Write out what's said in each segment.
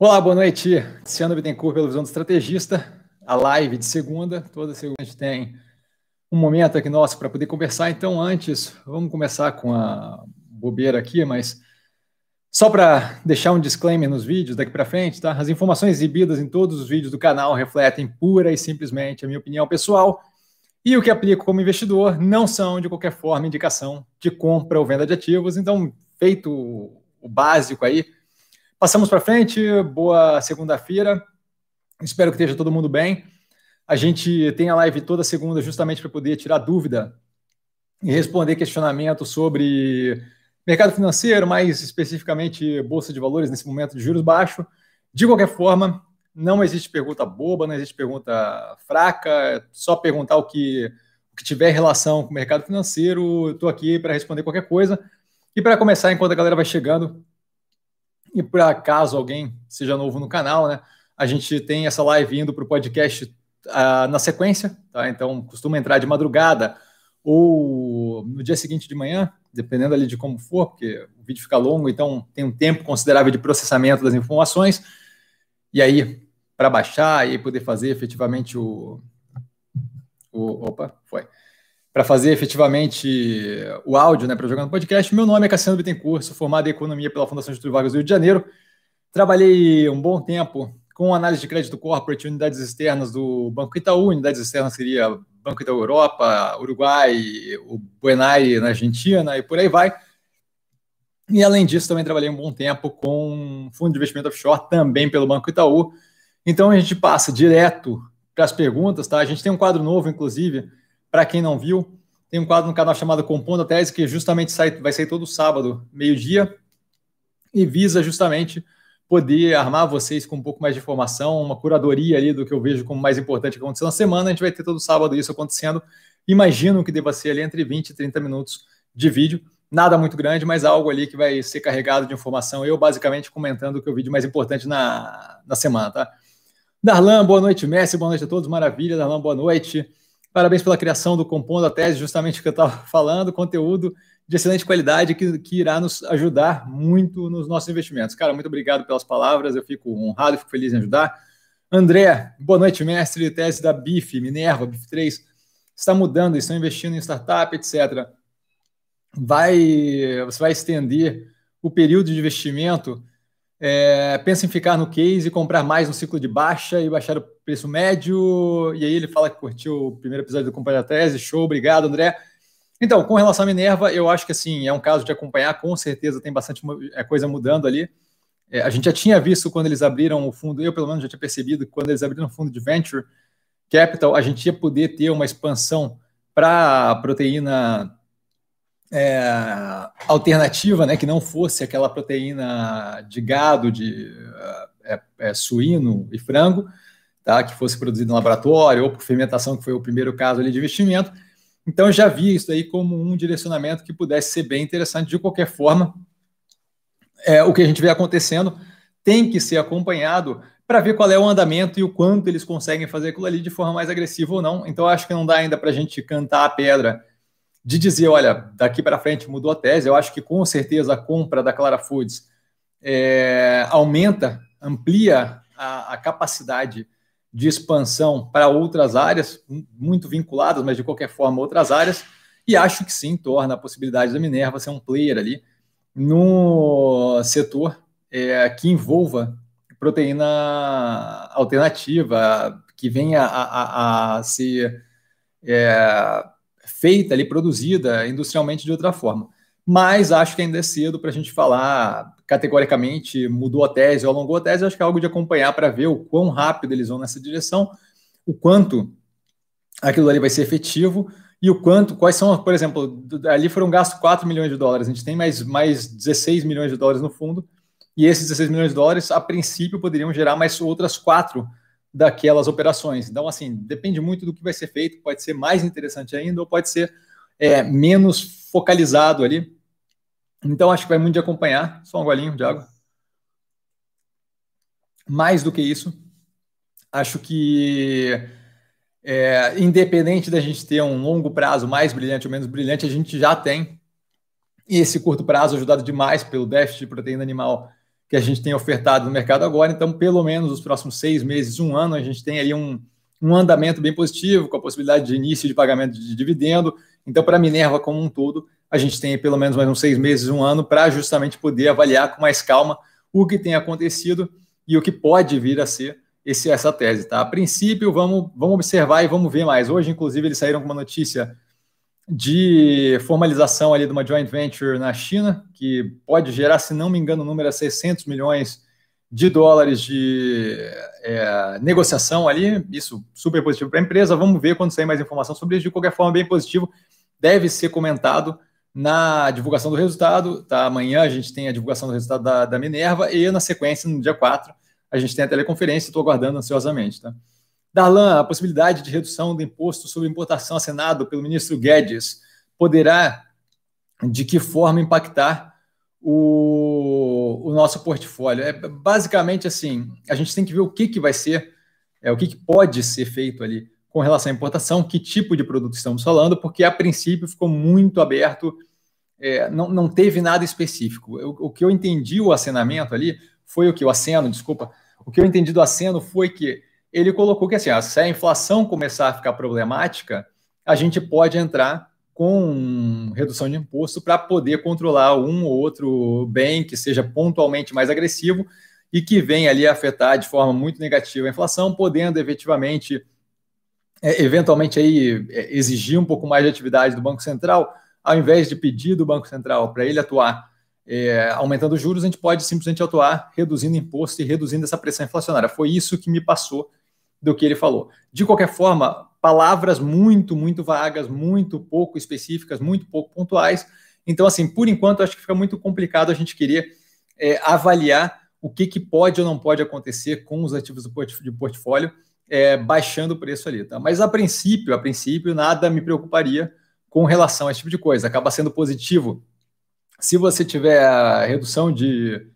Olá, boa noite. Luciano Bittencourt pela Visão do Estrategista. A live de segunda. Toda segunda a gente tem um momento aqui nosso para poder conversar. Então, antes, vamos começar com a bobeira aqui, mas só para deixar um disclaimer nos vídeos daqui para frente, tá? As informações exibidas em todos os vídeos do canal refletem pura e simplesmente a minha opinião pessoal e o que aplico como investidor não são, de qualquer forma, indicação de compra ou venda de ativos. Então, feito o básico aí, Passamos para frente, boa segunda-feira. Espero que esteja todo mundo bem. A gente tem a live toda segunda justamente para poder tirar dúvida e responder questionamentos sobre mercado financeiro, mais especificamente bolsa de valores nesse momento de juros baixos. De qualquer forma, não existe pergunta boba, não existe pergunta fraca, é só perguntar o que, o que tiver relação com o mercado financeiro. Estou aqui para responder qualquer coisa. E para começar, enquanto a galera vai chegando, e por acaso alguém seja novo no canal, né? A gente tem essa live indo para o podcast uh, na sequência, tá? Então costuma entrar de madrugada ou no dia seguinte de manhã, dependendo ali de como for, porque o vídeo fica longo, então tem um tempo considerável de processamento das informações. E aí, para baixar e poder fazer efetivamente o, o. Opa, foi para fazer efetivamente o áudio, né, para jogar no podcast. Meu nome é Cassiano Bittencourt, sou formado em Economia pela Fundação Getúlio Vargas do Rio de Janeiro. Trabalhei um bom tempo com análise de crédito corporate, unidades externas do Banco Itaú, unidades externas seria Banco Itaú Europa, Uruguai, o Buenai na Argentina e por aí vai. E além disso, também trabalhei um bom tempo com fundo de investimento offshore, também pelo Banco Itaú. Então a gente passa direto para as perguntas, tá? A gente tem um quadro novo, inclusive, para quem não viu, tem um quadro no canal chamado Compondo a Tese, que justamente sai, vai sair todo sábado, meio-dia, e visa justamente poder armar vocês com um pouco mais de informação, uma curadoria ali do que eu vejo como mais importante que aconteceu na semana. A gente vai ter todo sábado isso acontecendo. Imagino que deva ser ali entre 20 e 30 minutos de vídeo. Nada muito grande, mas algo ali que vai ser carregado de informação. Eu basicamente comentando o que é o vídeo mais importante na, na semana, tá? Darlan, boa noite, Messi, boa noite a todos, maravilha. Darlan, boa noite. Parabéns pela criação do Compondo a Tese, justamente o que eu estava falando, conteúdo de excelente qualidade que, que irá nos ajudar muito nos nossos investimentos. Cara, muito obrigado pelas palavras, eu fico honrado e fico feliz em ajudar. André, boa noite, mestre. Tese da BIF, Minerva, BIF 3, está mudando, estão investindo em startup, etc. Vai, você vai estender o período de investimento é, pensa em ficar no case e comprar mais no ciclo de baixa e baixar o preço médio. E aí ele fala que curtiu o primeiro episódio do Companhia Tese. Show, obrigado, André. Então, com relação à Minerva, eu acho que assim, é um caso de acompanhar, com certeza tem bastante é, coisa mudando ali. É, a gente já tinha visto quando eles abriram o fundo, eu pelo menos já tinha percebido que quando eles abriram o fundo de Venture Capital, a gente ia poder ter uma expansão para proteína é, alternativa, né, que não fosse aquela proteína de gado, de é, é, suíno e frango, tá, que fosse produzido no laboratório ou por fermentação, que foi o primeiro caso ali de investimento. Então, eu já vi isso aí como um direcionamento que pudesse ser bem interessante. De qualquer forma, é, o que a gente vê acontecendo tem que ser acompanhado para ver qual é o andamento e o quanto eles conseguem fazer aquilo ali de forma mais agressiva ou não. Então, acho que não dá ainda para a gente cantar a pedra de dizer, olha, daqui para frente mudou a tese, eu acho que com certeza a compra da Clara Foods é, aumenta, amplia a, a, capacidade de expansão para outras áreas, muito vinculadas, mas de qualquer forma outras áreas, e acho que sim, torna a possibilidade da Minerva ser um player ali no setor é, que envolva proteína alternativa, que venha a, a, a ser é, feita ali, produzida industrialmente de outra forma. Mas acho que ainda é cedo para a gente falar categoricamente mudou a tese ou alongou a tese. Acho que é algo de acompanhar para ver o quão rápido eles vão nessa direção, o quanto aquilo ali vai ser efetivo e o quanto, quais são, por exemplo, ali foram gastos 4 milhões de dólares, a gente tem mais, mais 16 milhões de dólares no fundo, e esses 16 milhões de dólares, a princípio, poderiam gerar mais outras quatro daquelas operações. Então, assim, depende muito do que vai ser feito, pode ser mais interessante ainda ou pode ser é, menos focalizado ali. Então, acho que vai muito de acompanhar. Só um golinho de água. Mais do que isso, acho que é, independente da gente ter um longo prazo mais brilhante ou menos brilhante, a gente já tem esse curto prazo ajudado demais pelo déficit de proteína animal que a gente tem ofertado no mercado agora. Então, pelo menos os próximos seis meses, um ano, a gente tem ali um, um andamento bem positivo, com a possibilidade de início de pagamento de dividendo. Então, para a Minerva como um todo, a gente tem pelo menos mais uns seis meses, um ano, para justamente poder avaliar com mais calma o que tem acontecido e o que pode vir a ser esse, essa tese. Tá? A princípio, vamos, vamos observar e vamos ver mais. Hoje, inclusive, eles saíram com uma notícia de formalização ali de uma joint venture na China, que pode gerar, se não me engano, o número é 600 milhões de dólares de é, negociação ali, isso super positivo para a empresa. Vamos ver quando sair mais informação sobre isso. De qualquer forma, bem positivo, deve ser comentado na divulgação do resultado. Tá? Amanhã a gente tem a divulgação do resultado da, da Minerva e na sequência, no dia 4, a gente tem a teleconferência. Estou aguardando ansiosamente. Tá? Darlan, a possibilidade de redução do imposto sobre importação assinado pelo ministro Guedes poderá, de que forma, impactar o, o nosso portfólio? É basicamente assim: a gente tem que ver o que, que vai ser, é, o que, que pode ser feito ali com relação à importação, que tipo de produto estamos falando, porque a princípio ficou muito aberto, é, não, não teve nada específico. O que eu entendi o acenamento ali foi o que, o aceno, desculpa, o que eu entendi do aceno foi que ele colocou que assim, se a inflação começar a ficar problemática, a gente pode entrar com redução de imposto para poder controlar um ou outro bem que seja pontualmente mais agressivo e que venha ali afetar de forma muito negativa a inflação, podendo efetivamente, é, eventualmente aí é, exigir um pouco mais de atividade do Banco Central, ao invés de pedir do Banco Central para ele atuar é, aumentando os juros, a gente pode simplesmente atuar reduzindo imposto e reduzindo essa pressão inflacionária. Foi isso que me passou do que ele falou. De qualquer forma, palavras muito, muito vagas, muito pouco específicas, muito pouco pontuais. Então, assim, por enquanto, acho que fica muito complicado a gente querer é, avaliar o que, que pode ou não pode acontecer com os ativos de portfólio, é, baixando o preço ali. Tá? Mas, a princípio, a princípio, nada me preocuparia com relação a esse tipo de coisa. Acaba sendo positivo se você tiver redução de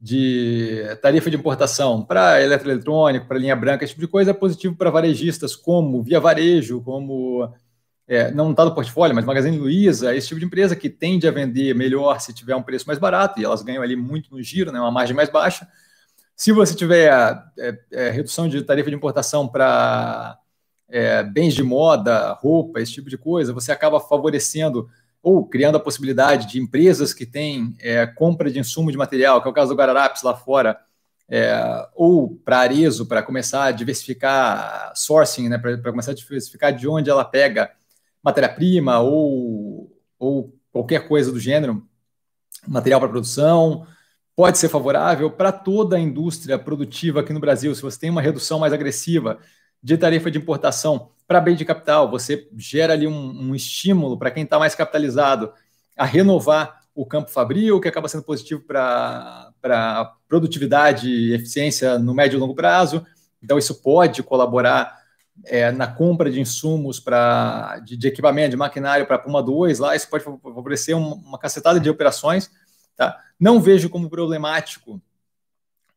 de tarifa de importação para eletroeletrônico, para linha branca, esse tipo de coisa é positivo para varejistas como Via Varejo, como é, não está no portfólio, mas Magazine Luiza, esse tipo de empresa que tende a vender melhor se tiver um preço mais barato, e elas ganham ali muito no giro, né, uma margem mais baixa. Se você tiver é, é, redução de tarifa de importação para é, bens de moda, roupa, esse tipo de coisa, você acaba favorecendo ou criando a possibilidade de empresas que têm é, compra de insumo de material, que é o caso do Guararapes lá fora, é, ou para Arezo, para começar a diversificar sourcing, né, para começar a diversificar de onde ela pega matéria-prima ou, ou qualquer coisa do gênero, material para produção, pode ser favorável para toda a indústria produtiva aqui no Brasil. Se você tem uma redução mais agressiva de tarifa de importação para bem de capital, você gera ali um, um estímulo para quem está mais capitalizado a renovar o campo fabril, que acaba sendo positivo para produtividade e eficiência no médio e longo prazo. Então, isso pode colaborar é, na compra de insumos para de, de, equipamento, de maquinário para Puma 2, lá isso pode favorecer uma, uma cacetada de operações. Tá? Não vejo como problemático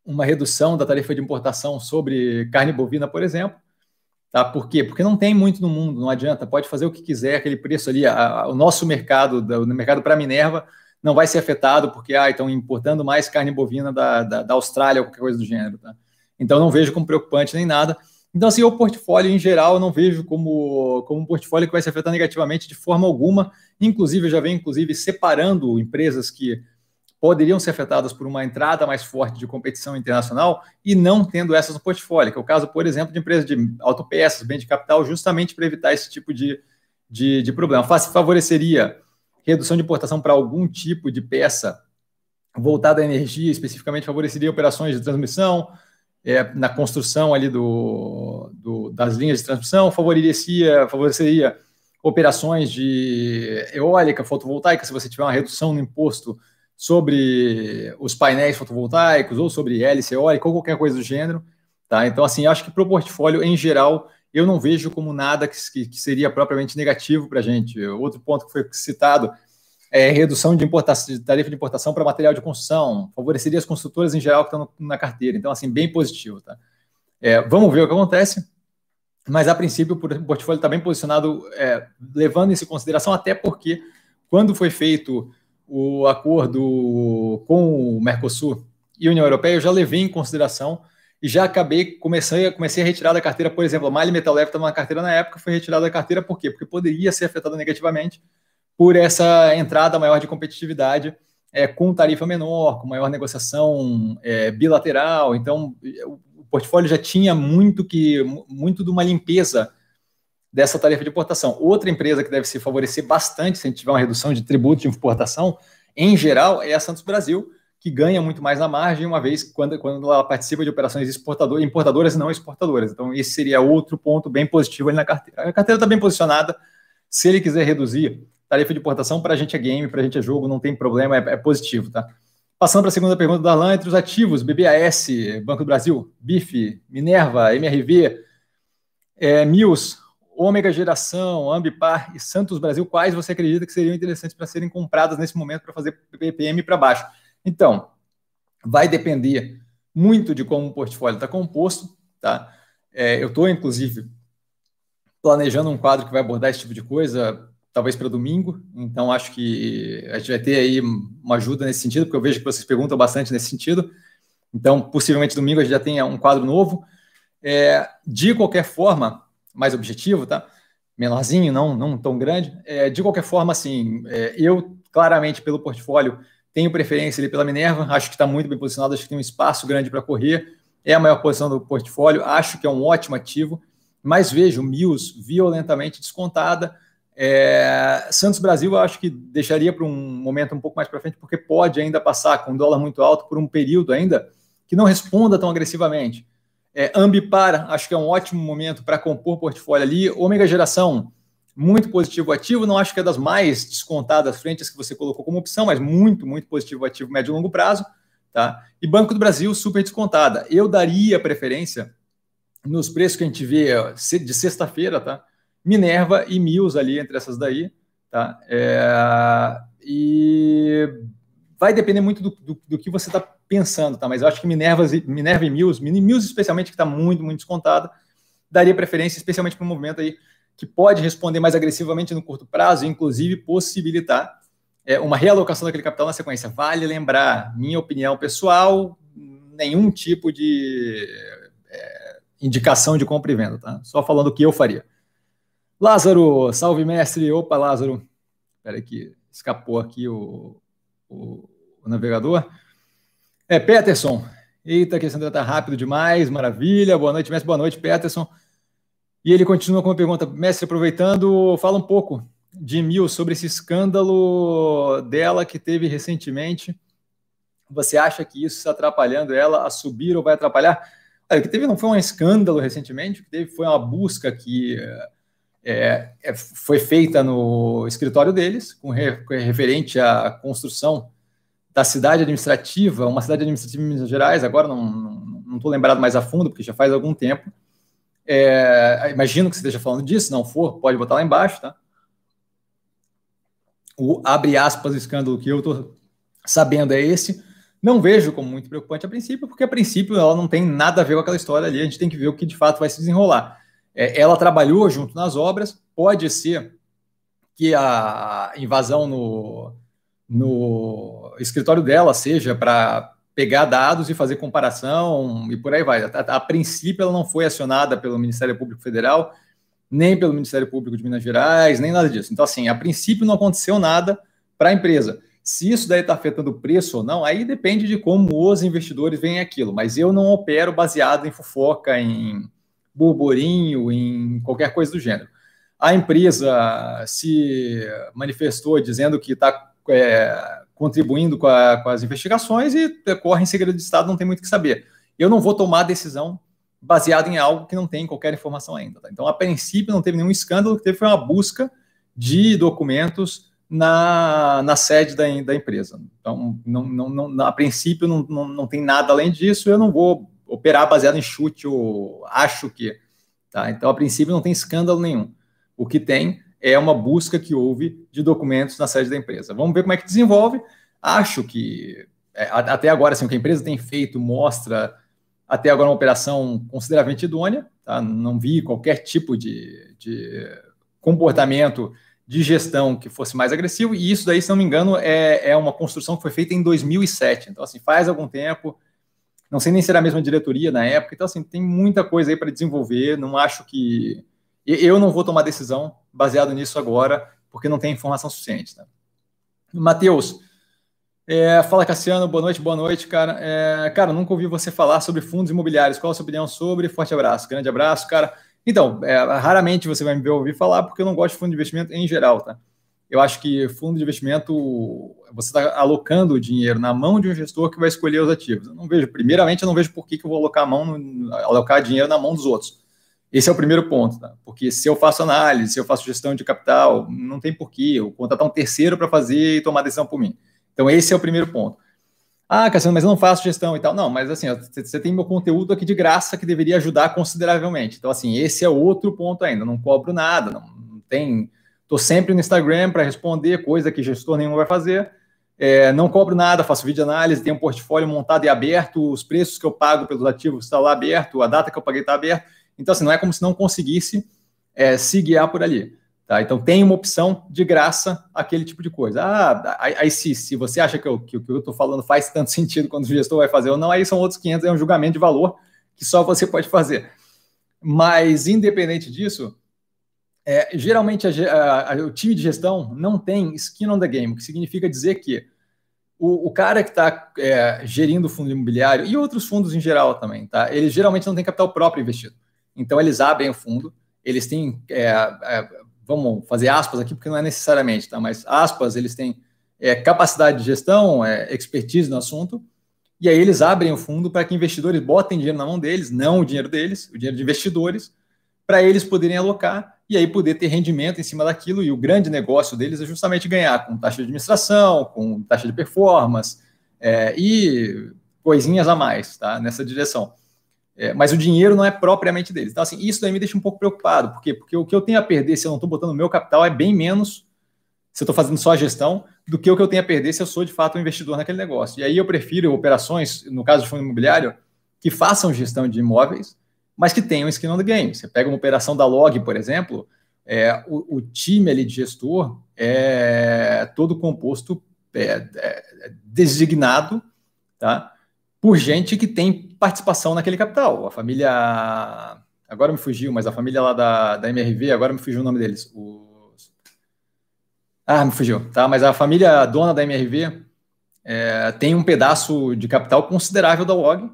uma redução da tarifa de importação sobre carne bovina, por exemplo, Tá? Por quê? Porque não tem muito no mundo, não adianta, pode fazer o que quiser, aquele preço ali, a, a, o nosso mercado, o mercado para Minerva, não vai ser afetado porque ah, estão importando mais carne bovina da, da, da Austrália ou qualquer coisa do gênero. Tá? Então não vejo como preocupante nem nada. Então, assim, o portfólio em geral eu não vejo como, como um portfólio que vai se afetar negativamente de forma alguma. Inclusive, eu já venho inclusive separando empresas que poderiam ser afetadas por uma entrada mais forte de competição internacional e não tendo essas no portfólio, que é o caso, por exemplo, de empresas de autopeças, bem de capital, justamente para evitar esse tipo de, de, de problema. Favoreceria redução de importação para algum tipo de peça voltada à energia, especificamente favoreceria operações de transmissão, é, na construção ali do, do, das linhas de transmissão, favoreceria, favoreceria operações de eólica, fotovoltaica, se você tiver uma redução no imposto sobre os painéis fotovoltaicos ou sobre hélice eólica ou qualquer coisa do gênero. Tá? Então, assim, acho que para o portfólio em geral, eu não vejo como nada que, que seria propriamente negativo para a gente. Outro ponto que foi citado é redução de, de tarifa de importação para material de construção, favoreceria as construtoras em geral que estão na carteira. Então, assim, bem positivo. Tá? É, vamos ver o que acontece, mas a princípio o portfólio está bem posicionado, é, levando isso em consideração, até porque quando foi feito o acordo com o Mercosul e União Europeia, eu já levei em consideração e já acabei, comecei, comecei a retirar da carteira, por exemplo, a Mali Metal Leve estava na carteira na época, foi retirada da carteira por quê? Porque poderia ser afetada negativamente por essa entrada maior de competitividade é, com tarifa menor, com maior negociação é, bilateral. Então, o portfólio já tinha muito que muito de uma limpeza dessa tarifa de importação. Outra empresa que deve se favorecer bastante se a gente tiver uma redução de tributo de importação, em geral, é a Santos Brasil, que ganha muito mais na margem, uma vez quando, quando ela participa de operações exportador, importadoras e não exportadoras. Então, esse seria outro ponto bem positivo ali na carteira. A carteira está bem posicionada. Se ele quiser reduzir tarifa de importação, para a gente é game, para a gente é jogo, não tem problema, é, é positivo, tá? Passando para a segunda pergunta da Alan, entre os ativos, BBAS, Banco do Brasil, BIF, Minerva, MRV, é, Mills, Ômega Geração, Ambipar e Santos Brasil, quais você acredita que seriam interessantes para serem compradas nesse momento para fazer PPM para baixo? Então, vai depender muito de como o portfólio está composto, tá? É, eu estou, inclusive, planejando um quadro que vai abordar esse tipo de coisa, talvez para domingo, então acho que a gente vai ter aí uma ajuda nesse sentido, porque eu vejo que vocês perguntam bastante nesse sentido. Então, possivelmente domingo a gente já tenha um quadro novo. É, de qualquer forma, mais objetivo, tá? Menorzinho, não, não tão grande. É, de qualquer forma, assim, é, eu claramente pelo portfólio tenho preferência ali pela Minerva, acho que está muito bem posicionado, acho que tem um espaço grande para correr, é a maior posição do portfólio, acho que é um ótimo ativo, mas vejo Mills violentamente descontada. É, Santos Brasil, eu acho que deixaria para um momento um pouco mais para frente, porque pode ainda passar com um dólar muito alto por um período ainda que não responda tão agressivamente. É, Ambipar, acho que é um ótimo momento para compor portfólio ali. Ômega Geração, muito positivo ativo, não acho que é das mais descontadas frentes que você colocou como opção, mas muito, muito positivo ativo médio e longo prazo. Tá? E Banco do Brasil, super descontada. Eu daria preferência nos preços que a gente vê de sexta-feira, tá? Minerva e Mills ali entre essas daí, tá? É, e vai depender muito do, do, do que você está pensando, tá? Mas eu acho que Minerva, Minerva e Mills, Mills especialmente, que está muito, muito descontada, daria preferência, especialmente para um movimento aí que pode responder mais agressivamente no curto prazo, inclusive possibilitar é, uma realocação daquele capital na sequência. Vale lembrar, minha opinião pessoal, nenhum tipo de é, indicação de compra e venda, tá? Só falando o que eu faria. Lázaro, salve mestre. Opa, Lázaro. Espera que escapou aqui o, o, o navegador. É, Peterson. Eita, que esse André tá rápido demais, maravilha. Boa noite, mestre. Boa noite, Peterson. E ele continua com uma pergunta, mestre, aproveitando, fala um pouco de Mil sobre esse escândalo dela que teve recentemente. Você acha que isso está atrapalhando ela a subir ou vai atrapalhar? Olha, o que teve não foi um escândalo recentemente, o que teve foi uma busca que é, é, foi feita no escritório deles, com, re, com referente à construção da cidade administrativa, uma cidade administrativa em Minas Gerais, agora não estou lembrado mais a fundo, porque já faz algum tempo. É, imagino que você esteja falando disso, não for, pode botar lá embaixo, tá? O abre aspas escândalo que eu estou sabendo é esse. Não vejo como muito preocupante a princípio, porque a princípio ela não tem nada a ver com aquela história ali, a gente tem que ver o que de fato vai se desenrolar. É, ela trabalhou junto nas obras, pode ser que a invasão no, no escritório dela seja para pegar dados e fazer comparação e por aí vai. A, a, princípio, ela não foi acionada pelo Ministério Público Federal, nem pelo Ministério Público de Minas Gerais, nem nada disso. Então, assim, a princípio não aconteceu nada para a empresa. Se isso daí está afetando o preço ou não, aí depende de como os investidores veem aquilo. Mas eu não opero baseado em fofoca, em burburinho, em qualquer coisa do gênero. A empresa se manifestou dizendo que está é, contribuindo com, a, com, as investigações e corre em segredo de Estado, não tem muito o que saber. Eu não vou tomar decisão baseada em algo que não tem qualquer informação ainda. Tá? Então, a princípio, não teve nenhum escândalo, o que teve foi uma busca de documentos na, na sede da, da empresa. Então, não, não, não, a princípio, não, não, não tem nada além disso, eu não vou operar baseado em chute ou acho que. Tá? Então, a princípio, não tem escândalo nenhum. O que tem é uma busca que houve de documentos na sede da empresa. Vamos ver como é que desenvolve. Acho que é, até agora, assim, o que a empresa tem feito mostra até agora uma operação consideravelmente idônea. Tá? Não vi qualquer tipo de, de comportamento de gestão que fosse mais agressivo, e isso daí, se não me engano, é, é uma construção que foi feita em 2007. Então, assim, faz algum tempo, Não sei nem se era a mesma diretoria na época. Então, assim, tem muita coisa aí para desenvolver. Não acho que. Eu não vou tomar decisão baseado nisso agora, porque não tem informação suficiente. Tá? Matheus, é, fala Cassiano, boa noite, boa noite, cara. É, cara, nunca ouvi você falar sobre fundos imobiliários. Qual a sua opinião sobre? Forte abraço, grande abraço, cara. Então, é, raramente você vai me ouvir falar, porque eu não gosto de fundo de investimento em geral, tá? Eu acho que fundo de investimento, você está alocando o dinheiro na mão de um gestor que vai escolher os ativos. Eu não vejo, primeiramente, eu não vejo por que, que eu vou alocar, a mão no, alocar dinheiro na mão dos outros. Esse é o primeiro ponto, tá? Porque se eu faço análise, se eu faço gestão de capital, não tem porquê eu contratar um terceiro para fazer e tomar decisão por mim. Então, esse é o primeiro ponto. Ah, Cassiano, mas eu não faço gestão e tal. Não, mas assim, você tem meu conteúdo aqui de graça que deveria ajudar consideravelmente. Então, assim, esse é outro ponto ainda. Não cobro nada, não, não tem. Estou sempre no Instagram para responder, coisa que gestor nenhum vai fazer. É, não cobro nada, faço vídeo análise, tenho um portfólio montado e aberto, os preços que eu pago pelos ativos estão lá aberto, a data que eu paguei está aberta. Então, assim, não é como se não conseguisse é, se guiar por ali. Tá? Então, tem uma opção de graça aquele tipo de coisa. Ah, aí se, se você acha que, que o que eu estou falando faz tanto sentido quando o gestor vai fazer ou não, aí são outros 500, é um julgamento de valor que só você pode fazer. Mas, independente disso, é, geralmente a, a, o time de gestão não tem skin on the game, o que significa dizer que o, o cara que está é, gerindo o fundo imobiliário e outros fundos em geral também, tá? Eles geralmente não têm capital próprio investido. Então, eles abrem o fundo, eles têm é, é vamos fazer aspas aqui, porque não é necessariamente, tá? Mas aspas, eles têm é, capacidade de gestão, é, expertise no assunto, e aí eles abrem o fundo para que investidores botem dinheiro na mão deles, não o dinheiro deles, o dinheiro de investidores, para eles poderem alocar e aí poder ter rendimento em cima daquilo. E o grande negócio deles é justamente ganhar com taxa de administração, com taxa de performance é, e coisinhas a mais, tá? Nessa direção. É, mas o dinheiro não é propriamente deles. Então, assim, isso daí me deixa um pouco preocupado. Por quê? Porque o que eu tenho a perder se eu não estou botando meu capital é bem menos se eu estou fazendo só a gestão do que o que eu tenho a perder se eu sou de fato um investidor naquele negócio. E aí eu prefiro operações, no caso de fundo imobiliário, que façam gestão de imóveis, mas que tenham skin on the game. Você pega uma operação da Log, por exemplo, é, o, o, time ali de gestor é todo composto é, é, designado, tá? por gente que tem participação naquele capital. A família. Agora me fugiu, mas a família lá da, da MRV, agora me fugiu o nome deles. Ah, me fugiu, tá? Mas a família dona da MRV é, tem um pedaço de capital considerável da log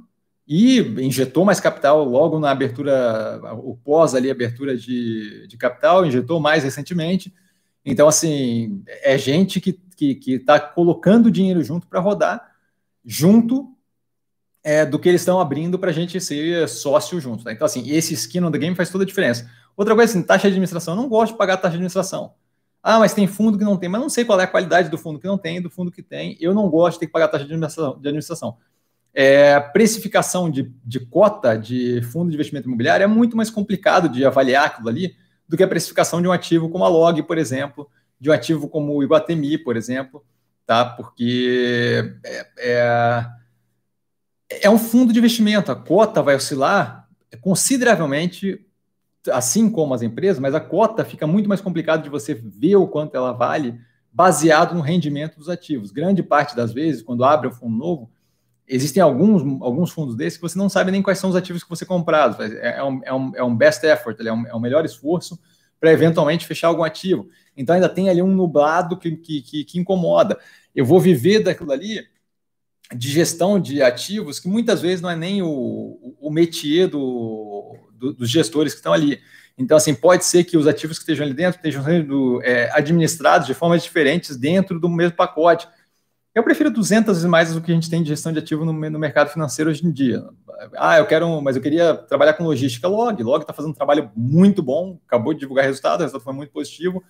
e injetou mais capital logo na abertura, o pós ali, abertura de, de capital, injetou mais recentemente. Então, assim, é gente que está que, que tá colocando dinheiro junto para rodar, junto é, do que eles estão abrindo para a gente ser sócio junto. Tá? Então, assim, esse skin on the game faz toda a diferença. Outra coisa, assim, taxa de administração. Eu não gosto de pagar taxa de administração. Ah, mas tem fundo que não tem. Mas não sei qual é a qualidade do fundo que não tem do fundo que tem. Eu não gosto de ter que pagar taxa de administração. É, precificação de, de cota de fundo de investimento imobiliário é muito mais complicado de avaliar aquilo ali do que a precificação de um ativo como a Log, por exemplo, de um ativo como o Iguatemi, por exemplo, tá? Porque é, é é um fundo de investimento, a cota vai oscilar consideravelmente, assim como as empresas, mas a cota fica muito mais complicado de você ver o quanto ela vale baseado no rendimento dos ativos. Grande parte das vezes, quando abre um fundo novo, existem alguns, alguns fundos desses que você não sabe nem quais são os ativos que você comprado. É, é, um, é, um, é um best effort, é um, é um melhor esforço para eventualmente fechar algum ativo. Então ainda tem ali um nublado que, que, que, incomoda. Eu vou viver daquilo ali de gestão de ativos que muitas vezes não é nem o, o métier do, do, dos gestores que estão ali. Então, assim, pode ser que os ativos que estejam ali dentro estejam sendo é, administrados de formas diferentes dentro do mesmo pacote. Eu prefiro 200 vezes mais do que a gente tem de gestão de ativo no, no, mercado financeiro hoje em dia. Ah, eu quero, mas eu queria trabalhar com logística. Log, Log está fazendo um trabalho muito bom, acabou de divulgar resultado, o resultado foi muito positivo,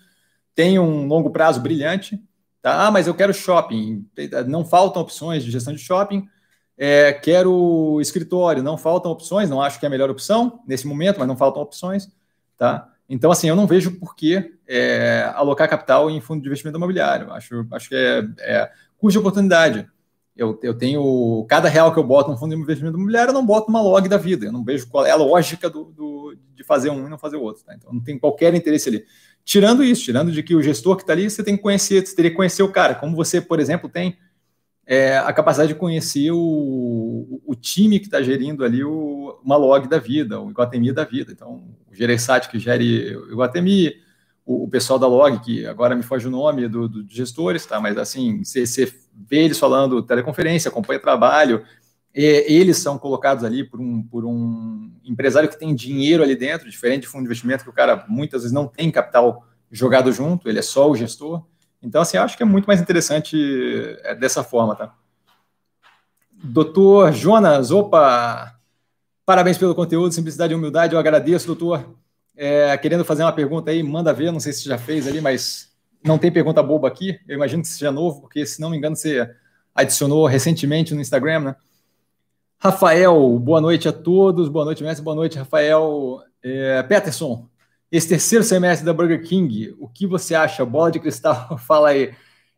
tem um longo prazo brilhante, Tá? Ah, mas eu quero shopping. Não faltam opções de gestão de shopping. É, quero escritório. Não faltam opções. Não acho que é a melhor opção nesse momento, mas não faltam opções. Tá? Então, assim, eu não vejo por que é, alocar capital em fundo de investimento imobiliário. Acho, acho que é, é custo de oportunidade. Eu, eu tenho cada real que eu boto no fundo de investimento imobiliário, eu não boto uma log da vida. Eu não vejo qual é a lógica do, do de fazer um e não fazer o outro. Tá? Então, não tem qualquer interesse ali. Tirando isso, tirando de que o gestor que está ali, você tem que conhecer, você teria que conhecer o cara. Como você, por exemplo, tem é, a capacidade de conhecer o, o time que está gerindo ali o, uma log da vida, o Iguatemi da vida. Então, o Gereissat que gere o Iguatemi, o, o, pessoal da log, que agora me foge o nome do, do, dos gestores, tá? mas assim, você, você vê eles falando teleconferência, acompanha trabalho, eles são colocados ali por um, por um empresário que tem dinheiro ali dentro, diferente de fundo de investimento, que o cara muitas vezes não tem capital jogado junto, ele é só o gestor. Então, assim, acho que é muito mais interessante é, dessa forma, tá? Doutor Jonas, opa! Parabéns pelo conteúdo, simplicidade e humildade, eu agradeço, doutor. É, querendo fazer uma pergunta aí, manda ver, não sei se já fez ali, mas não tem pergunta boba aqui, eu imagino que seja novo, porque se não me engano você adicionou recentemente no Instagram, né? Rafael, boa noite a todos. Boa noite, mestre. Boa noite, Rafael. É, Peterson, esse terceiro semestre da Burger King, o que você acha? Bola de cristal, fala aí.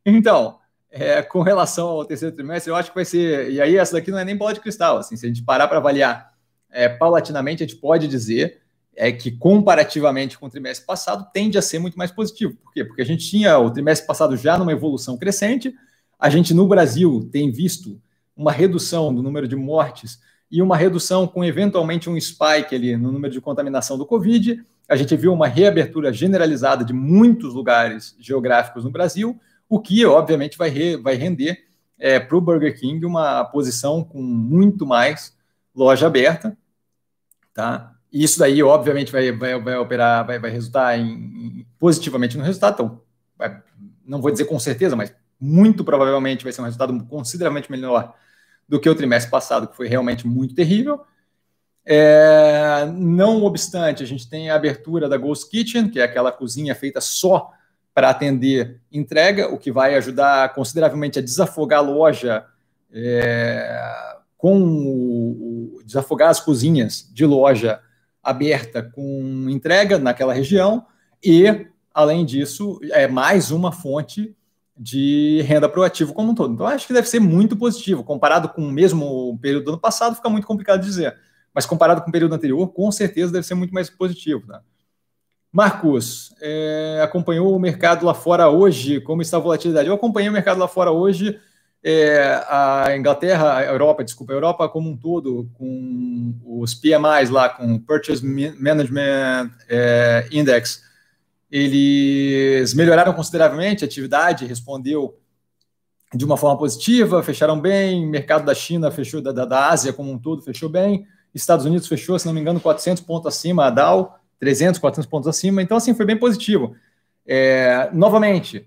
Então, é, com relação ao terceiro trimestre, eu acho que vai ser. E aí, essa daqui não é nem bola de cristal. Assim, se a gente parar para avaliar é, paulatinamente, a gente pode dizer é que, comparativamente com o trimestre passado, tende a ser muito mais positivo. Por quê? Porque a gente tinha o trimestre passado já numa evolução crescente, a gente no Brasil tem visto uma redução do número de mortes e uma redução com eventualmente um spike ali no número de contaminação do Covid. A gente viu uma reabertura generalizada de muitos lugares geográficos no Brasil, o que obviamente vai, re, vai render é, para o Burger King uma posição com muito mais loja aberta, tá? E isso daí, obviamente, vai, vai, vai operar, vai, vai resultar em, em, positivamente no resultado. Então, vai, não vou dizer com certeza, mas muito provavelmente vai ser um resultado consideravelmente melhor do que o trimestre passado, que foi realmente muito terrível. É, não obstante, a gente tem a abertura da Ghost Kitchen, que é aquela cozinha feita só para atender entrega, o que vai ajudar consideravelmente a desafogar a loja é, com o, o, desafogar as cozinhas de loja aberta com entrega naquela região e, além disso, é mais uma fonte de renda para o ativo como um todo. Então, acho que deve ser muito positivo. Comparado com o mesmo período do ano passado, fica muito complicado dizer. Mas comparado com o período anterior, com certeza deve ser muito mais positivo. Né? Marcos, é, acompanhou o mercado lá fora hoje? Como está a volatilidade? Eu acompanhei o mercado lá fora hoje. É, a Inglaterra, a Europa, desculpa, a Europa como um todo, com os PMIs lá, com Purchase Management é, Index, eles melhoraram consideravelmente, a atividade respondeu de uma forma positiva, fecharam bem, mercado da China fechou, da, da Ásia como um todo fechou bem, Estados Unidos fechou, se não me engano, 400 pontos acima, a Dow 300, 400 pontos acima, então assim, foi bem positivo. É, novamente,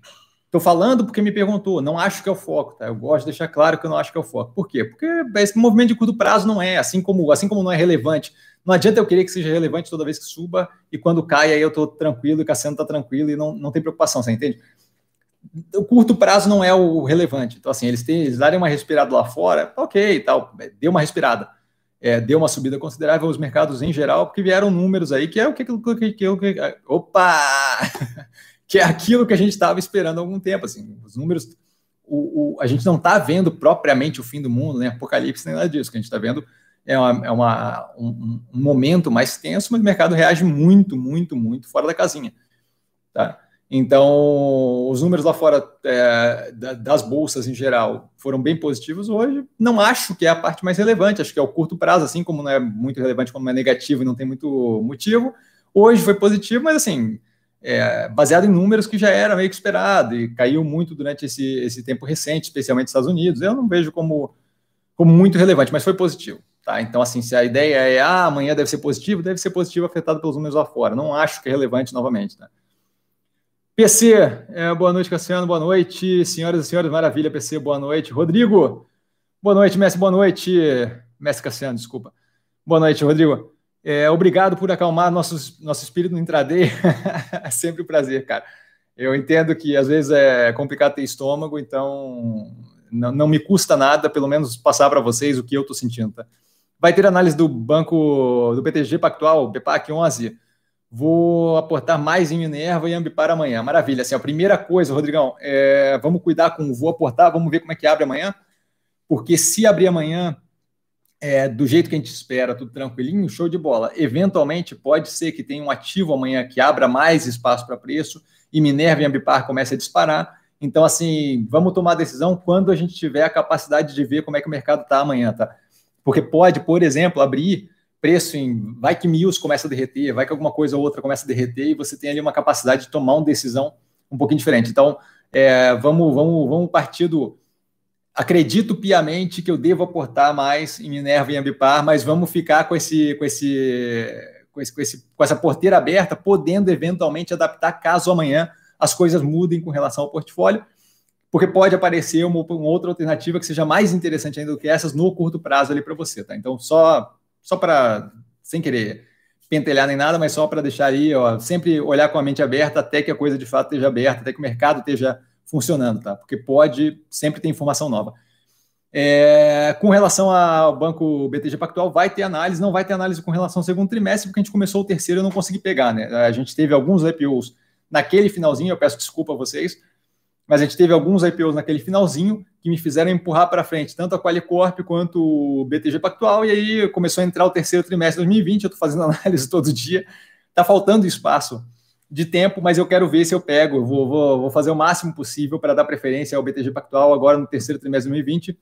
estou falando porque me perguntou, não acho que é o foco, tá? Eu gosto de deixar claro que eu não acho que é o foco. Por quê? Porque esse movimento de curto prazo não é, assim como, assim como não é relevante não adianta eu querer que seja relevante toda vez que suba e quando cai aí eu estou tranquilo e Cassiano está tranquilo e não, não tem preocupação, você entende? O curto prazo não é o relevante. Então, assim, eles, têm, eles darem uma respirada lá fora, ok, tal, deu uma respirada. É, deu uma subida considerável os mercados em geral, porque vieram números aí que é o que, que, que, que opa! que é aquilo que a gente estava esperando há algum tempo. Assim, os números, o, o a gente não está vendo propriamente o fim do mundo, né? Apocalipse nem nada disso, que a gente está vendo é, uma, é uma um, um, momento mais tenso, mas o mercado reage muito, muito, muito fora da casinha. Tá? Então, os números lá fora é, das bolsas em geral foram bem positivos hoje. Não acho que é a parte mais relevante, acho que é o curto prazo, assim como não é muito relevante, como é negativo e não tem muito motivo. Hoje foi positivo, mas assim, é, baseado em números que já era meio que esperado e caiu muito durante esse, esse tempo recente, especialmente nos Estados Unidos. Eu não vejo como, como muito relevante, mas foi positivo. Tá? Então, assim, se a ideia é ah, amanhã deve ser positivo, deve ser positivo afetado pelos números lá fora. Não acho que é relevante novamente. Tá? PC, é, boa noite, Cassiano, boa noite. Senhoras e senhores, maravilha, PC, boa noite. Rodrigo, boa noite, Mestre, boa noite. Mestre Cassiano, desculpa. Boa noite, Rodrigo. É, obrigado por acalmar nosso, nosso espírito no intraday. é sempre um prazer, cara. Eu entendo que às vezes é complicado ter estômago, então não, não me custa nada, pelo menos, passar para vocês o que eu estou sentindo, tá? Vai ter análise do banco do BTG Pactual, BPAC 11. Vou aportar mais em Minerva e Ambipar amanhã. Maravilha. Assim, a primeira coisa, Rodrigão, é, vamos cuidar com o vou aportar, vamos ver como é que abre amanhã. Porque se abrir amanhã é, do jeito que a gente espera, tudo tranquilinho, show de bola. Eventualmente, pode ser que tenha um ativo amanhã que abra mais espaço para preço e Minerva e Ambipar comece a disparar. Então, assim, vamos tomar a decisão quando a gente tiver a capacidade de ver como é que o mercado está amanhã, tá? Porque pode, por exemplo, abrir preço em. Vai que Mills começa a derreter, vai que alguma coisa ou outra começa a derreter e você tem ali uma capacidade de tomar uma decisão um pouquinho diferente. Então, é, vamos, vamos, vamos partir do. Acredito piamente que eu devo aportar mais em Minerva e Ambipar, mas vamos ficar com esse, com esse, com esse, com esse, com essa porteira aberta, podendo eventualmente adaptar caso amanhã as coisas mudem com relação ao portfólio, porque pode aparecer uma, uma outra alternativa que seja mais interessante ainda do que essas no curto prazo ali para você, tá? Então, só, só para, sem querer pentelhar nem nada, mas só para deixar aí, ó, sempre olhar com a mente aberta até que a coisa de fato esteja aberta, até que o mercado esteja funcionando, tá? Porque pode sempre ter informação nova. É, com relação ao banco BTG Pactual, vai ter análise, não vai ter análise com relação ao segundo trimestre, porque a gente começou o terceiro e eu não consegui pegar, né? A gente teve alguns IPOs naquele finalzinho, eu peço desculpa a vocês, mas a gente teve alguns IPOs naquele finalzinho que me fizeram empurrar para frente, tanto a Qualicorp quanto o BTG Pactual, e aí começou a entrar o terceiro trimestre de 2020, eu estou fazendo análise todo dia, está faltando espaço de tempo, mas eu quero ver se eu pego, vou, vou, vou fazer o máximo possível para dar preferência ao BTG Pactual agora no terceiro trimestre de 2020.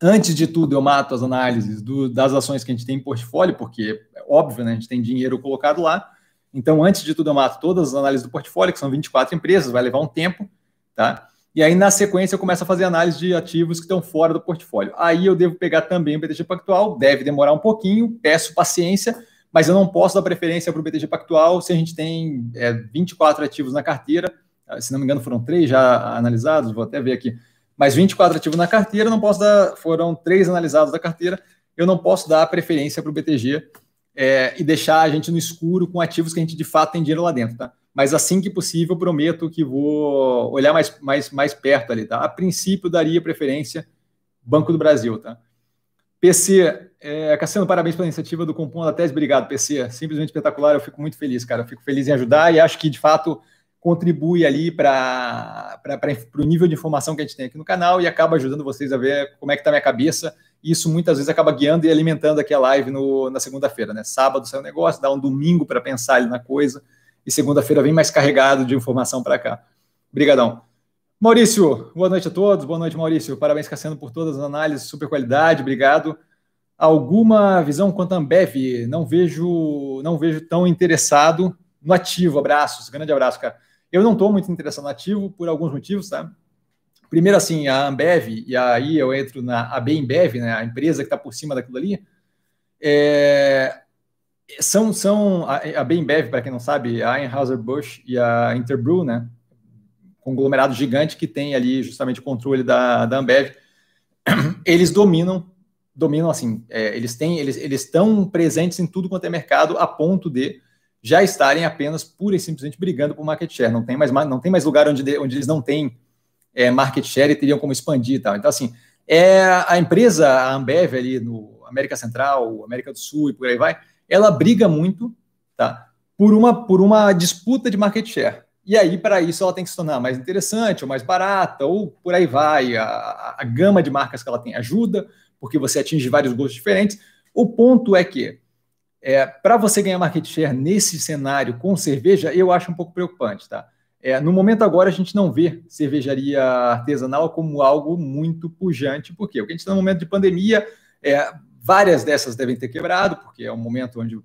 Antes de tudo, eu mato as análises do, das ações que a gente tem em portfólio, porque é óbvio, né, a gente tem dinheiro colocado lá, então, antes de tudo, eu mato todas as análises do portfólio, que são 24 empresas, vai levar um tempo, tá? E aí, na sequência, eu começo a fazer análise de ativos que estão fora do portfólio. Aí eu devo pegar também o BTG Pactual, deve demorar um pouquinho, peço paciência, mas eu não posso dar preferência para o BTG Pactual se a gente tem é, 24 ativos na carteira, se não me engano, foram três já analisados, vou até ver aqui, mas 24 ativos na carteira, não posso dar, foram três analisados da carteira, eu não posso dar preferência para o BTG é, e deixar a gente no escuro com ativos que a gente de fato tem dinheiro lá dentro, tá? Mas assim que possível, prometo que vou olhar mais, mais, mais perto ali, tá? A princípio, daria preferência Banco do Brasil, tá? PC, é, Cassiano, parabéns pela iniciativa do Compondo da Tese. Obrigado, PC. Simplesmente espetacular. Eu fico muito feliz, cara. Eu fico feliz em ajudar e acho que, de fato, contribui ali para o nível de informação que a gente tem aqui no canal e acaba ajudando vocês a ver como é que está a minha cabeça e isso muitas vezes acaba guiando e alimentando aqui a live no, na segunda-feira, né? Sábado sai o negócio, dá um domingo para pensar ali na coisa, e segunda-feira vem mais carregado de informação para cá. Obrigadão. Maurício, boa noite a todos. Boa noite, Maurício. Parabéns, Cassiano, por todas as análises, super qualidade. Obrigado. Alguma visão quanto a Ambev? Não vejo, não vejo tão interessado no ativo. Abraços, grande abraço, cara. Eu não estou muito interessado no ativo por alguns motivos, tá? Primeiro, assim, a Ambev, e aí eu entro na a Bembev, né, a empresa que está por cima daquilo ali, é, são, são a, a Bembev, para quem não sabe, a Anheuser-Busch e a Interbrew, né, conglomerado gigante que tem ali justamente o controle da, da Ambev, eles dominam, dominam assim, é, eles têm, eles, estão presentes em tudo quanto é mercado a ponto de já estarem apenas pura e simplesmente brigando por market share. Não tem mais, não tem mais lugar onde, onde eles não têm é, market share e teriam como expandir e tal. Então, assim, é, a empresa, a Ambev ali no América Central, América do Sul e por aí vai, ela briga muito, tá? Por uma, por uma disputa de market share. E aí, para isso, ela tem que se tornar mais interessante ou mais barata, ou por aí vai. A, a, a gama de marcas que ela tem ajuda, porque você atinge vários gostos diferentes. O ponto é que, é, para você ganhar market share nesse cenário com cerveja, eu acho um pouco preocupante, tá? É, no momento agora, a gente não vê cervejaria artesanal como algo muito pujante, porque o que a gente está no momento de pandemia, é, várias dessas devem ter quebrado, porque é um momento onde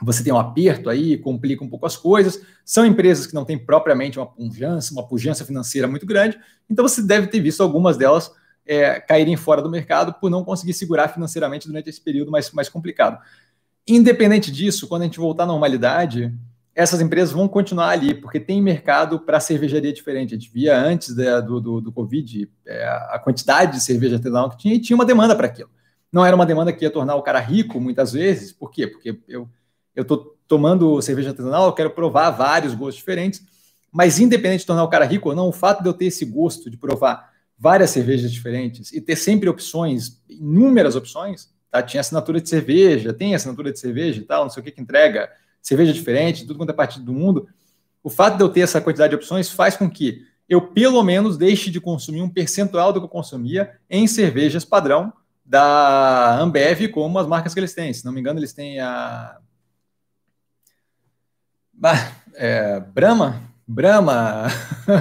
você tem um aperto aí, complica um pouco as coisas. São empresas que não têm propriamente uma pujança, uma pujança financeira muito grande, então você deve ter visto algumas delas é, caírem fora do mercado por não conseguir segurar financeiramente durante esse período mais, mais complicado. Independente disso, quando a gente voltar à normalidade, essas empresas vão continuar ali, porque tem mercado para cervejaria diferente. A gente via antes da, do, do, do, Covid é, a quantidade de cerveja artesanal que tinha e tinha uma demanda para aquilo. Não era uma demanda que ia tornar o cara rico muitas vezes. Por quê? Porque eu estou tomando cerveja artesanal, eu quero provar vários gostos diferentes, mas independente de tornar o cara rico ou não, o fato de eu ter esse gosto de provar várias cervejas diferentes e ter sempre opções, inúmeras opções, tá? tinha assinatura de cerveja, tem assinatura de cerveja e tal, não sei o que que entrega, cerveja diferente, tudo quanto é parte do mundo, o fato de eu ter essa quantidade de opções faz com que eu, pelo menos, deixe de consumir um percentual do que eu consumia em cervejas padrão da Ambev, como as marcas que eles têm. Se não me engano, eles têm a. É, Brahma? Brahma.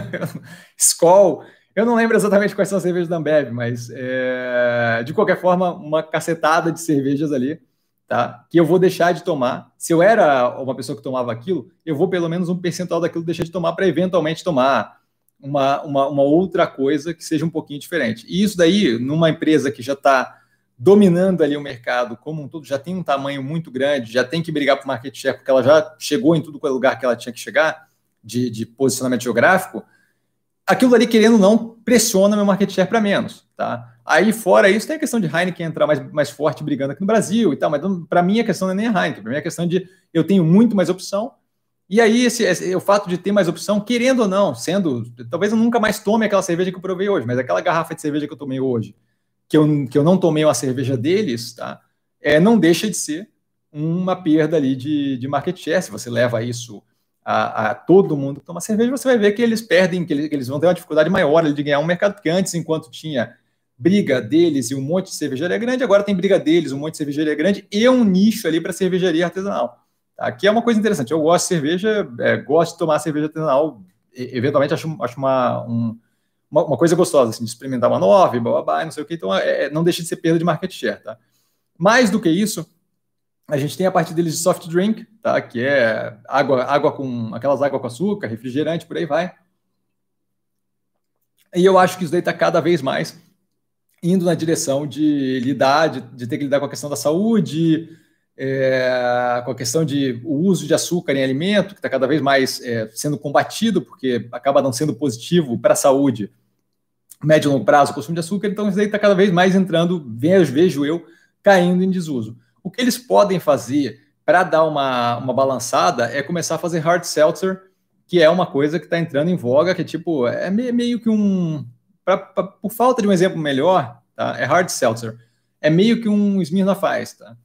Skol. Eu não lembro exatamente quais são as cervejas da Ambev, mas é, de qualquer forma, uma cacetada de cervejas ali, tá? Que eu vou deixar de tomar. Se eu era uma pessoa que tomava aquilo, eu vou pelo menos um percentual daquilo deixar de tomar para eventualmente tomar uma, uma, uma, outra coisa que seja um pouquinho diferente. E isso daí, numa empresa que já está dominando ali o mercado como um todo, já tem um tamanho muito grande, já tem que brigar para o market share, porque ela já chegou em tudo qual é lugar que ela tinha que chegar, de, de posicionamento geográfico, aquilo ali, querendo ou não, pressiona meu market share para menos, tá? Aí, fora isso, tem a questão de Heineken entrar mais, mais forte brigando aqui no Brasil e tal, mas para mim a questão não é nem a Heineken, para mim é a questão de eu tenho muito mais opção, e aí esse, esse, o fato de ter mais opção, querendo ou não, sendo, talvez eu nunca mais tome aquela cerveja que eu provei hoje, mas aquela garrafa de cerveja que eu tomei hoje, que eu, que eu não tomei uma cerveja deles, tá? É, não deixa de ser uma perda ali de, de market share, se você leva isso a, a, todo mundo que toma cerveja, você vai ver que eles perdem, que eles, que eles vão ter uma dificuldade maior de ganhar um mercado, porque antes, enquanto tinha briga deles e um monte de cervejaria grande, agora tem briga deles, um monte de cervejaria grande e um nicho ali para cervejaria artesanal. Aqui é uma coisa interessante, eu gosto de cerveja, é, gosto de tomar cerveja artesanal, eventualmente acho, acho uma, um, uma, uma, coisa gostosa, assim, de experimentar uma nova, blá, blá, blá, não sei o que, então é, é, não deixa de ser perda de market share, tá? Mais do que isso, a gente tem a parte deles de soft drink, tá? Que é água, água com aquelas água com açúcar, refrigerante, por aí vai. E eu acho que isso daí está cada vez mais indo na direção de lidar, de, de, ter que lidar com a questão da saúde, é, com a questão de o uso de açúcar em alimento, que está cada vez mais é, sendo combatido, porque acaba não sendo positivo para a saúde, médio e longo prazo, o consumo de açúcar, então isso daí está cada vez mais entrando, vejo, vejo eu, caindo em desuso. O que eles podem fazer para dar uma, uma balançada é começar a fazer hard seltzer, que é uma coisa que está entrando em voga, que é tipo, é meio que um. Pra, pra, por falta de um exemplo melhor, tá? é hard seltzer. É meio que um Smirnoff Ice, tá?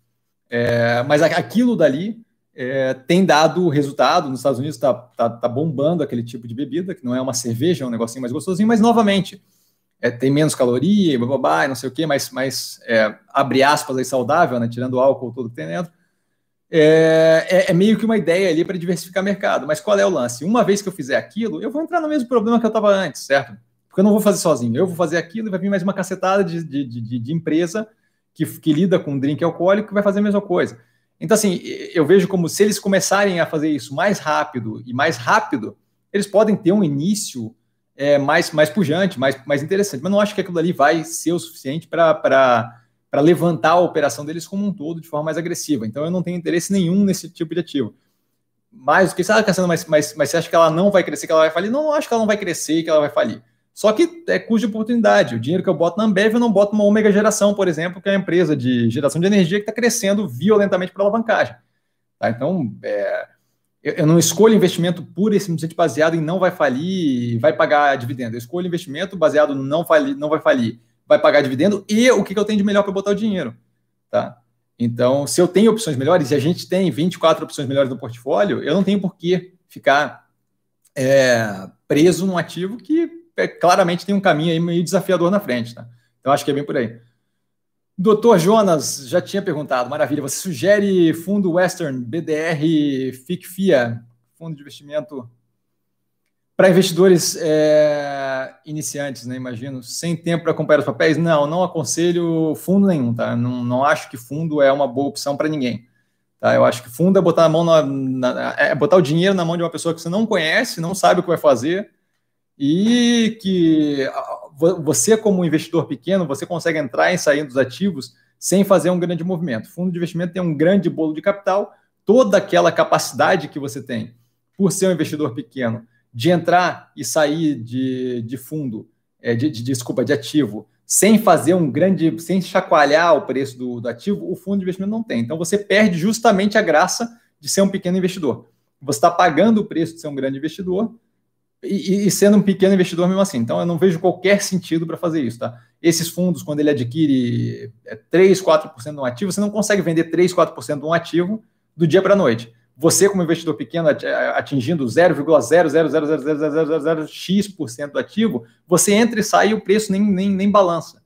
É, mas aquilo dali é, tem dado resultado. Nos Estados Unidos está tá, tá bombando aquele tipo de bebida, que não é uma cerveja, é um negocinho mais gostosinho, mas novamente é, tem menos caloria, babá, não sei o quê, mas, mas é, abre aspas aí saudável, né, tirando o álcool todo que tem dentro. É, é, é meio que uma ideia ali para diversificar mercado. Mas qual é o lance? Uma vez que eu fizer aquilo, eu vou entrar no mesmo problema que eu estava antes, certo? Porque eu não vou fazer sozinho. Eu vou fazer aquilo e vai vir mais uma cacetada de, de, de, de empresa que, que lida com drink alcoólico que vai fazer a mesma coisa. Então, assim, eu vejo como se eles começarem a fazer isso mais rápido e mais rápido, eles podem ter um início é, mais, mais pujante, mais, mais interessante. Mas não acho que aquilo ali vai ser o suficiente para levantar a operação deles como um todo de forma mais agressiva. Então eu não tenho interesse nenhum nesse tipo de ativo. Mais do que, sabe, Cassiano, mas, mas, mas você acha que ela não vai crescer, que ela vai falir? Não, não acho que ela não vai crescer que ela vai falir. Só que é custo de oportunidade. O dinheiro que eu boto na Ambev, eu não boto uma Omega Geração, por exemplo, que é uma empresa de geração de energia que está crescendo violentamente para alavancagem. Tá? Então, é, eu, não escolho investimento puro e simplesmente baseado em não vai falir, vai pagar dividendo. Eu escolho investimento baseado no não, falir, não vai falir, vai pagar dividendo e o que, que eu tenho de melhor para botar o dinheiro. Tá? Então, se eu tenho opções melhores, e a gente tem 24 opções melhores no portfólio, eu não tenho por que ficar é, preso num ativo que é, claramente tem um caminho aí meio desafiador na frente. Tá? Então, acho que é bem por aí. Doutor Jonas já tinha perguntado, maravilha. Você sugere fundo Western, BDR, FICFIA, fundo de investimento para investidores é, iniciantes, né? Imagino, sem tempo para acompanhar os papéis? Não, não aconselho fundo nenhum, tá? Não, não acho que fundo é uma boa opção para ninguém. Tá? Eu acho que fundo é botar a mão na, na, é botar o dinheiro na mão de uma pessoa que você não conhece, não sabe o que vai fazer e que você, como investidor pequeno, você consegue entrar e sair dos ativos sem fazer um grande movimento. Fundo de investimento tem um grande bolo de capital, toda aquela capacidade que você tem, por ser um investidor pequeno, de entrar e sair de, de fundo, é, de, de, desculpa, de ativo, sem fazer um grande, sem chacoalhar o preço do, do ativo, o fundo de investimento não tem. Então você perde justamente a graça de ser um pequeno investidor. Você está pagando o preço de ser um grande investidor, e, e, sendo um pequeno investidor mesmo assim. Então, eu não vejo qualquer sentido para fazer isso, tá? Esses fundos, quando ele adquire 3, é, 4% de um ativo, você não consegue vender 3, 4% de um ativo do dia para a noite. Você, como investidor pequeno, atingindo 0,0000000x% do ativo, você entra e sai e o preço nem, nem, nem balança,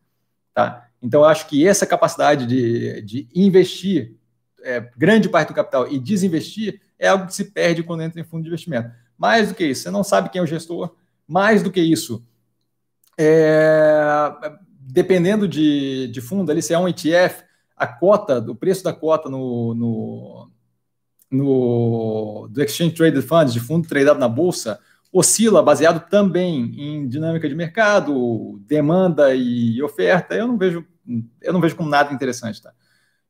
tá? Então, eu acho que essa capacidade de, de investir é, grande parte do capital e desinvestir é algo que se perde quando entra em fundo de investimento. Mais do que isso, você não sabe quem é o gestor. Mais do que isso, é, dependendo de, de fundo, ali se é um ETF, a cota, o preço da cota no, no, no do Exchange Traded Funds, de fundo tradado na bolsa, oscila baseado também em dinâmica de mercado, demanda e oferta. Eu não vejo, eu não vejo como nada interessante, tá?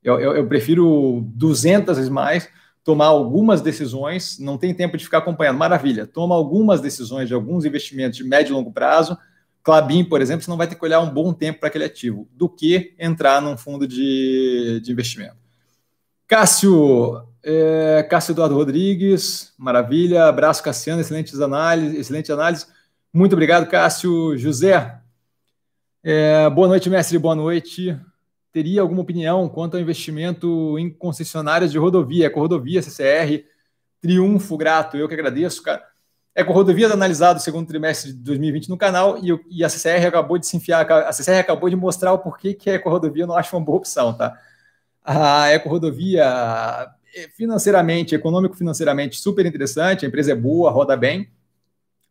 Eu, eu, eu prefiro 200 vezes mais tomar algumas decisões, não tem tempo de ficar acompanhando, maravilha. Toma algumas decisões de alguns investimentos de médio e longo prazo, Clabin, por exemplo, você não vai ter que olhar um bom tempo para aquele ativo, do que entrar num fundo de, de investimento. Cássio, é, Cássio Eduardo Rodrigues, maravilha. Abraço, Cassiano, excelentes análise, excelente análise. Muito obrigado, Cássio. José, é, boa noite, mestre, boa noite. Teria alguma opinião quanto ao investimento em concessionárias de rodovia, com rodovia, CCR, Triunfo, grato, eu que agradeço, cara. Eco-rodovias analisado o segundo trimestre de 2020 no canal e, e, a CCR acabou de se enfiar, a CCR acabou de mostrar o porquê que a eco-rodovia não acha uma boa opção, tá? A eco-rodovia, financeiramente, econômico-financeiramente, super interessante, a empresa é boa, roda bem.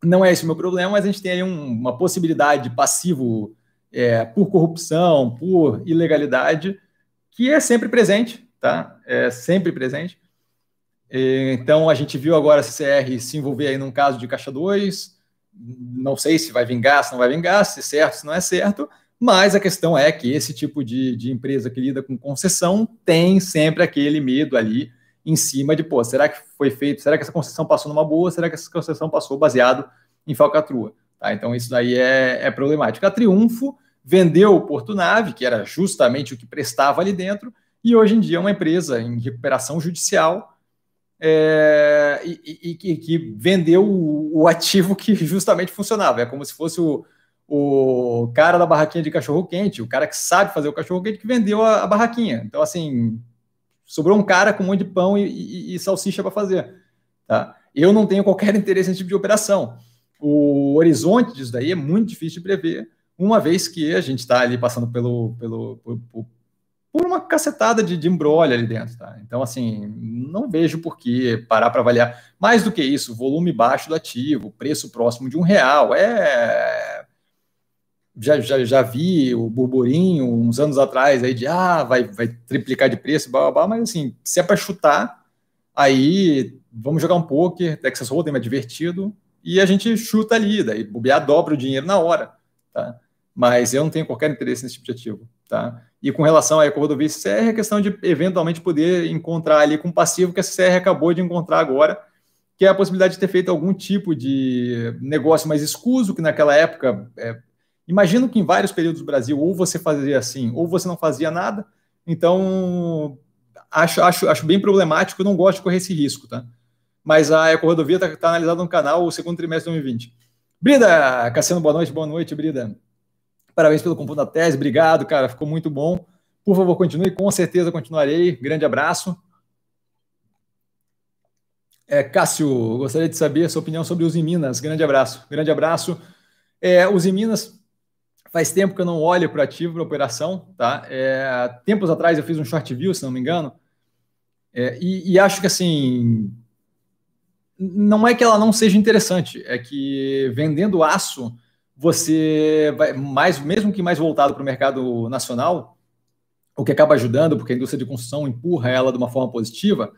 Não é esse o meu problema, mas a gente tem aí um, uma possibilidade de passivo é, por corrupção, por ilegalidade, que é sempre presente, tá? É sempre presente. Então, a gente viu agora a CCR se envolver aí num caso de Caixa 2, não sei se vai vingar, se não vai vingar, se é certo, se não é certo, mas a questão é que esse tipo de, de empresa que lida com concessão tem sempre aquele medo ali em cima de, pô, será que foi feito, será que essa concessão passou numa boa, será que essa concessão passou baseado em falcatrua? Tá? Então, isso daí é, é problemático. A Triunfo vendeu o Porto Nave, que era justamente o que prestava ali dentro, e hoje em dia é uma empresa em recuperação judicial, é, e, e, e, que vendeu o, o, ativo que justamente funcionava. É como se fosse o, o cara da barraquinha de cachorro-quente, o cara que sabe fazer o cachorro-quente que vendeu a, a, barraquinha. Então, assim, sobrou um cara com um monte de pão e, e salsicha para fazer. Tá? Eu não tenho qualquer interesse nesse tipo de operação. O horizonte disso daí é muito difícil de prever, uma vez que a gente está ali passando pelo, pelo, pelo, por uma cacetada de, de ali dentro, tá? Então, assim, não vejo por que parar para avaliar. Mais do que isso, volume baixo do ativo, preço próximo de um real, é... Já, já, já vi o burburinho uns anos atrás aí de, ah, vai, vai triplicar de preço, blá, blá, blá, mas assim, se é para chutar, aí vamos jogar um poker, Texas Hold'em é divertido, e a gente chuta ali, daí bobear dobra o dinheiro na hora, tá? Mas eu não tenho qualquer interesse nesse tipo de ativo, tá? E com relação à Ecorodovia CCR, a questão de eventualmente poder encontrar ali com passivo que a CCR acabou de encontrar agora, que é a possibilidade de ter feito algum tipo de negócio mais escuso, que naquela época, é, imagino que em vários períodos do Brasil, ou você fazia assim, ou você não fazia nada. Então, acho, acho, acho bem problemático, não gosto de correr esse risco, tá? Mas a Ecorodovia está tá analisada no canal o segundo trimestre de 2020. Brida, Cassiano, boa noite, boa noite, Brida. Parabéns pelo computador da tese, obrigado, cara, ficou muito bom. Por favor, continue, com certeza continuarei. Grande abraço. É, Cássio, gostaria de saber a sua opinião sobre os em Minas. Grande abraço, grande abraço. É, os Minas, faz tempo que eu não olho para ativo, para operação, tá? É, tempos atrás eu fiz um short view, se não me engano, é, e, e acho que assim, não é que ela não seja interessante, é que vendendo aço você vai mais, mesmo que mais voltado para o mercado nacional, o que acaba ajudando, porque a indústria de construção empurra ela de uma forma positiva,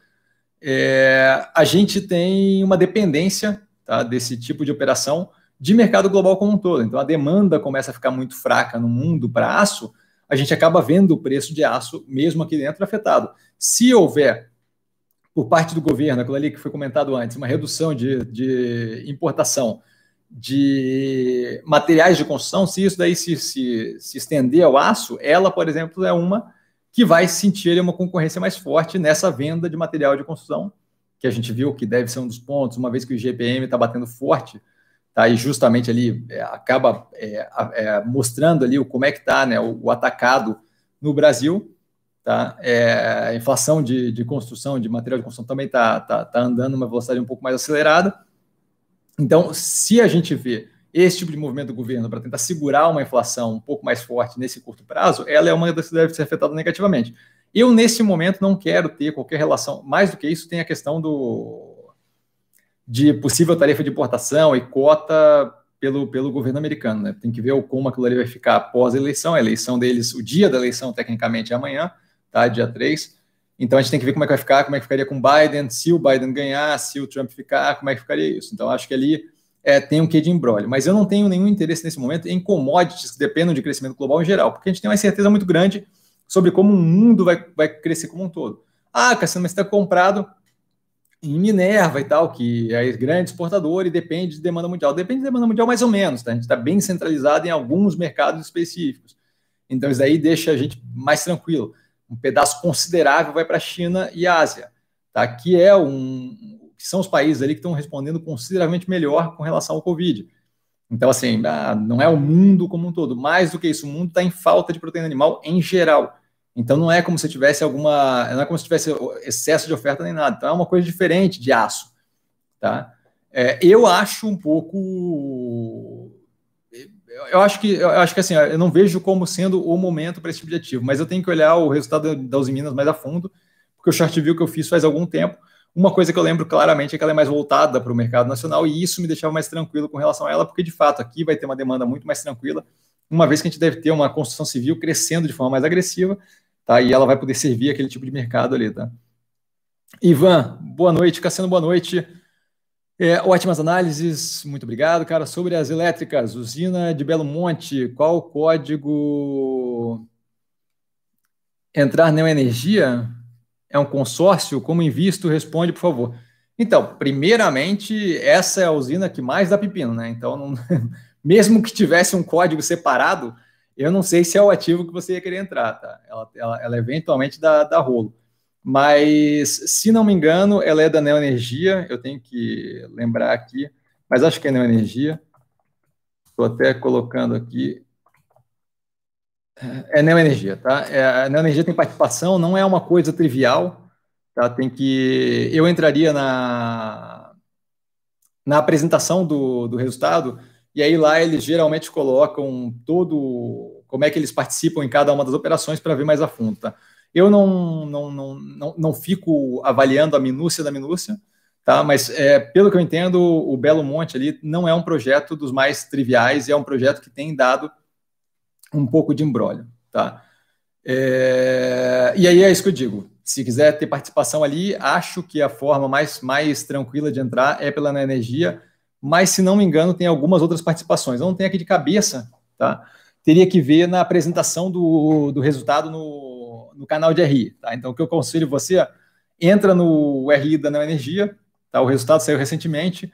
é, a gente tem uma dependência tá, desse tipo de operação de mercado global como um todo. Então, a demanda começa a ficar muito fraca no mundo para aço, a gente acaba vendo o preço de aço, mesmo aqui dentro, afetado. Se houver, por parte do governo, aquilo ali que foi comentado antes, uma redução de, de importação de materiais de construção, se isso daí se, se, se estender ao aço, ela, por exemplo, é uma que vai sentir uma concorrência mais forte nessa venda de material de construção, que a gente viu que deve ser um dos pontos, uma vez que o GPM está batendo forte, tá? E justamente ali é, acaba é, é, mostrando ali o, como é que está né, o, o, atacado no Brasil, tá? É, a inflação de, de construção, de material de construção também está tá, tá andando numa velocidade um pouco mais acelerada, então, se a gente vê esse tipo de movimento do governo para tentar segurar uma inflação um pouco mais forte nesse curto prazo, ela é uma das que deve ser afetada negativamente. Eu, nesse momento, não quero ter qualquer relação. Mais do que isso, tem a questão do de possível tarifa de importação e cota pelo, pelo governo americano. Né? Tem que ver como aquilo ali vai ficar após a eleição. A eleição deles, o dia da eleição, tecnicamente, é amanhã, tá? dia 3. Então a gente tem que ver como é que vai ficar, como é que ficaria com o Biden, se o Biden ganhar, se o Trump ficar, como é que ficaria isso. Então acho que ali é, tem um quê de embrólio. Mas eu não tenho nenhum interesse nesse momento em commodities que dependam de crescimento global em geral, porque a gente tem uma incerteza muito grande sobre como o mundo vai, vai crescer como um todo. Ah, Cassiano, mas está comprado em Minerva e tal, que é grande exportador e depende de demanda mundial. Depende de demanda mundial mais ou menos, tá? A gente está bem centralizado em alguns mercados específicos. Então isso aí deixa a gente mais tranquilo. Um pedaço considerável vai para a China e Ásia, tá? Que é um que são os países ali que estão respondendo consideravelmente melhor com relação ao Covid. Então, assim, ah, não é o mundo como um todo. Mais do que isso, o mundo está em falta de proteína animal em geral. Então não é como se tivesse alguma, não é como se tivesse excesso de oferta nem nada. Então é uma coisa diferente de aço, tá? É, eu acho um pouco, eu acho que, eu acho que assim, eu não vejo como sendo o momento para esse tipo de ativo, mas eu tenho que olhar o resultado da Uzi Minas mais a fundo, porque o short view que eu fiz faz algum tempo. Uma coisa que eu lembro claramente é que ela é mais voltada para o mercado nacional e isso me deixava mais tranquilo com relação a ela, porque de fato aqui vai ter uma demanda muito mais tranquila, uma vez que a gente deve ter uma construção civil crescendo de forma mais agressiva tá? E ela vai poder servir aquele tipo de mercado ali, tá? Ivan, boa noite. Cassiano, boa noite. É, ótimas análises, muito obrigado, cara. Sobre as elétricas, usina de Belo Monte, qual o código? Entrar Neoenergia? É um consórcio? Como invisto? Responde, por favor. Então, primeiramente, essa é a usina que mais dá pepino, né? Então, não... mesmo que tivesse um código separado, eu não sei se é o ativo que você ia querer entrar, tá? Ela, ela, ela eventualmente dá, dá rolo. Mas, se não me engano, ela é da Neoenergia, eu tenho que lembrar aqui, mas acho que é Neoenergia. Estou até colocando aqui. É Neoenergia, tá? É, a Neoenergia tem participação, não é uma coisa trivial, tá? Tem que. Eu entraria na, na apresentação do, do resultado e aí lá eles geralmente colocam todo como é que eles participam em cada uma das operações para ver mais a fundo. Tá? Eu não, não, não, não, não fico avaliando a minúcia da minúcia, tá? mas é, pelo que eu entendo, o Belo Monte ali não é um projeto dos mais triviais é um projeto que tem dado um pouco de embrólio. Tá? É, e aí é isso que eu digo. Se quiser ter participação ali, acho que a forma mais, mais tranquila de entrar é pela energia mas se não me engano, tem algumas outras participações. Eu não tenho aqui de cabeça, tá? Teria que ver na apresentação do, do resultado no, no canal de RI, tá? Então, o que eu aconselho você, entra no RI da Neo Energia, tá? O resultado saiu recentemente,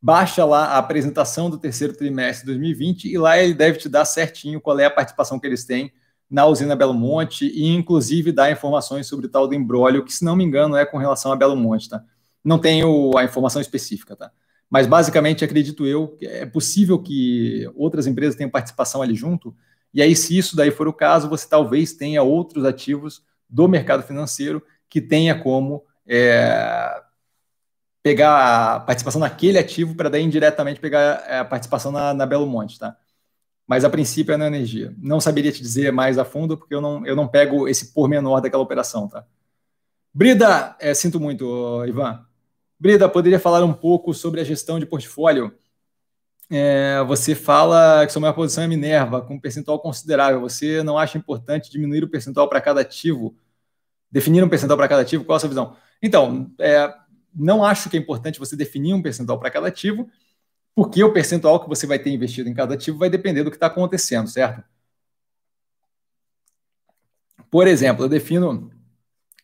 baixa lá a apresentação do terceiro trimestre de 2020 e lá ele deve te dar certinho qual é a participação que eles têm na usina Belo Monte e, inclusive, dar informações sobre o tal do embrólio, que, se não me engano, é com relação a Belo Monte, tá? Não tenho a informação específica, tá? Mas basicamente acredito eu que é possível que outras empresas tenham participação ali junto. E aí, se isso daí for o caso, você talvez tenha outros ativos do mercado financeiro que tenha como é, pegar a participação naquele ativo para daí indiretamente pegar é, a participação na, na Belo Monte, tá? Mas a princípio é na energia. Não saberia te dizer mais a fundo, porque eu não, eu não pego esse pormenor daquela operação, tá? Brida, é, sinto muito, Ivan. Brida, poderia falar um pouco sobre a gestão de portfólio? É, você fala que sua maior posição é Minerva, com um percentual considerável. Você não acha importante diminuir o percentual para cada ativo? Definir um percentual para cada ativo? Qual a sua visão? Então, é, não acho que é importante você definir um percentual para cada ativo, porque o percentual que você vai ter investido em cada ativo vai depender do que está acontecendo, certo? Por exemplo, eu defino,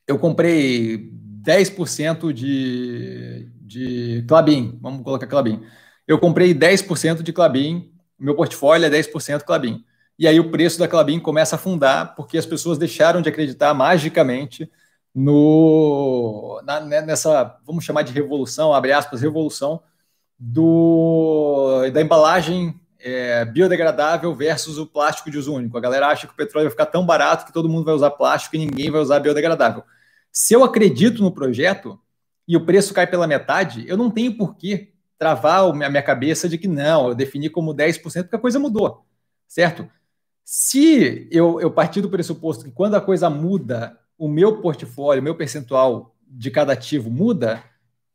eu comprei 10% de, de Clabin, vamos colocar Clabin. Eu comprei 10% de Clabin, meu portfólio é 10% Clabin. E aí o preço da Clabin começa a afundar porque as pessoas deixaram de acreditar magicamente no na, né, nessa, vamos chamar de revolução, abre aspas, revolução do da embalagem é, biodegradável versus o plástico de uso único. A galera acha que o petróleo vai ficar tão barato que todo mundo vai usar plástico e ninguém vai usar biodegradável. Se eu acredito no projeto e o preço cai pela metade, eu não tenho por que travar a minha cabeça de que não, eu defini como 10% porque a coisa mudou, certo? Se eu, eu partir do pressuposto que quando a coisa muda, o meu portfólio, o meu percentual de cada ativo muda,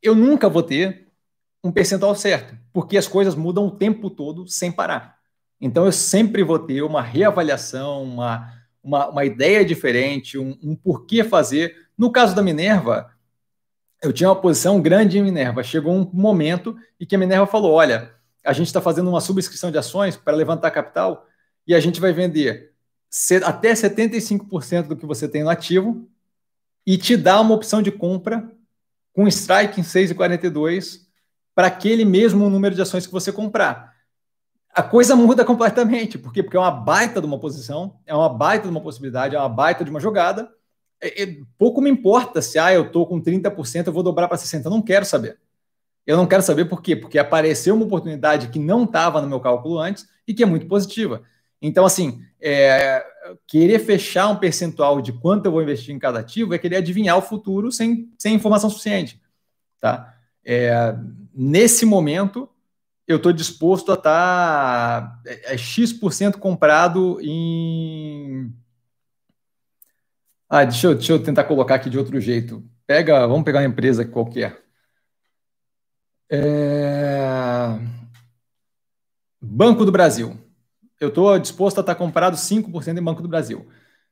eu nunca vou ter um percentual certo, porque as coisas mudam o tempo todo sem parar. Então, eu sempre vou ter uma reavaliação, uma, uma, uma ideia diferente, um, um porquê fazer. No caso da Minerva, eu tinha uma posição grande em Minerva. Chegou um momento em que a Minerva falou: olha, a gente está fazendo uma subscrição de ações para levantar capital e a gente vai vender até 75% do que você tem no ativo e te dá uma opção de compra com strike em 6,42 para aquele mesmo número de ações que você comprar. A coisa muda completamente, por quê? Porque é uma baita de uma posição, é uma baita de uma possibilidade, é uma baita de uma jogada. É, é, pouco me importa se ah, eu estou com 30%, eu vou dobrar para 60%. Eu não quero saber. Eu não quero saber por quê? Porque apareceu uma oportunidade que não estava no meu cálculo antes e que é muito positiva. Então, assim, é, querer fechar um percentual de quanto eu vou investir em cada ativo é querer adivinhar o futuro sem, sem informação suficiente. Tá? É, nesse momento, eu estou disposto a estar tá, é, é X% comprado em. Ah, deixa eu, deixa eu tentar colocar aqui de outro jeito. Pega, vamos pegar uma empresa qualquer. É... Banco do Brasil. Eu estou disposto a estar tá comprado 5% em Banco do Brasil.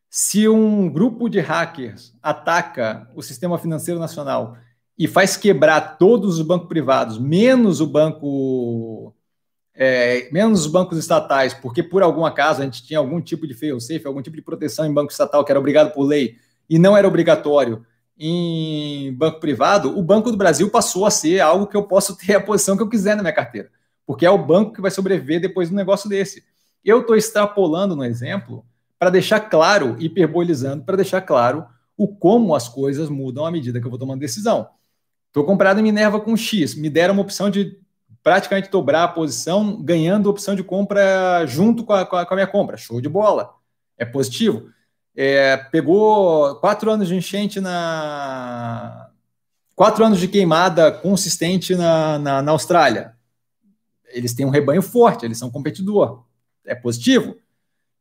Se um grupo de hackers ataca o sistema financeiro nacional e faz quebrar todos os bancos privados, menos o banco, é, menos os bancos estatais, porque por algum acaso a gente tinha algum tipo de fail-safe, algum tipo de proteção em banco estatal que era obrigado por lei e não era obrigatório em banco privado, o Banco do Brasil passou a ser algo que eu posso ter a posição que eu quiser na minha carteira, porque é o banco que vai sobreviver depois de um negócio desse. Eu estou extrapolando no exemplo para deixar claro, hiperbolizando, para deixar claro o como as coisas mudam à medida que eu vou tomando decisão. Estou comprado em Minerva com X, me deram uma opção de praticamente dobrar a posição, ganhando opção de compra junto com a, com a, com a minha compra. Show de bola. É positivo. É, pegou quatro anos de enchente na. Quatro anos de queimada consistente na, na, na Austrália. Eles têm um rebanho forte, eles são competidor. É positivo.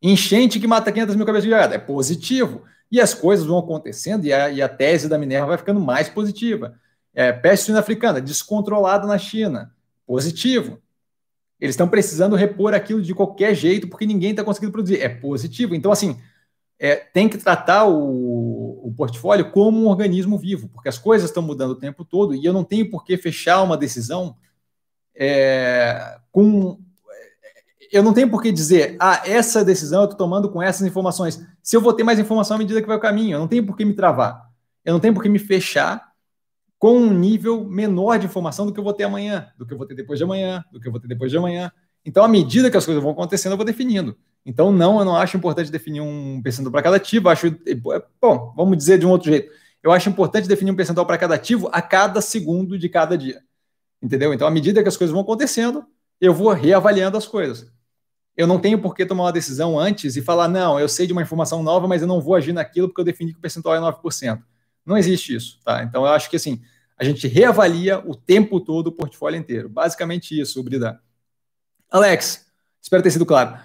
Enchente que mata 500 mil cabeças de gado. É positivo. E as coisas vão acontecendo e a, e a tese da Minerva vai ficando mais positiva. É, peste suína africana, descontrolada na China. Positivo. Eles estão precisando repor aquilo de qualquer jeito porque ninguém está conseguindo produzir. É positivo. Então, assim, é, tem que tratar o, o, portfólio como um organismo vivo, porque as coisas estão mudando o tempo todo e eu não tenho por que fechar uma decisão é, com. Eu não tenho por que dizer, ah, essa decisão eu estou tomando com essas informações. Se eu vou ter mais informação à medida que vai o caminho, eu não tenho por que me travar. Eu não tenho por que me fechar com um nível menor de informação do que eu vou ter amanhã, do que eu vou ter depois de amanhã, do que eu vou ter depois de amanhã. Então, à medida que as coisas vão acontecendo, eu vou definindo. Então, não, eu não acho importante definir um percentual para cada ativo. Acho, bom, vamos dizer de um outro jeito. Eu acho importante definir um percentual para cada ativo a cada segundo de cada dia. Entendeu? Então, à medida que as coisas vão acontecendo, eu vou reavaliando as coisas. Eu não tenho por que tomar uma decisão antes e falar, não, eu sei de uma informação nova, mas eu não vou agir naquilo porque eu defini que o percentual é 9%. Não existe isso, tá? Então eu acho que assim, a gente reavalia o tempo todo o portfólio inteiro. Basicamente isso, Brida. Alex, espero ter sido claro.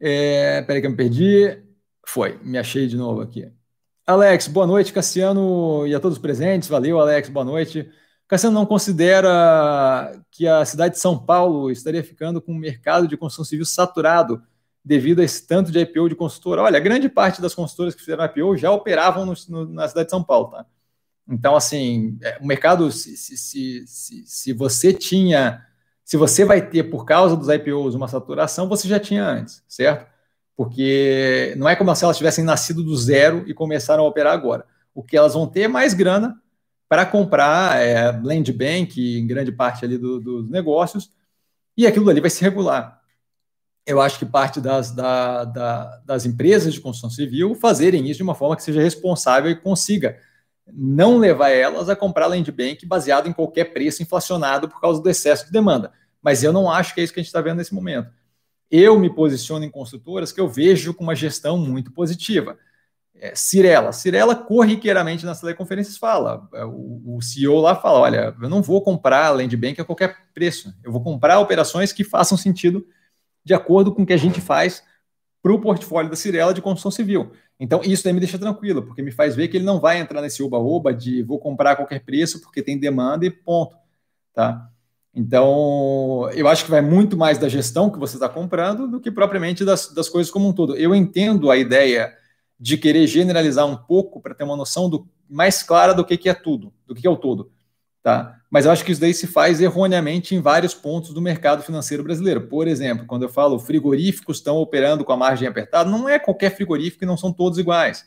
É, peraí que eu me perdi. Foi, me achei de novo aqui. Alex, boa noite, Cassiano e a todos os presentes. Valeu, Alex, boa noite. Cassiano não considera que a cidade de São Paulo estaria ficando com um mercado de construção civil saturado devido a esse tanto de IPO de consultora. Olha, grande parte das consultoras que fizeram IPO já operavam no, no, na cidade de São Paulo, tá? Então, assim, é, o mercado, se, se, se, se, você tinha, se você vai ter, por causa dos IPOs, uma saturação, você já tinha antes, certo? Porque não é como se elas tivessem nascido do zero e começaram a operar agora. O que elas vão ter é mais grana para comprar é, land bank, em grande parte ali do, dos negócios, e aquilo ali vai se regular eu acho que parte das, da, da, das empresas de construção civil fazerem isso de uma forma que seja responsável e consiga não levar elas a comprar land bank baseado em qualquer preço inflacionado por causa do excesso de demanda. Mas eu não acho que é isso que a gente está vendo nesse momento. Eu me posiciono em construtoras que eu vejo com uma gestão muito positiva. É, Cirela. Cirela corriqueiramente nas teleconferências fala, é, o, o CEO lá fala, olha, eu não vou comprar land bank a qualquer preço, eu vou comprar operações que façam sentido de acordo com o que a gente faz para o portfólio da Cirela de construção civil. Então, isso daí me deixa tranquilo, porque me faz ver que ele não vai entrar nesse oba-oba de vou comprar a qualquer preço porque tem demanda e ponto. Tá? Então, eu acho que vai muito mais da gestão que você está comprando do que propriamente das, das coisas como um todo. Eu entendo a ideia de querer generalizar um pouco para ter uma noção do, mais clara do que, que é tudo, do que, que é o todo. Tá? Mas eu acho que isso daí se faz erroneamente em vários pontos do mercado financeiro brasileiro. Por exemplo, quando eu falo frigoríficos estão operando com a margem apertada, não é qualquer frigorífico e não são todos iguais.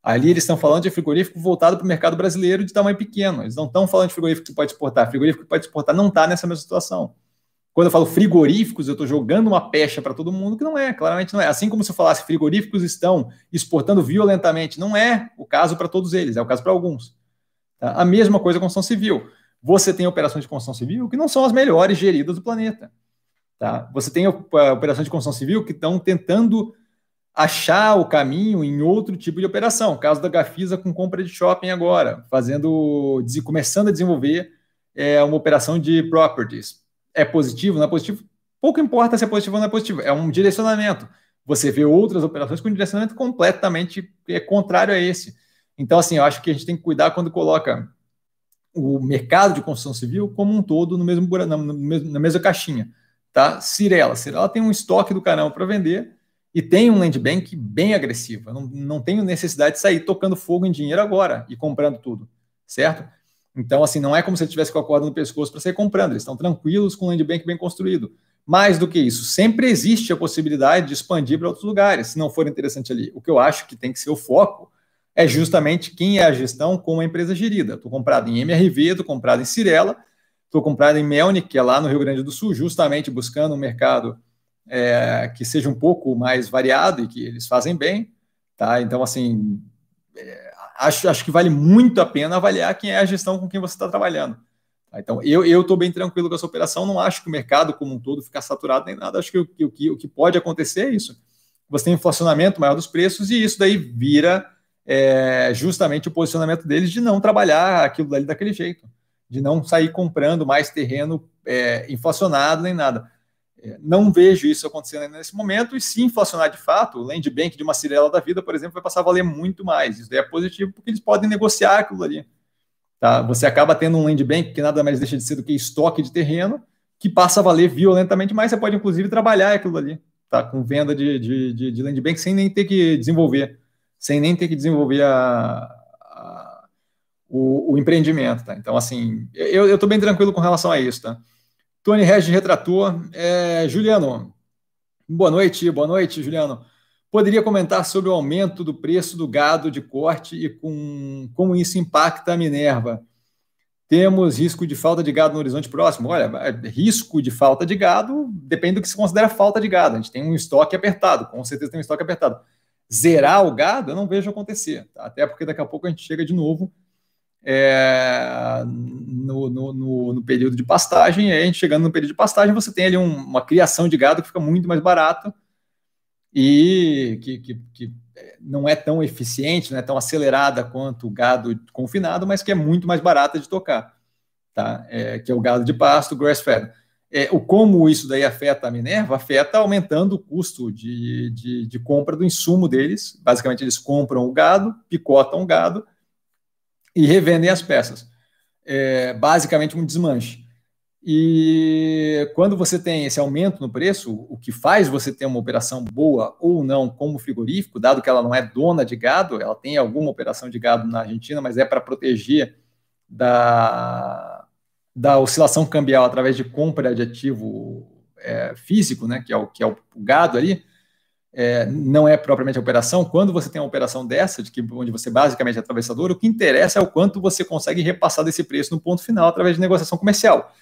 Ali eles estão falando de frigorífico voltado para o mercado brasileiro de tamanho pequeno. Eles não estão falando de frigorífico que pode exportar. Frigorífico que pode exportar não está nessa mesma situação. Quando eu falo frigoríficos, eu estou jogando uma pecha para todo mundo que não é, claramente não é. Assim como se eu falasse frigoríficos estão exportando violentamente, não é o caso para todos eles, é o caso para alguns. A mesma coisa com construção civil. Você tem operações de construção civil que não são as melhores geridas do planeta. Tá? Você tem operações de construção civil que estão tentando achar o caminho em outro tipo de operação. Caso da Gafisa com compra de shopping agora, fazendo, começando a desenvolver é, uma operação de properties. É positivo, não é positivo? Pouco importa se é positivo ou não é positivo, é um direcionamento. Você vê outras operações com um direcionamento completamente é, contrário a esse. Então, assim, eu acho que a gente tem que cuidar quando coloca o mercado de construção civil como um todo no mesmo, na, na mesma caixinha. Tá? Cirela. Cirela tem um estoque do canal para vender e tem um land bank bem agressivo. Eu não, não tenho necessidade de sair tocando fogo em dinheiro agora e comprando tudo, certo? Então, assim, não é como se ele tivesse com a corda no pescoço para sair comprando. Eles estão tranquilos com o land bank bem construído. Mais do que isso, sempre existe a possibilidade de expandir para outros lugares, se não for interessante ali. O que eu acho que tem que ser o foco é justamente quem é a gestão com a empresa gerida. Estou comprado em MRV, estou comprado em Cirela, estou comprado em Melnik, que é lá no Rio Grande do Sul, justamente buscando um mercado é, que seja um pouco mais variado e que eles fazem bem, tá? Então, assim, é, acho, acho que vale muito a pena avaliar quem é a gestão com quem você está trabalhando. Tá? Então, eu estou bem tranquilo com essa operação, não acho que o mercado como um todo fica saturado nem nada, acho que o, que o que pode acontecer é isso. Você tem inflacionamento maior dos preços e isso daí vira é, justamente o posicionamento deles de não trabalhar aquilo dali daquele jeito, de não sair comprando mais terreno é, inflacionado nem nada. Não vejo isso acontecendo nesse momento, e se inflacionar de fato, o land bank de uma Cirela da vida, por exemplo, vai passar a valer muito mais. Isso é positivo porque eles podem negociar aquilo ali. Tá? Você acaba tendo um land bank que nada mais deixa de ser do que estoque de terreno, que passa a valer violentamente mais. Você pode, inclusive, trabalhar aquilo ali, tá? com venda de, de, de, de land bank sem nem ter que desenvolver, sem nem ter que desenvolver a, a o, o, empreendimento. Tá? Então, assim, eu estou bem tranquilo com relação a isso. Tá? Tony Regis retrator. É, Juliano, boa noite, boa noite, Juliano. Poderia comentar sobre o aumento do preço do gado de corte e com, como isso impacta a Minerva? Temos risco de falta de gado no horizonte próximo? Olha, risco de falta de gado depende do que se considera falta de gado. A gente tem um estoque apertado, com certeza tem um estoque apertado. Zerar o gado, eu não vejo acontecer, tá? até porque daqui a pouco a gente chega de novo é, no, no, no, no, período de pastagem, e aí a gente chegando no período de pastagem, você tem ali um, uma criação de gado que fica muito mais barato e que, que, que, não é tão eficiente, não é tão acelerada quanto o gado confinado, mas que é muito mais barata de tocar, tá? É, que é o gado de pasto, grass-fed. É, o como isso daí afeta a Minerva? Afeta aumentando o custo de, de, de compra do insumo deles. Basicamente, eles compram o gado, picotam o gado, e revendem as peças. É basicamente um desmanche. E quando você tem esse aumento no preço, o que faz você ter uma operação boa ou não como frigorífico, dado que ela não é dona de gado, ela tem alguma operação de gado na Argentina, mas é para proteger da, da oscilação cambial através de compra de ativo é, físico, né, que é o, que é o gado ali, é, não é propriamente a operação, quando você tem uma operação dessa, de que, onde você basicamente é atravessador, o que interessa é o quanto você consegue repassar desse preço no ponto final através de negociação comercial.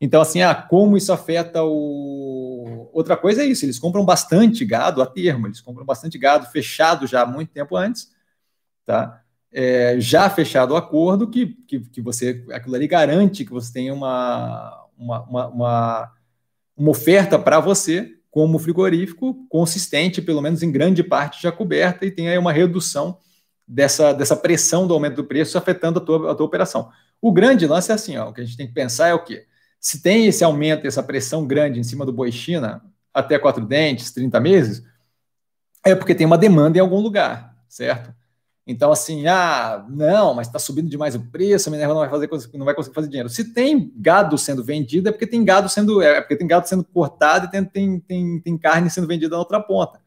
Então, assim, ah, como isso afeta o. Outra coisa é isso, eles compram bastante gado a termo, eles compram bastante gado fechado já há muito tempo antes, tá? É, já fechado o acordo, que, que, que você, aquilo ali garante que você tenha uma, uma, uma, uma, uma oferta para você como frigorífico consistente, pelo menos em grande parte já coberta, e tem aí uma redução dessa, dessa pressão do aumento do preço afetando a tua, a tua operação. O grande lance é assim, ó, o que a gente tem que pensar é o quê? Se tem esse aumento, essa pressão grande em cima do boi China, até quatro dentes, 30 meses, é porque tem uma demanda em algum lugar, certo? Então, assim, ah, não, mas está subindo demais o preço, a Minerva não vai fazer, não vai conseguir fazer dinheiro. Se tem gado sendo vendido, é porque tem gado sendo, é porque tem gado sendo cortado e tem, tem, tem, tem carne sendo vendida na outra ponta.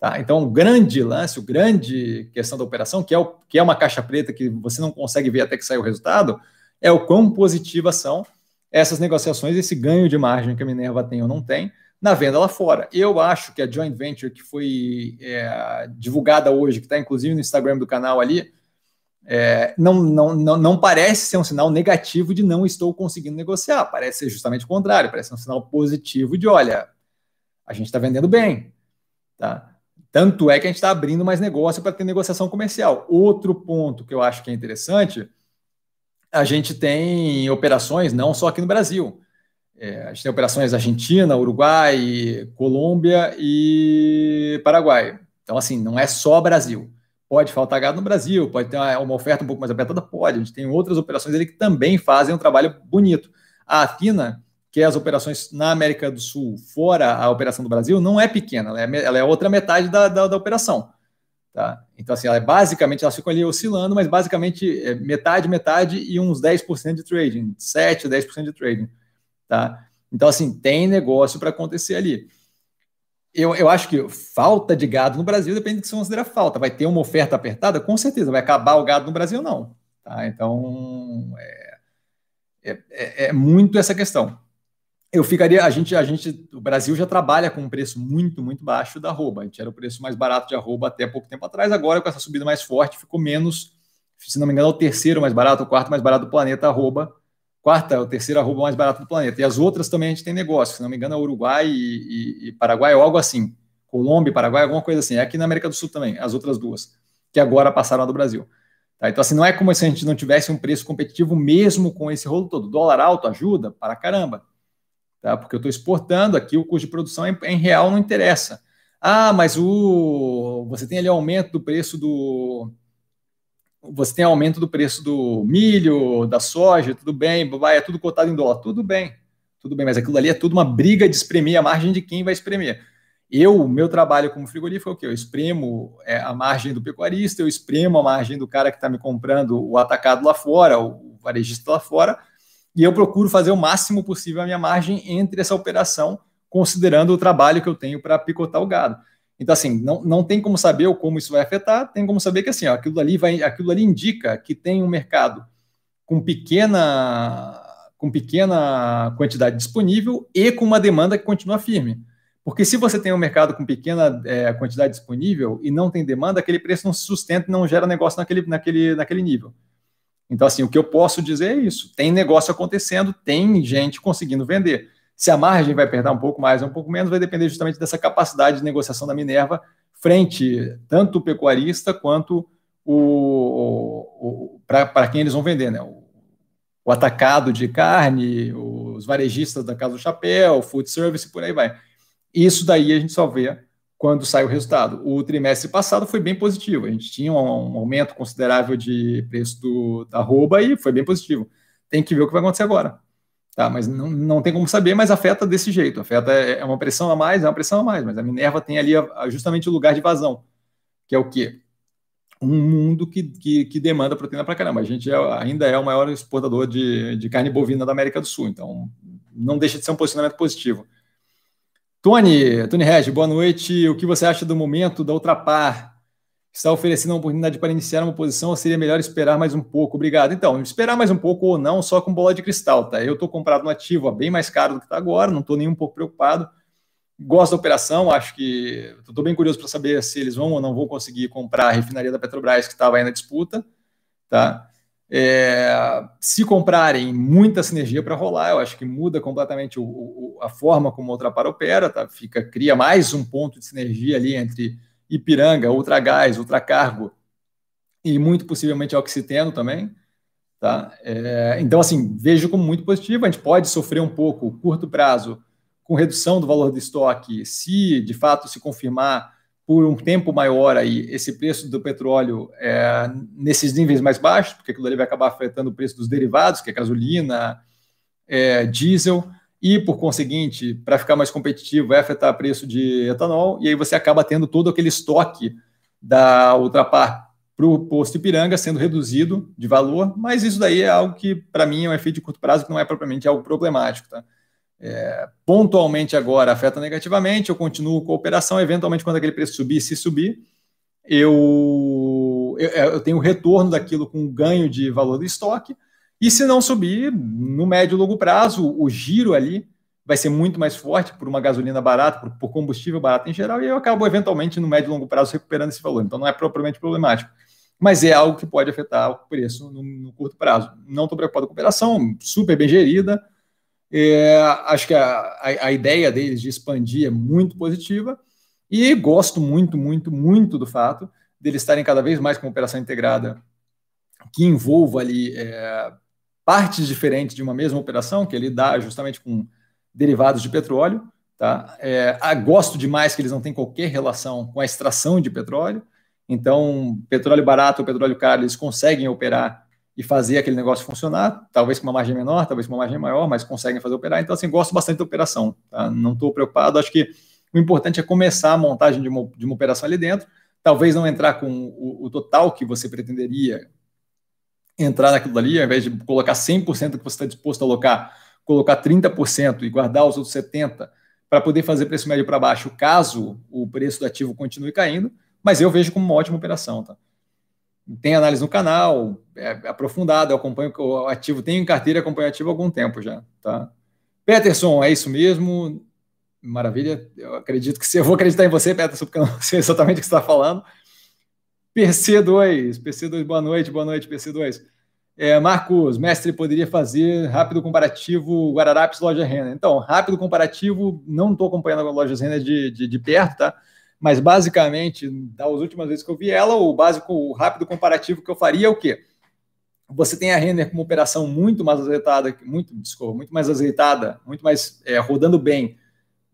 Tá? Então, o grande lance, o grande questão da operação, que é, o, que é uma caixa preta que você não consegue ver até que sair o resultado, é o quão positivas são essas negociações, esse ganho de margem que a Minerva tem ou não tem, na venda lá fora. Eu acho que a joint venture que foi é, divulgada hoje, que está inclusive no Instagram do canal ali, é, não, não, não, não parece ser um sinal negativo de não estou conseguindo negociar. Parece ser justamente o contrário, parece um sinal positivo de olha, a gente está vendendo bem. Tá? Tanto é que a gente está abrindo mais negócio para ter negociação comercial. Outro ponto que eu acho que é interessante, a gente tem operações não só aqui no Brasil. É, a gente tem operações Argentina, Uruguai, Colômbia e Paraguai. Então, assim, não é só Brasil. Pode faltar gado no Brasil, pode ter uma oferta um pouco mais apertada? Pode. A gente tem outras operações ali que também fazem um trabalho bonito. A Atina, que é as operações na América do Sul, fora a operação do Brasil, não é pequena, ela é, ela é outra metade da, da, da operação. Tá? Então, assim, ela é basicamente, elas ficam ali oscilando, mas basicamente é metade, metade e uns 10% de trading, 7, 10% de trading. Tá? Então, assim, tem negócio para acontecer ali. Eu, eu acho que falta de gado no Brasil depende do que você considera falta. Vai ter uma oferta apertada? Com certeza. Vai acabar o gado no Brasil? Não. Tá? Então, é, é, é, é muito essa questão. Eu ficaria, a gente, a gente, o Brasil já trabalha com um preço muito, muito baixo da arroba. A gente era o preço mais barato de arroba até pouco tempo atrás. Agora, com essa subida mais forte, ficou menos, se não me engano, é o terceiro mais barato, o quarto mais barato do planeta arroba quarta ou terceira arroba mais barata do planeta. E as outras também a gente tem negócio, se não me engano, é Uruguai e, e, e Paraguai, ou algo assim. Colômbia Paraguai, alguma coisa assim. É aqui na América do Sul também, as outras duas, que agora passaram do Brasil. Tá? Então, assim, não é como se a gente não tivesse um preço competitivo mesmo com esse rolo todo. dólar alto ajuda para caramba. Tá? Porque eu estou exportando aqui, o custo de produção em, em real não interessa. Ah, mas o você tem ali aumento do preço do, você tem aumento do preço do milho, da soja, tudo bem, é tudo cotado em dólar, tudo bem, tudo bem, mas aquilo ali é tudo uma briga de espremer a margem de quem vai espremer. Eu, meu trabalho como frigorífico é o quê? Eu espremo é, a margem do pecuarista, eu espremo a margem do cara que está me comprando o atacado lá fora, o varejista lá fora, e eu procuro fazer o máximo possível a minha margem entre essa operação, considerando o trabalho que eu tenho para picotar o gado. Então, assim, não, não tem como saber como isso vai afetar, tem como saber que assim, ó, aquilo, ali vai, aquilo ali indica que tem um mercado com pequena, com pequena quantidade disponível e com uma demanda que continua firme. Porque se você tem um mercado com pequena é, quantidade disponível e não tem demanda, aquele preço não se sustenta e não gera negócio naquele, naquele, naquele nível. Então, assim, o que eu posso dizer é isso: tem negócio acontecendo, tem gente conseguindo vender. Se a margem vai apertar um pouco mais ou um pouco menos, vai depender justamente dessa capacidade de negociação da Minerva frente tanto o pecuarista quanto o, o, o para quem eles vão vender, né? O, o, atacado de carne, os varejistas da Casa do Chapéu, food service, por aí vai. Isso daí a gente só vê quando sai o resultado. O trimestre passado foi bem positivo. A gente tinha um, um aumento considerável de preço do, da arroba e foi bem positivo. Tem que ver o que vai acontecer agora. Tá, mas não, não tem como saber, mas afeta desse jeito. Afeta é, é uma pressão a mais, é uma pressão a mais, mas a Minerva tem ali a, a, justamente o lugar de vazão, que é o quê? Um mundo que, que, que demanda proteína para caramba. A gente é, ainda é o maior exportador de, de carne bovina da América do Sul, então não deixa de ser um posicionamento positivo. Tony, Tony Regi, boa noite. O que você acha do momento da Ultrapar? Está oferecendo uma oportunidade para iniciar uma posição ou seria melhor esperar mais um pouco? Obrigado. Então, esperar mais um pouco ou não, só com bola de cristal, tá? Eu estou comprado no ativo a bem mais caro do que está agora, não estou nem um pouco preocupado. Gosto da operação, acho que estou bem curioso para saber se eles vão ou não vão conseguir comprar a refinaria da Petrobras que estava aí na disputa, tá? É, se comprarem muita sinergia para rolar, eu acho que muda completamente o, o, a forma como a Ultrapar opera, tá? Fica, cria mais um ponto de sinergia ali entre Ipiranga, Ultragás, Ultracargo e muito possivelmente Oxiteno também. Tá? É, então, assim, vejo como muito positivo. A gente pode sofrer um pouco, curto prazo, com redução do valor do estoque, se de fato se confirmar por um tempo maior aí esse preço do petróleo é, nesses níveis mais baixos, porque aquilo ali vai acabar afetando o preço dos derivados, que é gasolina, é, diesel e, por conseguinte, para ficar mais competitivo, vai afetar preço de etanol, e aí você acaba tendo todo aquele estoque da Ultrapar para o posto Ipiranga sendo reduzido de valor, mas isso daí é algo que, para mim, é um efeito de curto prazo que não é propriamente algo problemático. Tá? É, pontualmente agora afeta negativamente, eu continuo com a operação, eventualmente quando aquele preço subir, se subir, eu, eu, eu tenho retorno daquilo com ganho de valor do estoque, e se não subir, no médio e longo prazo, o giro ali vai ser muito mais forte por uma gasolina barata, por, por, combustível barato em geral, e eu acabo eventualmente no médio e longo prazo recuperando esse valor. Então não é propriamente problemático. Mas é algo que pode afetar o preço no, no curto prazo. Não estou preocupado com a operação, super bem gerida. É, acho que a, a, a ideia deles de expandir é muito positiva. E gosto muito, muito, muito do fato deles estarem cada vez mais com operação integrada que envolva ali é, partes diferentes de uma mesma operação, que ele dá justamente com derivados de petróleo. Tá? É, gosto demais que eles não têm qualquer relação com a extração de petróleo. Então, petróleo barato ou petróleo caro, eles conseguem operar e fazer aquele negócio funcionar, talvez com uma margem menor, talvez com uma margem maior, mas conseguem fazer operar. Então, assim, gosto bastante da operação. Tá? Não estou preocupado. Acho que o importante é começar a montagem de uma, de uma operação ali dentro. Talvez não entrar com o, o total que você pretenderia entrar naquilo ali, ao invés de colocar 100% que você está disposto a alocar, colocar 30% e guardar os outros 70% para poder fazer preço médio para baixo, caso o preço do ativo continue caindo, mas eu vejo como uma ótima operação. Tá? Tem análise no canal, é aprofundado, eu acompanho o ativo, tenho em carteira acompanho ativo há algum tempo já. Tá? Peterson, é isso mesmo? Maravilha, eu acredito que se eu vou acreditar em você, Peterson, porque eu não sei exatamente o que você está falando. PC2, PC2, boa noite, boa noite, PC2. É, Marcos, mestre, poderia fazer rápido comparativo Guararapes loja Renner. Então, rápido comparativo, não estou acompanhando a loja Renner de, de, de, perto, tá? Mas basicamente, das últimas vezes que eu vi ela, o básico, o rápido comparativo que eu faria é o quê? Você tem a Renner com uma operação muito mais azeitada, muito, desculpa, muito mais azeitada, muito mais é, rodando bem,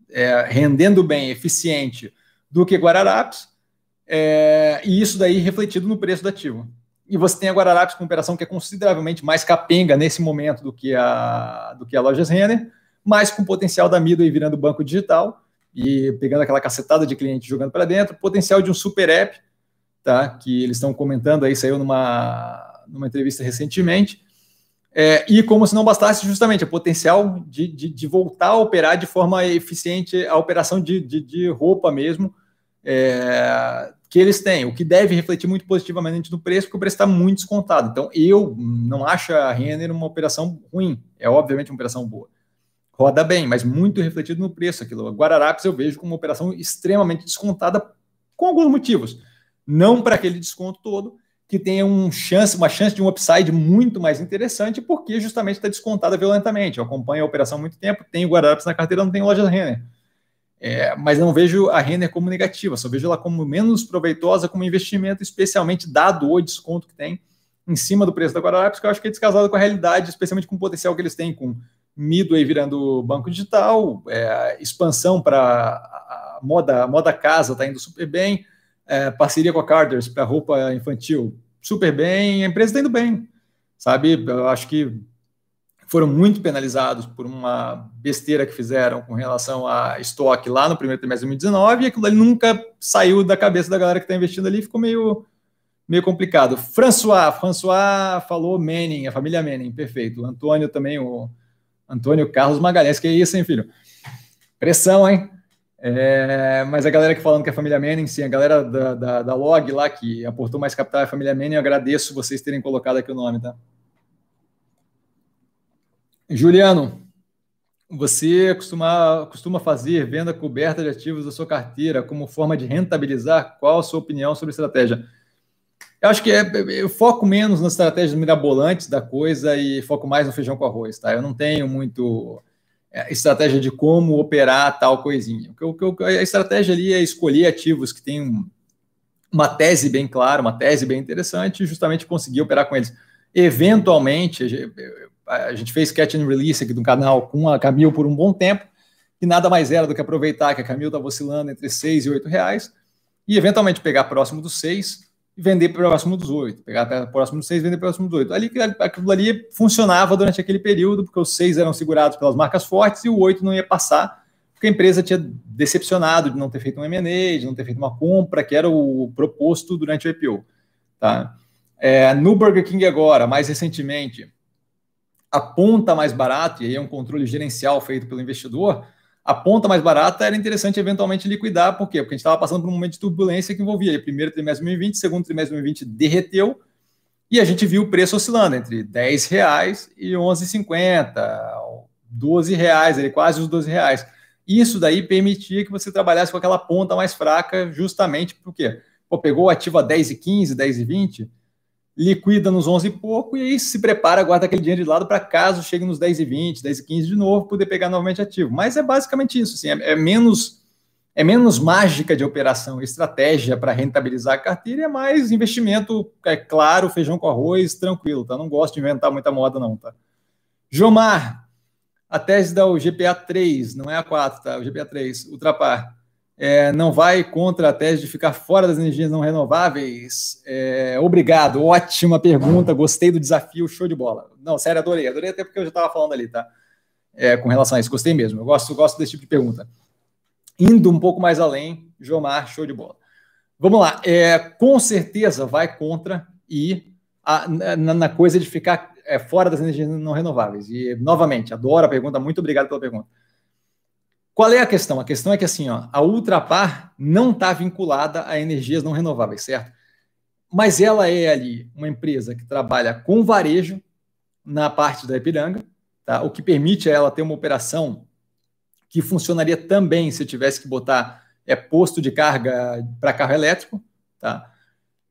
é, rendendo bem, eficiente do que Guararapes, é, e isso daí refletido no preço do ativo e você tem a Guararapes com operação que é consideravelmente mais capenga nesse momento do que a, do que a Lojas Renner, mas com potencial da Midway virando banco digital e pegando aquela cacetada de cliente jogando para dentro, potencial de um super app, tá? que eles estão comentando aí, saiu numa, numa entrevista recentemente, é, e como se não bastasse justamente o potencial de, de, de, voltar a operar de forma eficiente a operação de, de, de roupa mesmo, é, que eles têm, o que deve refletir muito positivamente no preço, porque o preço está muito descontado. Então, eu não acho a Renner uma operação ruim, é obviamente uma operação boa. Roda bem, mas muito refletido no preço aquilo. A Guararapes eu vejo como uma operação extremamente descontada com alguns motivos. Não para aquele desconto todo, que tenha um chance, uma chance de um upside muito mais interessante, porque justamente está descontada violentamente. Eu acompanho a operação há muito tempo, tenho Guararapes na carteira, não tenho loja da Renner. É, mas não vejo a Renner como negativa, só vejo ela como menos proveitosa como investimento, especialmente dado o desconto que tem em cima do preço da Guararapes, que eu acho que é descasado com a realidade, especialmente com o potencial que eles têm com Midway virando banco digital, é, expansão para moda, moda casa está indo super bem, é, parceria com a Carters para roupa infantil super bem, a empresa está indo bem, sabe? Eu acho que foram muito penalizados por uma besteira que fizeram com relação a estoque lá no primeiro trimestre de 2019, e aquilo ali nunca saiu da cabeça da galera que está investindo ali, ficou meio, meio complicado. François, François falou Manning, a família Manning, perfeito. Antônio também, o Antônio Carlos Magalhães, que é isso, hein, filho? Pressão, hein? É, mas a galera que falando que é a família Manning, sim, a galera da, da, da Log lá que aportou mais capital é a família Manning, eu agradeço vocês terem colocado aqui o nome, tá? Juliano, você costuma, costuma fazer venda coberta de ativos da sua carteira como forma de rentabilizar? Qual a sua opinião sobre estratégia? Eu acho que é, eu foco menos nas estratégias mirabolantes da coisa e foco mais no feijão com arroz, tá? Eu não tenho muito é, estratégia de como operar tal coisinha. O que, a estratégia ali é escolher ativos que têm uma tese bem clara, uma tese bem interessante e justamente conseguir operar com eles. Eventualmente, a gente fez catch and release aqui do canal com a Camil por um bom tempo, e nada mais era do que aproveitar que a Camil estava oscilando entre 6 e 8 reais, e eventualmente pegar próximo dos 6 e vender próximo dos 8. Pegar próximo dos 6 e vender próximo dos 8. Ali, aquilo ali funcionava durante aquele período, porque os 6 eram segurados pelas marcas fortes e o 8 não ia passar, porque a empresa tinha decepcionado de não ter feito um M&A, de não ter feito uma compra, que era o proposto durante o IPO. Tá? É, no Burger King agora, mais recentemente, ponta mais barata, e aí é um controle gerencial feito pelo investidor, a ponta mais barata era interessante eventualmente liquidar, por quê? Porque a gente estava passando por um momento de turbulência que envolvia primeiro trimestre de 2020, segundo trimestre de 2020 derreteu, e a gente viu o preço oscilando entre 10 reais e 11,50, 12 reais, ele quase os 12 reais. Isso daí permitia que você trabalhasse com aquela ponta mais fraca, justamente porque pô, pegou o ativo a 10 e 15, 10 e 20, liquida nos 11 e pouco e aí se prepara, guarda aquele dinheiro de lado para caso chegue nos 10 e 20, 10 e 15 de novo, poder pegar novamente ativo. Mas é basicamente isso, assim, é, é menos é menos mágica de operação, estratégia para rentabilizar a carteira, é mais investimento, é claro, feijão com arroz, tranquilo, tá? Não gosto de inventar muita moda não, tá? Jomar, a tese da GPA 3, não é a 4, tá? O GPA 3, ultrapar, é, não vai contra a tese de ficar fora das energias não renováveis? É, obrigado, ótima pergunta, gostei do desafio, show de bola. Não, sério, adorei, adorei até porque eu já estava falando ali, tá? É, com relação a isso, gostei mesmo, eu gosto, gosto desse tipo de pergunta. Indo um pouco mais além, Jomar, show de bola. Vamos lá, é, com certeza vai contra e a, na, na coisa de ficar é, fora das energias não renováveis. E, novamente, adoro a pergunta, muito obrigado pela pergunta. Qual é a questão? A questão é que assim, ó, a Ultrapar não está vinculada a energias não renováveis, certo? Mas ela é ali uma empresa que trabalha com varejo na parte da Ipiranga, tá? o que permite a ela ter uma operação que funcionaria também se tivesse que botar é, posto de carga para carro elétrico. Tá?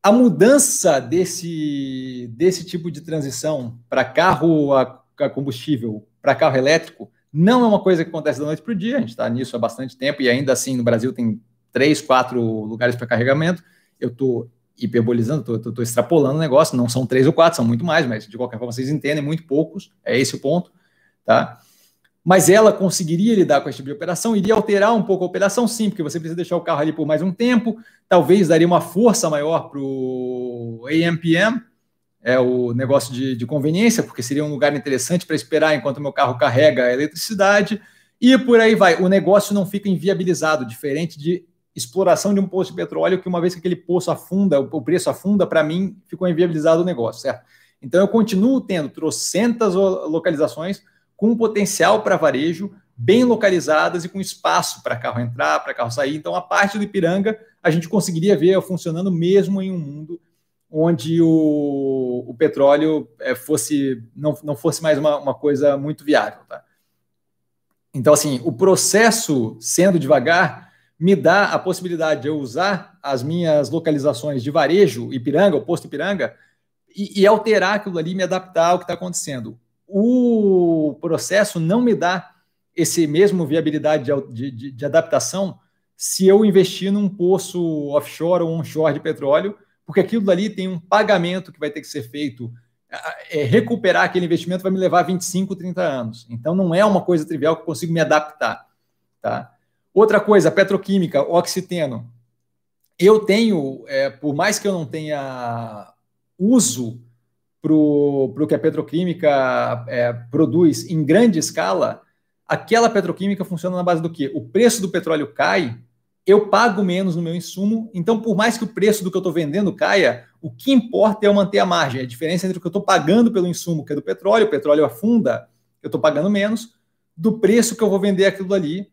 a mudança desse, desse tipo de transição para carro a, a combustível, para carro elétrico, não é uma coisa que acontece da noite para o dia. A gente está nisso há bastante tempo e ainda assim no Brasil tem três, quatro lugares para carregamento. Eu estou hiperbolizando, estou extrapolando o negócio. Não são três ou quatro, são muito mais, mas de qualquer forma vocês entendem, muito poucos. É esse o ponto, tá? mas ela conseguiria lidar com esse tipo de operação, iria alterar um pouco a operação, sim, porque você precisa deixar o carro ali por mais um tempo, talvez daria uma força maior para o AMPM, é o negócio de, de, conveniência, porque seria um lugar interessante para esperar enquanto meu carro carrega a eletricidade, e por aí vai. O negócio não fica inviabilizado, diferente de exploração de um poço de petróleo, que uma vez que aquele poço afunda, o preço afunda, para mim, ficou inviabilizado o negócio, certo? Então eu continuo tendo trocentas localizações, com potencial para varejo, bem localizadas e com espaço para carro entrar, para carro sair. Então, a parte do Ipiranga a gente conseguiria ver funcionando mesmo em um mundo onde o, o petróleo é, fosse não, não fosse mais uma, uma coisa muito viável. Tá? Então, assim, o processo sendo devagar me dá a possibilidade de eu usar as minhas localizações de varejo, Ipiranga, o posto Ipiranga, e, e alterar aquilo ali, me adaptar ao que está acontecendo o processo não me dá esse mesmo viabilidade de, de, de, adaptação se eu investir num poço offshore ou onshore de petróleo, porque aquilo dali tem um pagamento que vai ter que ser feito. É, recuperar aquele investimento vai me levar 25, 30 anos. Então não é uma coisa trivial que eu consigo me adaptar. Tá? Outra coisa, petroquímica, oxiteno. Eu tenho, é, por mais que eu não tenha uso para o que a petroquímica é, produz em grande escala, aquela petroquímica funciona na base do quê? O preço do petróleo cai, eu pago menos no meu insumo, então por mais que o preço do que eu estou vendendo caia, o que importa é eu manter a margem. A diferença entre o que eu estou pagando pelo insumo, que é do petróleo, o petróleo afunda, eu estou pagando menos, do preço que eu vou vender aquilo ali,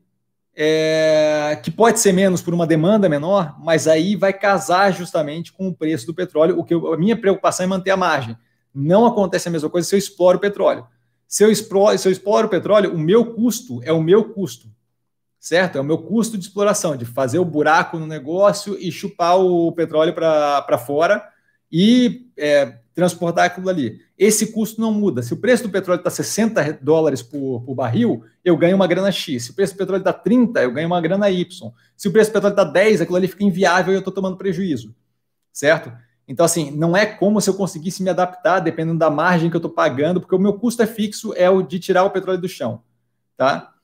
é, que pode ser menos por uma demanda menor, mas aí vai casar justamente com o preço do petróleo. O que eu, a minha preocupação é manter a margem. Não acontece a mesma coisa se eu exploro o petróleo. Se eu exploro, se eu exploro o petróleo, o meu custo é o meu custo, certo? É o meu custo de exploração, de fazer o buraco no negócio e chupar o petróleo para fora e é, transportar aquilo ali. Esse custo não muda. Se o preço do petróleo está 60 dólares por, por, barril, eu ganho uma grana X. Se o preço do petróleo está 30, eu ganho uma grana Y. Se o preço do petróleo está 10, aquilo ali fica inviável e eu estou tomando prejuízo, certo? Então, assim, não é como se eu conseguisse me adaptar dependendo da margem que eu estou pagando, porque o meu custo é fixo, é o de tirar o petróleo do chão, tá?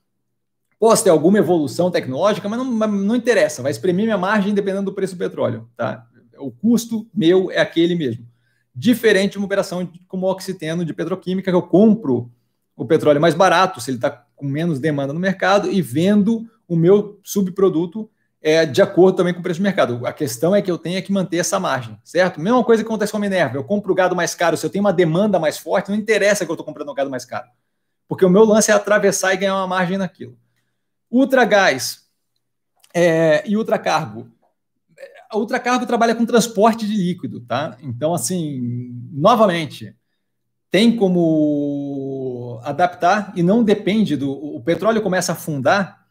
Posso ter alguma evolução tecnológica, mas não, não interessa, vai exprimir minha margem dependendo do preço do petróleo, tá? O custo meu é aquele mesmo. Diferente de uma operação como o oxiteno de petroquímica, que eu compro o petróleo mais barato, se ele está com menos demanda no mercado, e vendo o meu subproduto é, de acordo também com o preço do mercado. A questão é que eu tenho que manter essa margem, certo? Mesma coisa que acontece com a Minerva. Eu compro o gado mais caro, se eu tenho uma demanda mais forte, não interessa que eu estou comprando o gado mais caro. Porque o meu lance é atravessar e ganhar uma margem naquilo. Ultragás é, e ultracargo. A ultracargo trabalha com transporte de líquido, tá? Então, assim, novamente, tem como adaptar e não depende do. O petróleo começa a afundar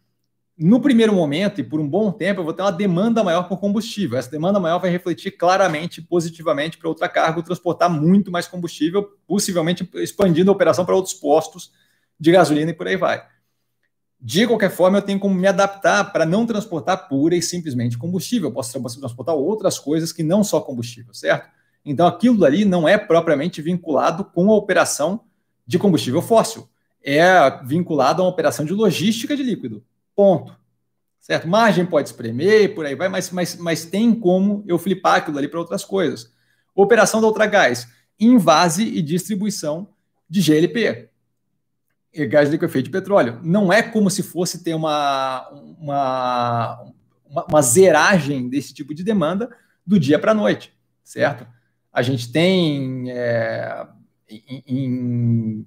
no primeiro momento e por um bom tempo, eu vou ter uma demanda maior por combustível. Essa demanda maior vai refletir claramente, positivamente para outra carga transportar muito mais combustível, possivelmente expandindo a operação para outros postos de gasolina e por aí vai. De qualquer forma, eu tenho como me adaptar para não transportar pura e simplesmente combustível. Eu posso transportar outras coisas que não só combustível, certo? Então, aquilo ali não é propriamente vinculado com a operação de combustível fóssil. É vinculado a uma operação de logística de líquido. Ponto. Certo? Margem pode espremer, por aí vai, mas, mas, mas tem como eu flipar aquilo ali para outras coisas. Operação da Ultragás, invase e distribuição de GLP, gás liquefeito de petróleo. Não é como se fosse ter uma, uma, uma, uma zeragem desse tipo de demanda do dia para a noite, certo? A gente tem é, em,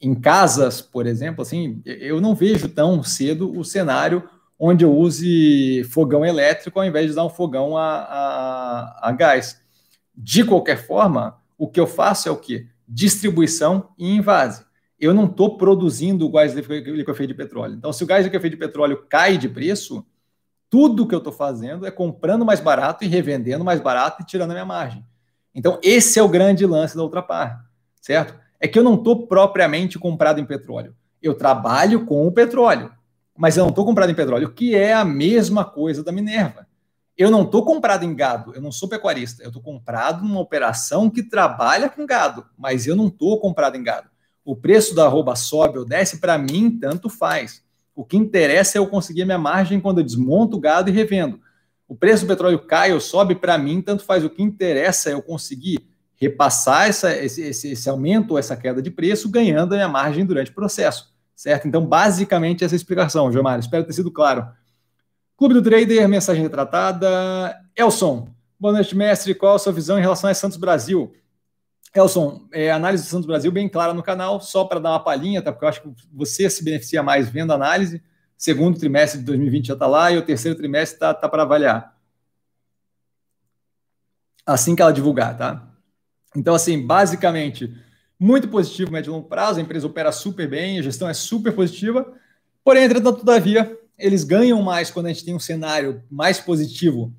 em casas, por exemplo, assim, eu não vejo tão cedo o cenário onde eu use fogão elétrico ao invés de usar um fogão a, a, a gás. De qualquer forma, o que eu faço é o quê? Distribuição e invase. Eu não estou produzindo o gás liquefeito de petróleo. Então, se o gás liquefeito de petróleo cai de preço, tudo que eu estou fazendo é comprando mais barato e revendendo mais barato e tirando a minha margem. Então, esse é o grande lance da outra parte, certo? é que eu não estou propriamente comprado em petróleo. Eu trabalho com o petróleo, mas eu não estou comprado em petróleo, que é a mesma coisa da Minerva. Eu não estou comprado em gado, eu não sou pecuarista, eu estou comprado numa operação que trabalha com gado, mas eu não estou comprado em gado. O preço da arroba sobe ou desce, para mim, tanto faz. O que interessa é eu conseguir minha margem quando eu desmonto o gado e revendo. O preço do petróleo cai ou sobe, para mim, tanto faz. O que interessa é eu conseguir repassar essa, esse, esse, esse aumento ou essa queda de preço, ganhando a minha margem durante o processo, certo? Então, basicamente, essa é explicação, Gilmar. Espero ter sido claro. Clube do Trader, mensagem retratada. Elson, boa noite, mestre. Qual a sua visão em relação a Santos Brasil? Elson, é, análise do Santos Brasil bem clara no canal, só para dar uma palhinha, tá? Porque eu acho que você se beneficia mais vendo a análise. Segundo trimestre de 2020 já está lá e o terceiro trimestre está tá para avaliar. Assim que ela divulgar, tá? Então, assim, basicamente, muito positivo médio e longo prazo, a empresa opera super bem, a gestão é super positiva, porém, entretanto, todavia, eles ganham mais quando a gente tem um cenário mais positivo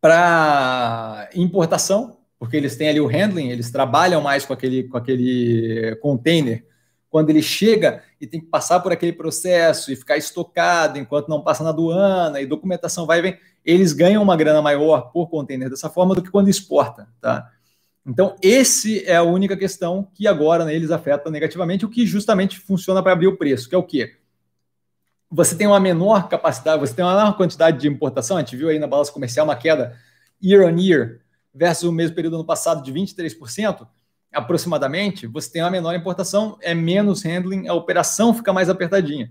para importação, porque eles têm ali o handling, eles trabalham mais com aquele, com aquele container. Quando ele chega e tem que passar por aquele processo e ficar estocado enquanto não passa na aduana e documentação vai e vem, eles ganham uma grana maior por container dessa forma do que quando exporta, tá? Então, esse é a única questão que agora né, eles afeta negativamente, o que justamente funciona para abrir o preço, que é o quê? Você tem uma menor capacidade, você tem uma menor quantidade de importação, a gente viu aí na balança comercial uma queda year on year versus o mesmo período ano passado de 23%, aproximadamente, você tem uma menor importação, é menos handling, a operação fica mais apertadinha.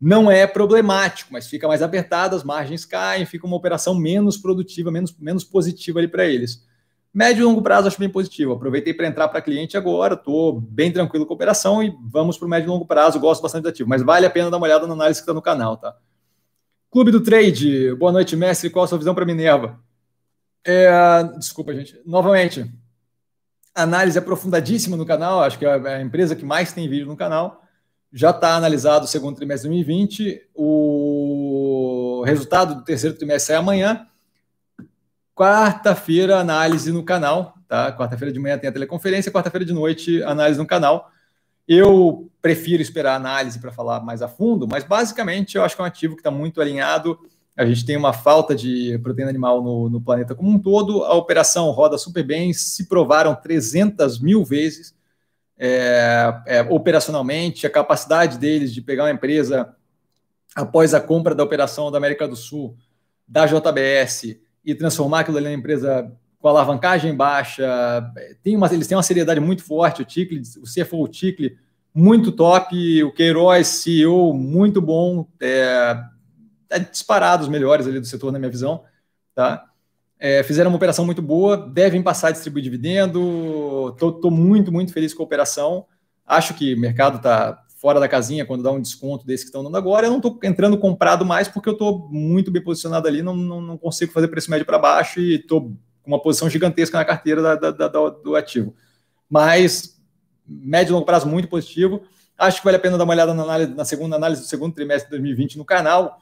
Não é problemático, mas fica mais apertada, as margens caem, fica uma operação menos produtiva, menos, menos positiva ali para eles. Médio e longo prazo acho bem positivo. Aproveitei para entrar para cliente agora, estou bem tranquilo com a operação e vamos para o médio e longo prazo. Gosto bastante do ativo, mas vale a pena dar uma olhada na análise que está no canal, tá? Clube do Trade, boa noite, mestre. Qual a sua visão para Minerva? É, desculpa, gente. Novamente, análise aprofundadíssima no canal. Acho que é a empresa que mais tem vídeo no canal. Já está analisado o segundo trimestre de 2020. O resultado do terceiro trimestre é amanhã. Quarta-feira, análise no canal, tá? Quarta-feira de manhã tem a teleconferência, quarta-feira de noite, análise no canal. Eu prefiro esperar a análise para falar mais a fundo, mas basicamente eu acho que é um ativo que está muito alinhado. A gente tem uma falta de proteína animal no, no, planeta como um todo. A operação roda super bem, se provaram 300 mil vezes é, é, operacionalmente. A capacidade deles de pegar uma empresa após a compra da operação da América do Sul, da JBS, e transformar aquilo ali na empresa com alavancagem baixa. Tem uma, eles têm uma seriedade muito forte, o Ticle, o CFO Ticle, muito top, o Queiroz, CEO, muito bom. É, é os melhores ali do setor, na minha visão. Tá? É, fizeram uma operação muito boa, devem passar a distribuir dividendo. Estou muito, muito feliz com a operação. Acho que o mercado está fora da casinha quando dá um desconto desse que estão dando agora. Eu não estou entrando comprado mais porque eu estou muito bem posicionado ali, não, não, não consigo fazer preço médio para baixo e estou com uma posição gigantesca na carteira da, da, da, do ativo. Mas médio e longo prazo muito positivo. Acho que vale a pena dar uma olhada na, análise, na segunda análise do segundo trimestre de 2020 no canal,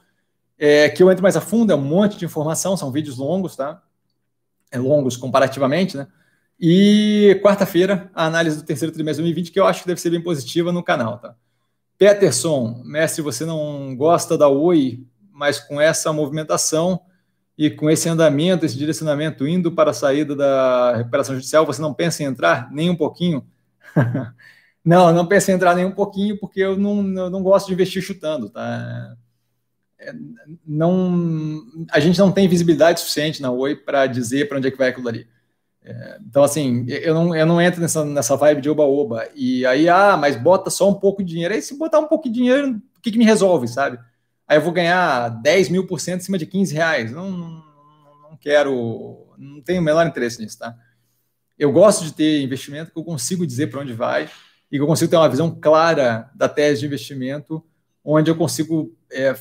é, que eu entro mais a fundo, é um monte de informação, são vídeos longos, tá? É longos comparativamente, né? E quarta-feira, a análise do terceiro trimestre de 2020, que eu acho que deve ser bem positiva no canal, tá? Peterson, mestre, você não gosta da Oi, mas com essa movimentação e com esse andamento, esse direcionamento indo para a saída da recuperação judicial, você não pensa em entrar nem um pouquinho? não, não penso em entrar nem um pouquinho, porque eu não, eu não gosto de investir chutando, tá? Não, a gente não tem visibilidade suficiente na Oi para dizer para onde é que vai aquilo ali. É, então, assim, eu não, eu não entro nessa, nessa vibe de oba-oba. E aí, ah, mas bota só um pouco de dinheiro. Aí, se botar um pouco de dinheiro, o que, que me resolve, sabe? Aí eu vou ganhar 10 mil por cento em cima de 15 reais. Não, não, não quero, não tenho o menor interesse nisso, tá? Eu gosto de ter investimento que eu consigo dizer para onde vai e que eu consigo ter uma visão clara da tese de investimento, onde eu consigo é,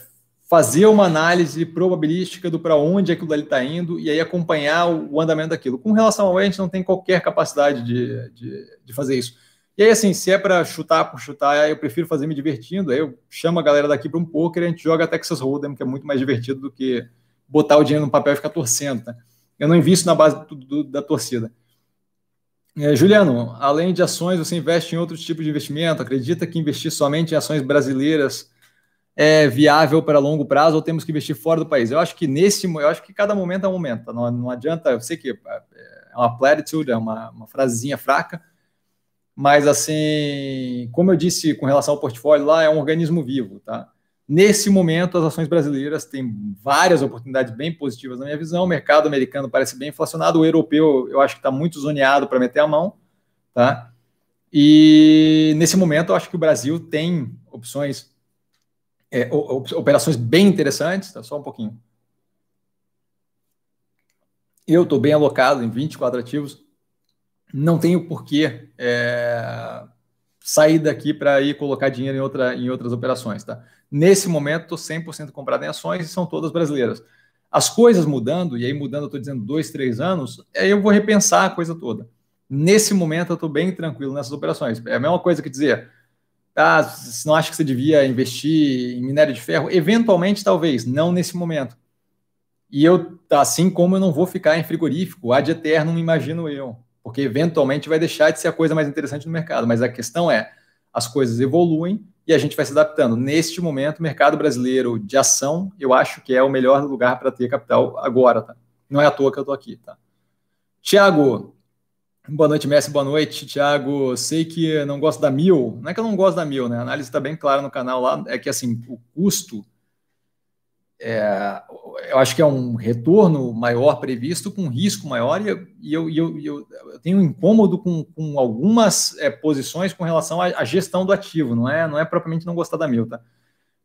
fazer uma análise probabilística do para onde aquilo ali está indo e aí acompanhar o, andamento daquilo. Com relação ao a gente não tem qualquer capacidade de, de, de fazer isso. E aí, assim, se é para chutar por chutar, eu prefiro fazer me divertindo. Aí eu chamo a galera daqui para um poker e a gente joga Texas Hold'em, que é muito mais divertido do que botar o dinheiro no papel e ficar torcendo. Tá? Eu não invisto na base do, do, da torcida. É, Juliano, além de ações, você investe em outros tipos de investimento? Acredita que investir somente em ações brasileiras é viável para longo prazo ou temos que investir fora do país? Eu acho que nesse, eu acho que cada momento é um momento. Não, não adianta, eu sei que é uma platitude, é uma, uma frasezinha fraca, mas assim, como eu disse com relação ao portfólio lá, é um organismo vivo, tá? Nesse momento, as ações brasileiras têm várias oportunidades bem positivas na minha visão. O mercado americano parece bem inflacionado, o europeu eu acho que está muito zoneado para meter a mão, tá? E nesse momento eu acho que o Brasil tem opções, é, operações bem interessantes, tá? Só um pouquinho. Eu estou bem alocado em 24 ativos, não tenho porquê é, sair daqui para ir colocar dinheiro em, outra, em outras operações, tá? Nesse momento, estou 100% comprado em ações e são todas brasileiras. As coisas mudando, e aí mudando, eu estou dizendo dois, três anos, aí eu vou repensar a coisa toda. Nesse momento, eu estou bem tranquilo nessas operações. É a mesma coisa que dizer, ah, não acha que você devia investir em minério de ferro? Eventualmente, talvez, não nesse momento. E eu, assim como eu não vou ficar em frigorífico, ad eterno, imagino eu, porque eventualmente vai deixar de ser a coisa mais interessante no mercado. Mas a questão é, as coisas evoluem e a gente vai se adaptando. Neste momento, o mercado brasileiro de ação, eu acho que é o melhor lugar para ter capital agora, tá? Não é à toa que eu estou aqui, tá? Tiago, boa noite, Messi, boa noite. Tiago, sei que não gosto da Mil, não é que eu não gosto da Mil, né? A análise está bem clara no canal lá, é que assim, o custo é, eu acho que é um retorno maior previsto com risco maior, e eu, eu, eu, eu tenho um incômodo com, com algumas é, posições com relação à, à, gestão do ativo, não é, não é propriamente não gostar da mil, tá?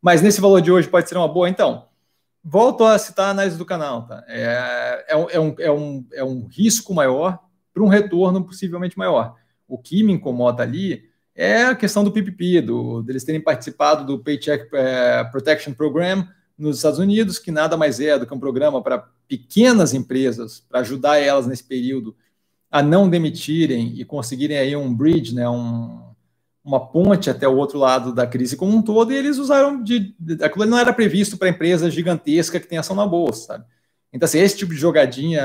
Mas nesse valor de hoje pode ser uma boa, então. Volto a citar a análise do canal, tá? É, é, é, um, é, um, é um risco maior para um retorno possivelmente maior. O que me incomoda ali é a questão do PPP, do, deles terem participado do Paycheck é, Protection Program, nos Estados Unidos, que nada mais é do que um programa para pequenas empresas, para ajudar elas nesse período a não demitirem e conseguirem aí um bridge, né, um, uma ponte até o outro lado da crise como um todo, e eles usaram de aquilo não era previsto para empresa gigantesca que tem ação na bolsa, sabe? Então, assim, esse tipo de jogadinha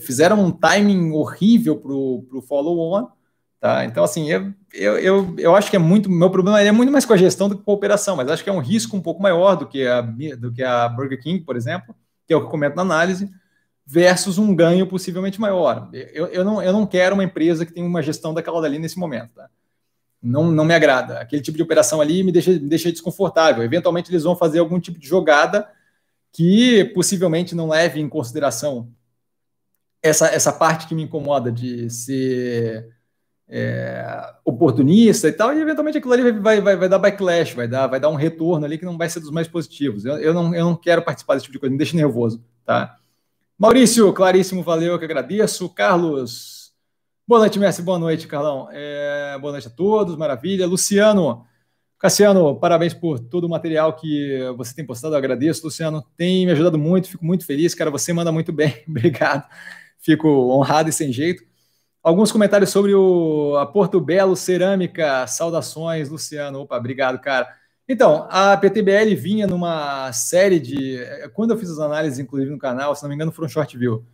fizeram um timing horrível para o follow-on, Tá? Então, assim, eu, eu, eu, eu, acho que é muito. Meu problema é muito mais com a gestão do que com a operação, mas acho que é um risco um pouco maior do que a, do que a Burger King, por exemplo, que é o que eu comento na análise, versus um ganho possivelmente maior. Eu, eu, não, eu não quero uma empresa que tem uma gestão daquela dali nesse momento. Tá? Não, não me agrada. Aquele tipo de operação ali me deixa, me deixa desconfortável. Eventualmente, eles vão fazer algum tipo de jogada que possivelmente não leve em consideração essa, essa parte que me incomoda de ser é, oportunista e tal, e eventualmente aquilo ali vai, vai, vai dar backlash, vai dar, vai dar um retorno ali que não vai ser dos mais positivos. Eu, eu, não, eu não quero participar desse tipo de coisa, me deixa nervoso, tá? Maurício, claríssimo, valeu, eu que agradeço. Carlos, boa noite, mestre, boa noite, Carlão. É, boa noite a todos, maravilha. Luciano, Cassiano, parabéns por todo o material que você tem postado, eu agradeço, Luciano. Tem me ajudado muito, fico muito feliz, cara, você manda muito bem, obrigado. Fico honrado e sem jeito. Alguns comentários sobre o, a Porto Belo Cerâmica. Saudações, Luciano. Opa, obrigado, cara. Então, a PTBL vinha numa série de. Quando eu fiz as análises, inclusive no canal, se não me engano, foram short view.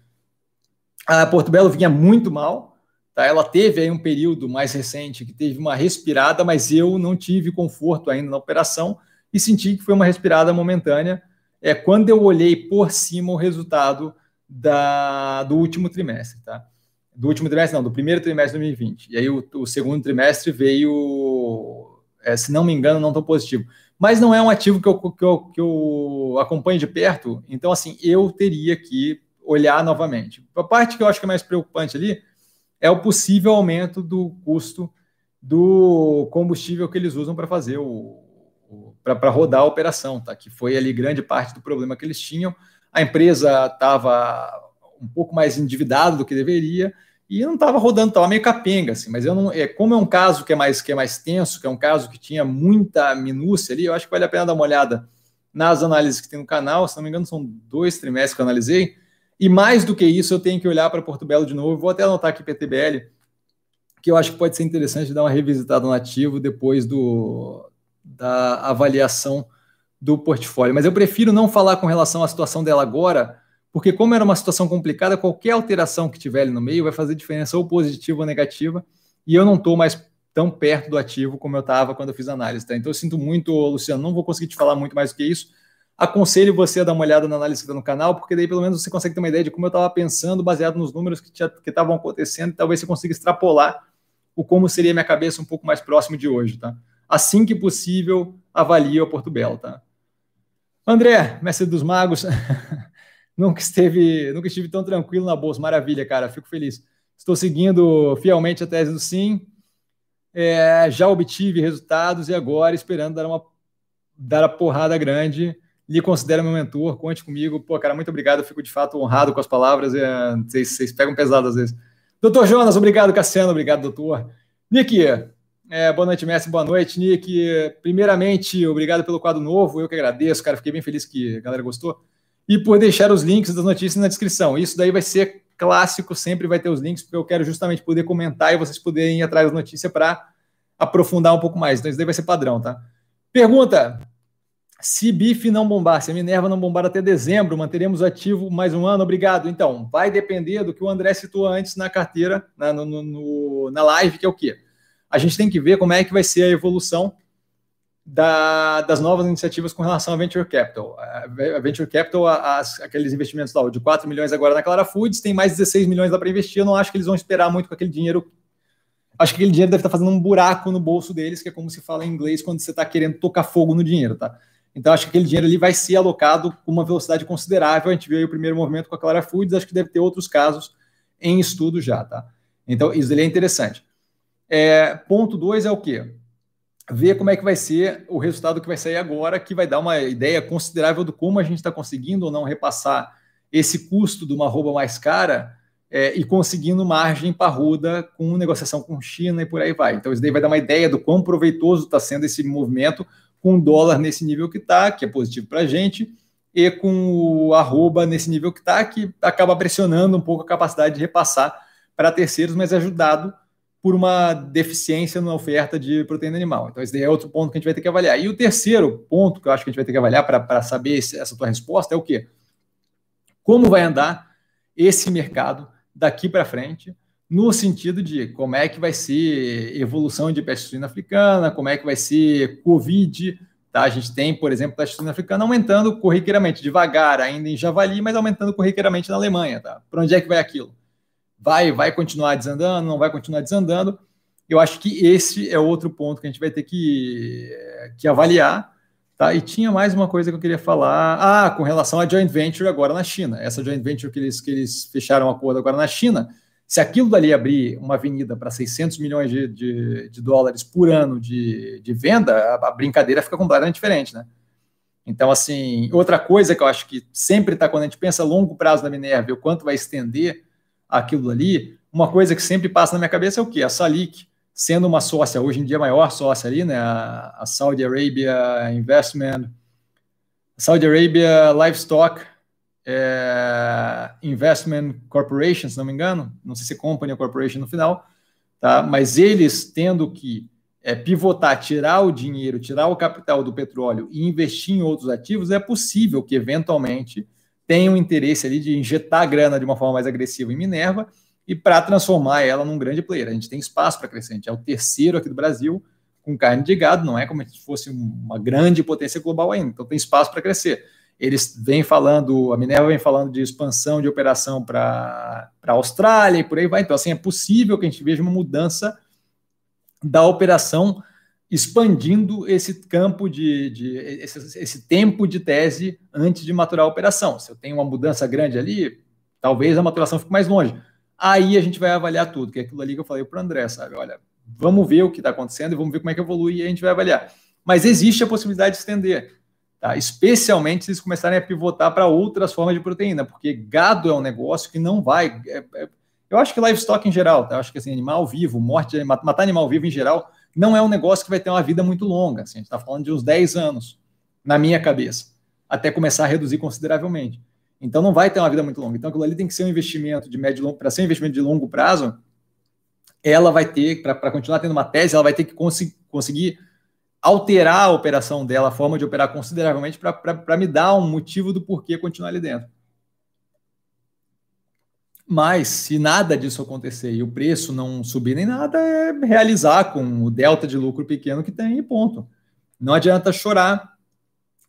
A Porto Belo vinha muito mal. Tá? Ela teve aí um período mais recente que teve uma respirada, mas eu não tive conforto ainda na operação e senti que foi uma respirada momentânea. É quando eu olhei por cima o resultado da, do último trimestre. Tá? do último trimestre, não, do primeiro trimestre de 2020. E aí o, o segundo trimestre veio, é, se não me engano, não tão positivo. Mas não é um ativo que eu, que, eu, que eu acompanho de perto, então assim, eu teria que olhar novamente. A parte que eu acho que é mais preocupante ali é o possível aumento do custo do combustível que eles usam para fazer o, para rodar a operação, tá? Que foi ali grande parte do problema que eles tinham. A empresa estava um pouco mais endividada do que deveria e não estava rodando, estava meio capenga, assim, mas eu não. É, como é um caso que é mais que é mais tenso, que é um caso que tinha muita minúcia ali, eu acho que vale a pena dar uma olhada nas análises que tem no canal. Se não me engano, são dois trimestres que eu analisei. E mais do que isso, eu tenho que olhar para Porto Belo de novo. Vou até anotar aqui PTBL, que eu acho que pode ser interessante dar uma revisitada no ativo depois do, da avaliação do portfólio. Mas eu prefiro não falar com relação à situação dela agora, porque como era uma situação complicada, qualquer alteração que tiver ali no meio vai fazer diferença ou positiva ou negativa, e eu não estou mais tão perto do ativo como eu estava quando eu fiz a análise. Tá? Então eu sinto muito, Luciano, não vou conseguir te falar muito mais do que isso. Aconselho você a dar uma olhada na análise que está no canal, porque daí pelo menos você consegue ter uma ideia de como eu estava pensando, baseado nos números que estavam acontecendo, e talvez você consiga extrapolar o como seria minha cabeça um pouco mais próximo de hoje. Tá? Assim que possível, avalie o Porto Belo. Tá? André, mestre dos magos, nunca esteve, nunca estive tão tranquilo na bolsa. Maravilha, cara, fico feliz. Estou seguindo fielmente a tese do sim. É, já obtive resultados e agora esperando dar uma dar a porrada grande. Lhe considero meu mentor, conte comigo. Pô, cara, muito obrigado. Eu fico de fato honrado com as palavras. É, vocês, vocês pegam pesado às vezes. Doutor Jonas, obrigado, Cassiano. Obrigado, doutor. Nick, é, boa noite, mestre. Boa noite, Nick. Primeiramente, obrigado pelo quadro novo. Eu que agradeço, cara. Fiquei bem feliz que a galera gostou e por deixar os links das notícias na descrição. Isso daí vai ser clássico, sempre vai ter os links, porque eu quero justamente poder comentar e vocês poderem ir atrás da notícia para aprofundar um pouco mais. Então, isso daí vai ser padrão, tá? Pergunta: se BIF não bombar, se a Minerva não bombar até dezembro, manteremos ativo mais um ano? Obrigado. Então, vai depender do que o André citou antes na carteira, na, no, no, na live, que é o quê? A gente tem que ver como é que vai ser a evolução da, das novas iniciativas com relação a Venture Capital. A Venture Capital, as, aqueles investimentos lá, de 4 milhões agora na Clara Foods, tem mais 16 milhões lá para investir. Eu não acho que eles vão esperar muito com aquele dinheiro. Acho que aquele dinheiro deve estar fazendo um buraco no bolso deles, que é como se fala em inglês quando você está querendo tocar fogo no dinheiro, tá? Então, acho que aquele dinheiro ali vai ser alocado com uma velocidade considerável. A gente viu o primeiro movimento com a Clara Foods, acho que deve ter outros casos em estudo já, tá? Então, isso ali é interessante. É, ponto 2 é o quê? ver como é que vai ser o resultado que vai sair agora, que vai dar uma ideia considerável do como a gente está conseguindo ou não repassar esse custo de uma roupa mais cara é, e conseguindo margem parruda com negociação com China e por aí vai. Então, isso daí vai dar uma ideia do quão proveitoso está sendo esse movimento com o dólar nesse nível que está, que é positivo para a gente, e com o arroba nesse nível que está, que acaba pressionando um pouco a capacidade de repassar para terceiros, mas ajudado por uma deficiência na oferta de proteína animal. Então, esse é outro ponto que a gente vai ter que avaliar. E o terceiro ponto que eu acho que a gente vai ter que avaliar para saber essa tua resposta é o quê? Como vai andar esse mercado daqui para frente, no sentido de como é que vai ser evolução de peste suína africana, como é que vai ser Covid. Tá? A gente tem, por exemplo, peste suína africana aumentando corriqueiramente, devagar ainda em javali, mas aumentando corriqueiramente na Alemanha. Tá? Para onde é que vai aquilo? Vai, vai continuar desandando, não vai continuar desandando. Eu acho que esse é outro ponto que a gente vai ter que, que avaliar. Tá? E tinha mais uma coisa que eu queria falar. Ah, com relação à joint venture agora na China. Essa joint venture que eles, que eles fecharam um acordo agora na China. Se aquilo dali abrir uma avenida para 600 milhões de, de, de, dólares por ano de, de venda, a, a, brincadeira fica completamente diferente, né? Então, assim, outra coisa que eu acho que sempre está quando a gente pensa a longo prazo da Minerva, o quanto vai estender aquilo ali, uma coisa que sempre passa na minha cabeça é o quê? A Salik, sendo uma sócia, hoje em dia a maior sócia ali, né? A, Saudi Arabia Investment, Saudi Arabia Livestock é, Investment Corporation, se não me engano, não sei se é Company Corporation no final, tá? Mas eles tendo que é, pivotar, tirar o dinheiro, tirar o capital do petróleo e investir em outros ativos, é possível que eventualmente tenham interesse ali de injetar grana de uma forma mais agressiva em Minerva e para transformar ela num grande player. A gente tem espaço para crescer, a gente é o terceiro aqui do Brasil com carne de gado, não é como se fosse uma grande potência global ainda, então tem espaço para crescer. Eles vêm falando, a Minerva vem falando de expansão de operação para a Austrália e por aí vai. Então, assim, é possível que a gente veja uma mudança da operação expandindo esse campo de, de esse, esse, tempo de tese antes de maturar a operação. Se eu tenho uma mudança grande ali, talvez a maturação fique mais longe. Aí a gente vai avaliar tudo, que é aquilo ali que eu falei para o André, sabe? Olha, vamos ver o que está acontecendo e vamos ver como é que evolui e a gente vai avaliar. Mas existe a possibilidade de estender, tá? especialmente se eles começarem a pivotar para outras formas de proteína, porque gado é um negócio que não vai. É, é, eu acho que livestock em geral, tá? Eu acho que assim, animal vivo, morte, matar animal vivo em geral, não é um negócio que vai ter uma vida muito longa. Assim, a gente está falando de uns 10 anos, na minha cabeça, até começar a reduzir consideravelmente. Então não vai ter uma vida muito longa. Então aquilo ali tem que ser um investimento de médio longo, para ser um investimento de longo prazo, ela vai ter, para continuar tendo uma tese, ela vai ter que cons conseguir alterar a operação dela, a forma de operar consideravelmente, para me dar um motivo do porquê continuar ali dentro. Mas se nada disso acontecer e o preço não subir nem nada, é realizar com o delta de lucro pequeno que tem e ponto. Não adianta chorar.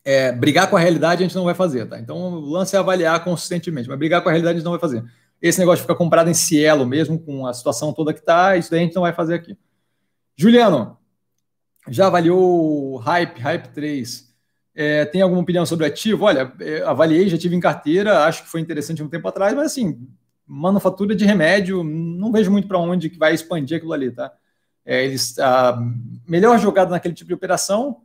É, brigar com a realidade a gente não vai fazer, tá? Então o lance é avaliar consistentemente, mas brigar com a realidade a gente não vai fazer. Esse negócio de ficar comprado em cielo mesmo, com a situação toda que está, isso daí a gente não vai fazer aqui. Juliano, já avaliou Hype, Hype 3? É, tem alguma opinião sobre o ativo? Olha, é, avaliei, já tive em carteira, acho que foi interessante um tempo atrás, mas assim, manufatura de remédio, não vejo muito para onde que vai expandir aquilo ali, tá? É, eles, a melhor jogada naquele tipo de operação,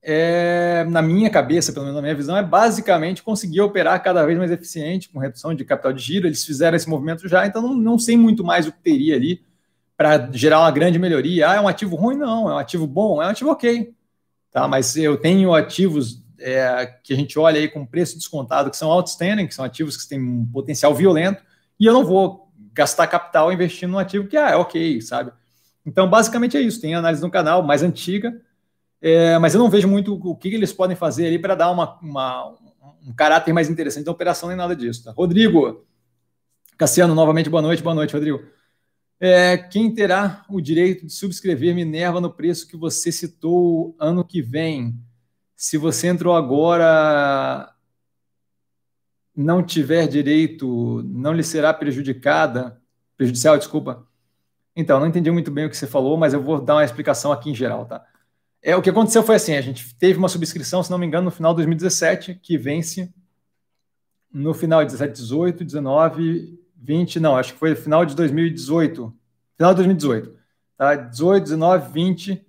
é, na minha cabeça, pelo menos na minha visão, é basicamente conseguir operar cada vez mais eficiente, com redução de capital de giro. Eles fizeram esse movimento já, então não, não sei muito mais o que teria ali para gerar uma grande melhoria. Ah, é um ativo ruim? Não, é um ativo bom, é um ativo ok. Tá? Mas eu tenho ativos é, que a gente olha aí com preço descontado, que são outstanding, que são ativos que têm um potencial violento, e eu não vou gastar capital investindo num ativo que ah, é ok, sabe? Então, basicamente é isso. Tem análise no canal mais antiga, é, mas eu não vejo muito o que eles podem fazer ali para dar uma, uma, um caráter mais interessante da operação nem nada disso. Tá? Rodrigo, Cassiano, novamente boa noite. Boa noite, Rodrigo. É, quem terá o direito de subscrever Minerva no preço que você citou ano que vem? Se você entrou agora, não tiver direito, não lhe será prejudicada, prejudicial, desculpa. Então, não entendi muito bem o que você falou, mas eu vou dar uma explicação aqui em geral, tá? É, o que aconteceu foi assim, a gente teve uma subscrição, se não me engano, no final de 2017, que vence no final de 17, 18, 19, 20, não, acho que foi final de 2018, final de 2018, tá? 18, 19, 20,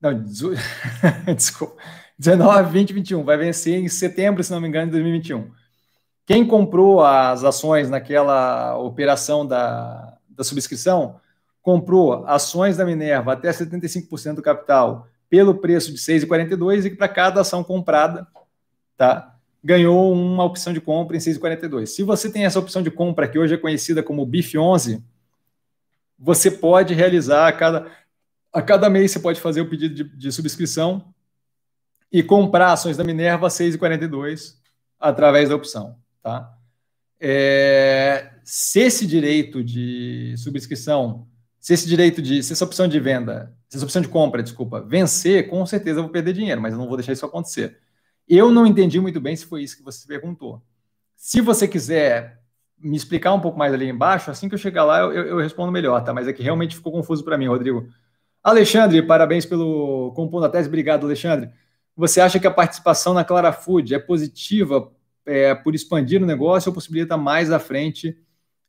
não, 18, desculpa, 19, 20, 21. Vai vencer em setembro, se não me engano, de 2021. Quem comprou as ações naquela operação da, da subscrição, comprou ações da Minerva até 75% do capital pelo preço de 6,42 e que para cada ação comprada, tá, ganhou uma opção de compra em 6,42. Se você tem essa opção de compra que hoje é conhecida como BIF 11, você pode realizar a cada a cada mês você pode fazer o pedido de, de subscrição e comprar ações da Minerva a 6,42 através da opção. Tá? É, se esse direito de subscrição, se esse direito de, se essa opção de venda, se essa opção de compra, desculpa, vencer, com certeza eu vou perder dinheiro, mas eu não vou deixar isso acontecer. Eu não entendi muito bem se foi isso que você perguntou. Se você quiser me explicar um pouco mais ali embaixo, assim que eu chegar lá eu, eu, eu respondo melhor, tá? Mas é que realmente ficou confuso para mim, Rodrigo. Alexandre, parabéns pelo compondo a tese. Obrigado, Alexandre. Você acha que a participação na Clara Food é positiva é, por expandir o negócio ou possibilita mais à frente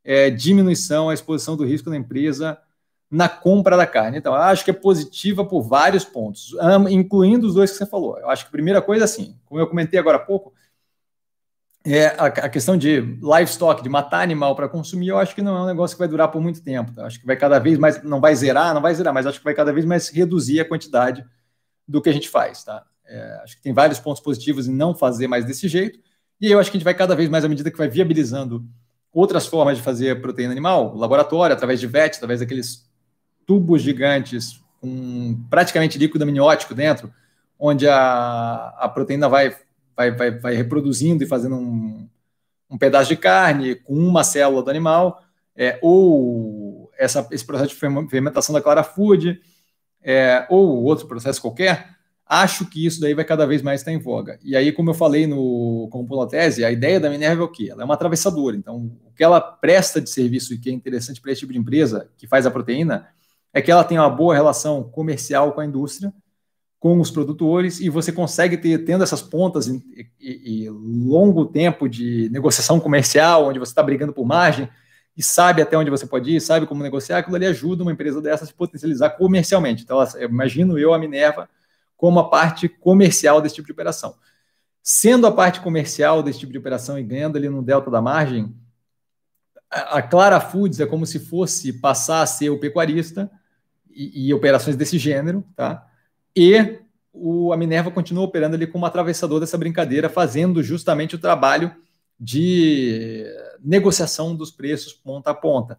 é, diminuição, a exposição do risco da empresa na compra da carne. Então, eu acho que é positiva por vários pontos, incluindo os dois que você falou. Eu acho que a primeira coisa, assim, como eu comentei agora há pouco, é a, a questão de livestock, de matar animal para consumir, eu acho que não é um negócio que vai durar por muito tempo. Tá? Acho que vai cada vez mais, não vai zerar, não vai zerar, mas acho que vai cada vez mais reduzir a quantidade do que a gente faz. Tá? É, acho que tem vários pontos positivos em não fazer mais desse jeito, e eu acho que a gente vai cada vez mais, à medida que vai viabilizando outras formas de fazer proteína animal, laboratório, através de VET, através daqueles tubos gigantes com praticamente líquido amniótico dentro, onde a, a proteína vai vai, vai, vai reproduzindo e fazendo um, um pedaço de carne com uma célula do animal, é, ou essa, esse processo de fermentação da clara food, é, ou outro processo qualquer, acho que isso daí vai cada vez mais estar em voga. E aí, como eu falei no como tese, a ideia da Minerva é o quê? Ela é uma atravessadora. Então, o que ela presta de serviço e que é interessante para esse tipo de empresa que faz a proteína é que ela tem uma boa relação comercial com a indústria, com os produtores e você consegue ter, tendo essas pontas e, e, e longo tempo de negociação comercial, onde você está brigando por margem e sabe até onde você pode ir, sabe como negociar, aquilo ali ajuda uma empresa dessa a se potencializar comercialmente. Então, imagino eu, a Minerva, como a parte comercial desse tipo de operação. Sendo a parte comercial desse tipo de operação e ganhando ali no delta da margem, a Clara Foods é como se fosse passar a ser o pecuarista e, e operações desse gênero, tá? E o, a Minerva continua operando ali como atravessador dessa brincadeira, fazendo justamente o trabalho de negociação dos preços ponta a ponta.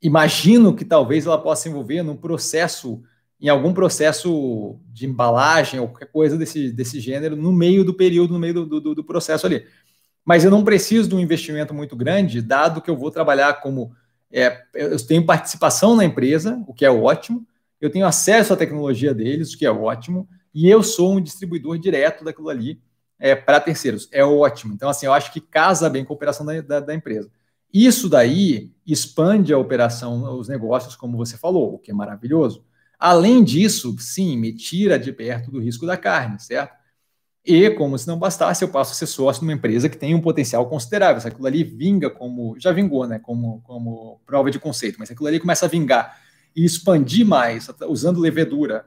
Imagino que talvez ela possa se envolver num processo, em algum processo de embalagem ou qualquer coisa desse, desse gênero, no meio do período, no meio do, do, do processo ali. Mas eu não preciso de um investimento muito grande, dado que eu vou trabalhar como. É, eu tenho participação na empresa, o que é ótimo, eu tenho acesso à tecnologia deles, o que é ótimo, e eu sou um distribuidor direto daquilo ali é, para terceiros. É ótimo. Então, assim, eu acho que casa bem com a operação da, da, da, empresa. Isso daí expande a operação, os negócios, como você falou, o que é maravilhoso. Além disso, sim, me tira de perto do risco da carne, certo? E, como se não bastasse, eu passo a ser sócio de uma empresa que tem um potencial considerável. Se aquilo ali vinga como. Já vingou, né? Como, como prova de conceito, mas aquilo ali começa a vingar e expandir mais, usando levedura,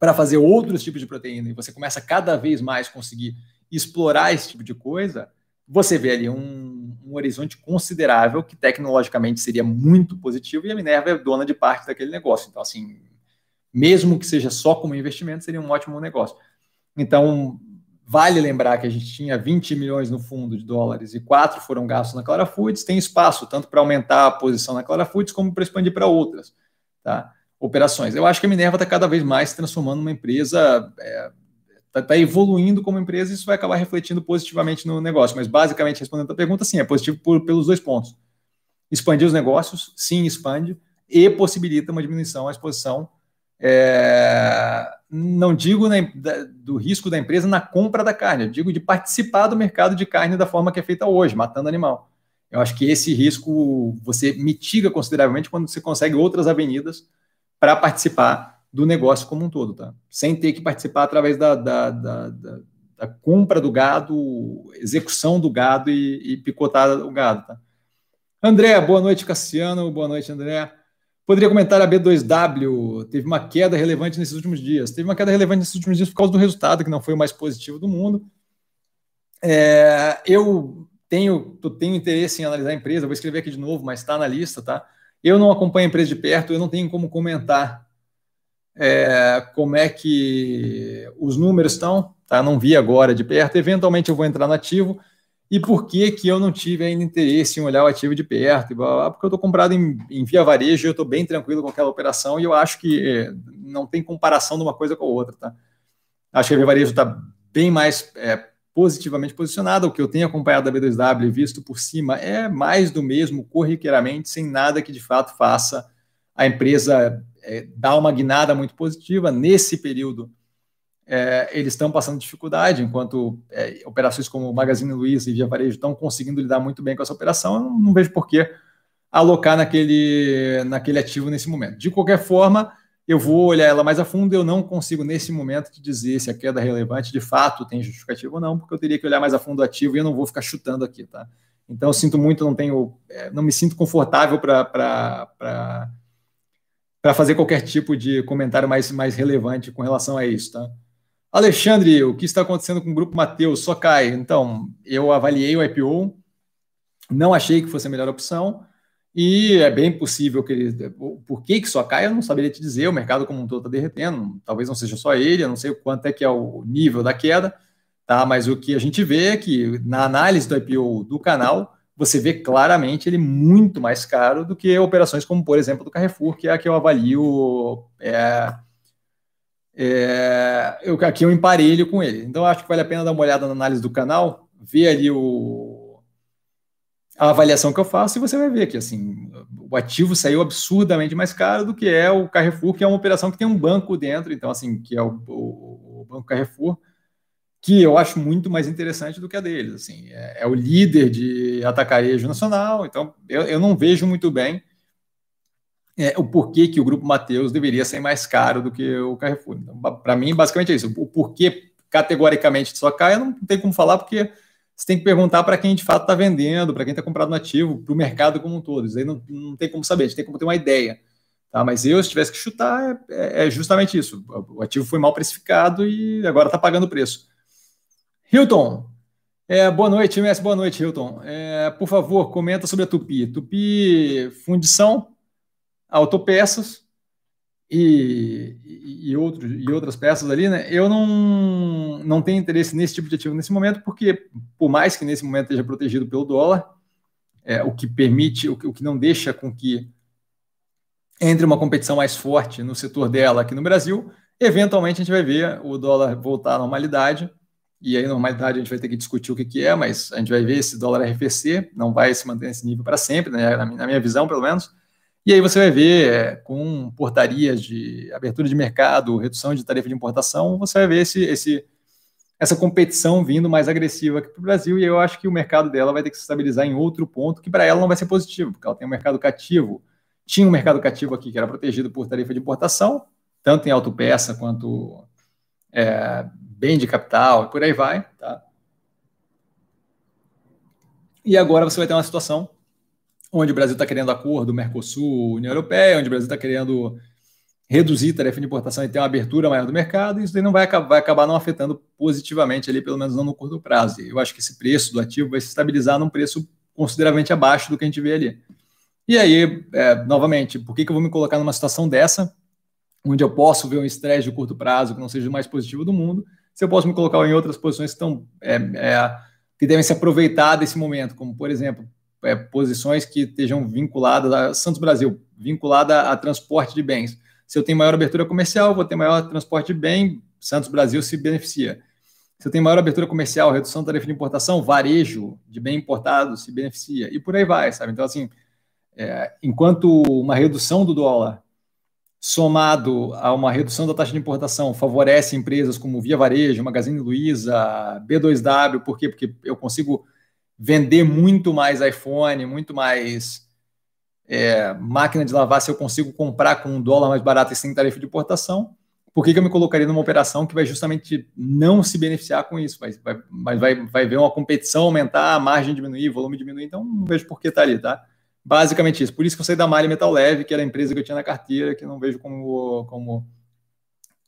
para fazer outros tipos de proteína, e você começa cada vez mais conseguir explorar esse tipo de coisa, você vê ali um, um, horizonte considerável que tecnologicamente seria muito positivo e a Minerva é dona de parte daquele negócio. Então, assim, mesmo que seja só como investimento, seria um ótimo negócio. Então, vale lembrar que a gente tinha 20 milhões no fundo de dólares e quatro foram gastos na Clara Foods, tem espaço tanto para aumentar a posição na Clara Foods como para expandir para outras tá? operações. Eu acho que a Minerva está cada vez mais se transformando numa empresa, é, tá, tá evoluindo como empresa e isso vai acabar refletindo positivamente no negócio. Mas, basicamente, respondendo a pergunta, sim, é positivo por, pelos dois pontos. Expandir os negócios, sim, expande, e possibilita uma diminuição à exposição, é, não digo na, da, do risco da empresa na compra da carne, eu digo de participar do mercado de carne da forma que é feita hoje, matando animal. Eu acho que esse risco você mitiga consideravelmente quando você consegue outras avenidas para participar do negócio como um todo, tá? Sem ter que participar através da, da, da, da, da compra do gado, execução do gado e, e picotar o gado, tá? André, boa noite, Cassiano. Boa noite, André. Poderia comentar a B2W, teve uma queda relevante nesses últimos dias. Teve uma queda relevante nesses últimos dias por causa do resultado, que não foi o mais positivo do mundo. É, eu tenho, tenho interesse em analisar a empresa, vou escrever aqui de novo, mas está na lista, tá? Eu não acompanho a empresa de perto, eu não tenho como comentar é, como é que os números estão, tá? Não vi agora de perto, eventualmente eu vou entrar no ativo, e por que que eu não tive ainda interesse em olhar o ativo de perto, porque eu estou comprado em, em via varejo, eu estou bem tranquilo com aquela operação, e eu acho que é, não tem comparação de uma coisa com a outra, tá? Acho que a via varejo está bem mais é, positivamente posicionada. O que eu tenho acompanhado da B2W e visto por cima é mais do mesmo, corriqueiramente, sem nada que de fato faça a empresa é, dar uma guinada muito positiva. Nesse período, é, eles estão passando dificuldade, enquanto é, operações como Magazine Luiza e Via Varejo estão conseguindo lidar muito bem com essa operação. Eu não, vejo por que alocar naquele, naquele ativo nesse momento. De qualquer forma, eu vou olhar ela mais a fundo, eu não consigo nesse momento te dizer se a queda relevante de fato tem justificativa ou não, porque eu teria que olhar mais a fundo o ativo e eu não vou ficar chutando aqui, tá? Então, eu sinto muito, não tenho, é, não me sinto confortável para fazer qualquer tipo de comentário mais, mais relevante com relação a isso, tá? Alexandre, o que está acontecendo com o grupo Mateus? Só cai. Então, eu avaliei o IPO, não achei que fosse a melhor opção, e é bem possível que ele. Por que, que só cai, eu não saberia te dizer. O mercado como um todo está derretendo. Talvez não seja só ele, eu não sei quanto é que é o nível da queda, tá? Mas o que a gente vê é que na análise do IPO do canal, você vê claramente ele muito mais caro do que operações como, por exemplo, do Carrefour, que é a que eu avalio. É, é, eu, aqui eu emparelho com ele. Então, acho que vale a pena dar uma olhada na análise do canal, ver ali o, a avaliação que eu faço e você vai ver que assim, o ativo saiu absurdamente mais caro do que é o Carrefour, que é uma operação que tem um banco dentro, então assim, que é o, o, o Banco Carrefour, que eu acho muito mais interessante do que a deles. Assim, é, é o líder de atacarejo nacional, então eu, eu não vejo muito bem é, o porquê que o Grupo Mateus deveria ser mais caro do que o Carrefour. Então, para mim, basicamente é isso. O porquê categoricamente só cai, eu não tem como falar, porque você tem que perguntar para quem de fato está vendendo, para quem está comprado no ativo, para o mercado como um todo. Isso aí não, não tem como saber, a gente tem como ter uma ideia. Tá? Mas eu, se tivesse que chutar, é, é justamente isso. O ativo foi mal precificado e agora está pagando o preço. Hilton, é, boa noite, MS, boa noite, Hilton. É, por favor, comenta sobre a Tupi. Tupi, fundição, autopeças e, e, e outras peças ali, né? Eu não, não tenho interesse nesse tipo de ativo nesse momento, porque por mais que nesse momento esteja protegido pelo dólar, é, o que permite, o que, o que não deixa com que entre uma competição mais forte no setor dela aqui no Brasil, eventualmente a gente vai ver o dólar voltar à normalidade, e aí normalidade a gente vai ter que discutir o que, que é, mas a gente vai ver esse dólar arrefecer, não vai se manter nesse nível para sempre, né, na minha visão pelo menos, e aí você vai ver, é, com portarias de abertura de mercado, redução de tarifa de importação, você vai ver esse, esse, essa competição vindo mais agressiva aqui para o Brasil, e eu acho que o mercado dela vai ter que se estabilizar em outro ponto, que para ela não vai ser positivo, porque ela tem um mercado cativo. Tinha um mercado cativo aqui que era protegido por tarifa de importação, tanto em autopeça quanto é, bem de capital, e por aí vai. Tá? E agora você vai ter uma situação onde o Brasil está querendo acordo Mercosul, União Europeia, onde o Brasil está querendo reduzir a tarifa de importação e ter uma abertura maior do mercado, isso daí não vai acabar, vai acabar não afetando positivamente ali, pelo menos não no curto prazo. Eu acho que esse preço do ativo vai se estabilizar num preço consideravelmente abaixo do que a gente vê ali. E aí, é, novamente, por que, que eu vou me colocar numa situação dessa, onde eu posso ver um estresse de curto prazo que não seja o mais positivo do mundo, se eu posso me colocar em outras posições que, estão, é, é, que devem se aproveitar desse momento, como, por exemplo, é, posições que estejam vinculadas a Santos Brasil, vinculada a transporte de bens. Se eu tenho maior abertura comercial, vou ter maior transporte de bem, Santos Brasil se beneficia. Se eu tenho maior abertura comercial, redução da tarifa de importação, varejo de bem importado se beneficia. E por aí vai, sabe? Então, assim, é, enquanto uma redução do dólar somado a uma redução da taxa de importação favorece empresas como Via Varejo, Magazine Luiza, B2W, por quê? Porque eu consigo vender muito mais iPhone, muito mais é, máquina de lavar, se eu consigo comprar com um dólar mais barato e sem tarifa de importação, por que, que eu me colocaria numa operação que vai justamente não se beneficiar com isso? Vai, vai, vai, vai ver uma competição aumentar, a margem diminuir, volume diminuir, então não vejo por que está ali, tá? Basicamente isso. Por isso que eu saí da Mali Metal Leve, que era a empresa que eu tinha na carteira, que não vejo como, como,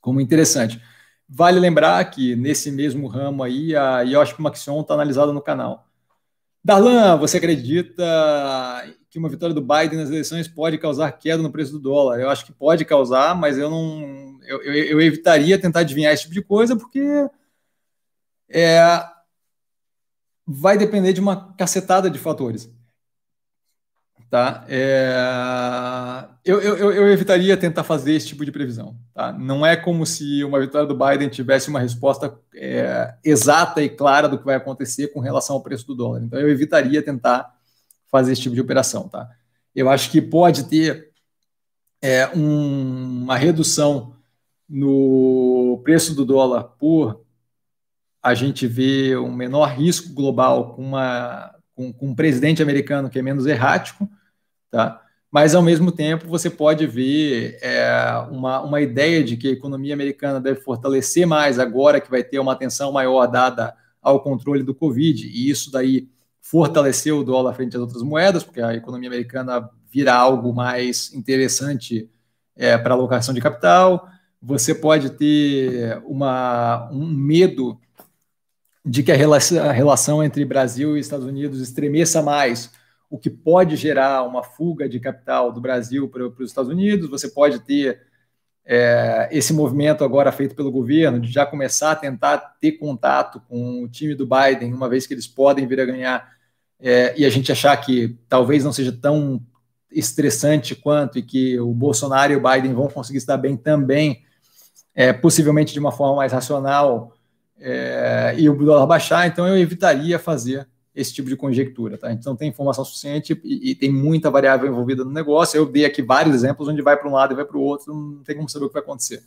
como interessante. Vale lembrar que nesse mesmo ramo aí, a Yoshi Maxion está analisada no canal. Darlan, você acredita que uma vitória do Biden nas eleições pode causar queda no preço do dólar? Eu acho que pode causar, mas eu não. Eu, eu, eu evitaria tentar adivinhar esse tipo de coisa, porque é, vai depender de uma cacetada de fatores. Tá? É, eu, eu, eu, evitaria tentar fazer esse tipo de previsão. Tá? Não é como se uma vitória do Biden tivesse uma resposta é, exata e clara do que vai acontecer com relação ao preço do dólar. Então, eu evitaria tentar fazer esse tipo de operação. Tá? Eu acho que pode ter é, um, uma redução no preço do dólar por a gente ver um menor risco global com, uma, com, com um presidente americano que é menos errático Tá? Mas, ao mesmo tempo, você pode ver é, uma, uma ideia de que a economia americana deve fortalecer mais agora que vai ter uma atenção maior dada ao controle do Covid, e isso daí fortalecer o dólar frente às outras moedas, porque a economia americana vira algo mais interessante é, para alocação de capital. Você pode ter uma, um medo de que a relação, a relação entre Brasil e Estados Unidos estremeça mais, o que pode gerar uma fuga de capital do Brasil para, para os Estados Unidos. Você pode ter é, esse movimento agora feito pelo governo de já começar a tentar ter contato com o time do Biden, uma vez que eles podem vir a ganhar, é, e a gente achar que talvez não seja tão estressante quanto e que o Bolsonaro e o Biden vão conseguir estar bem também, é, possivelmente de uma forma mais racional, é, e o dólar baixar, então eu evitaria fazer esse tipo de conjectura, tá? Então tem informação suficiente e, e, tem muita variável envolvida no negócio. Eu dei aqui vários exemplos onde vai para um lado e vai para o outro, não tem como saber o que vai acontecer.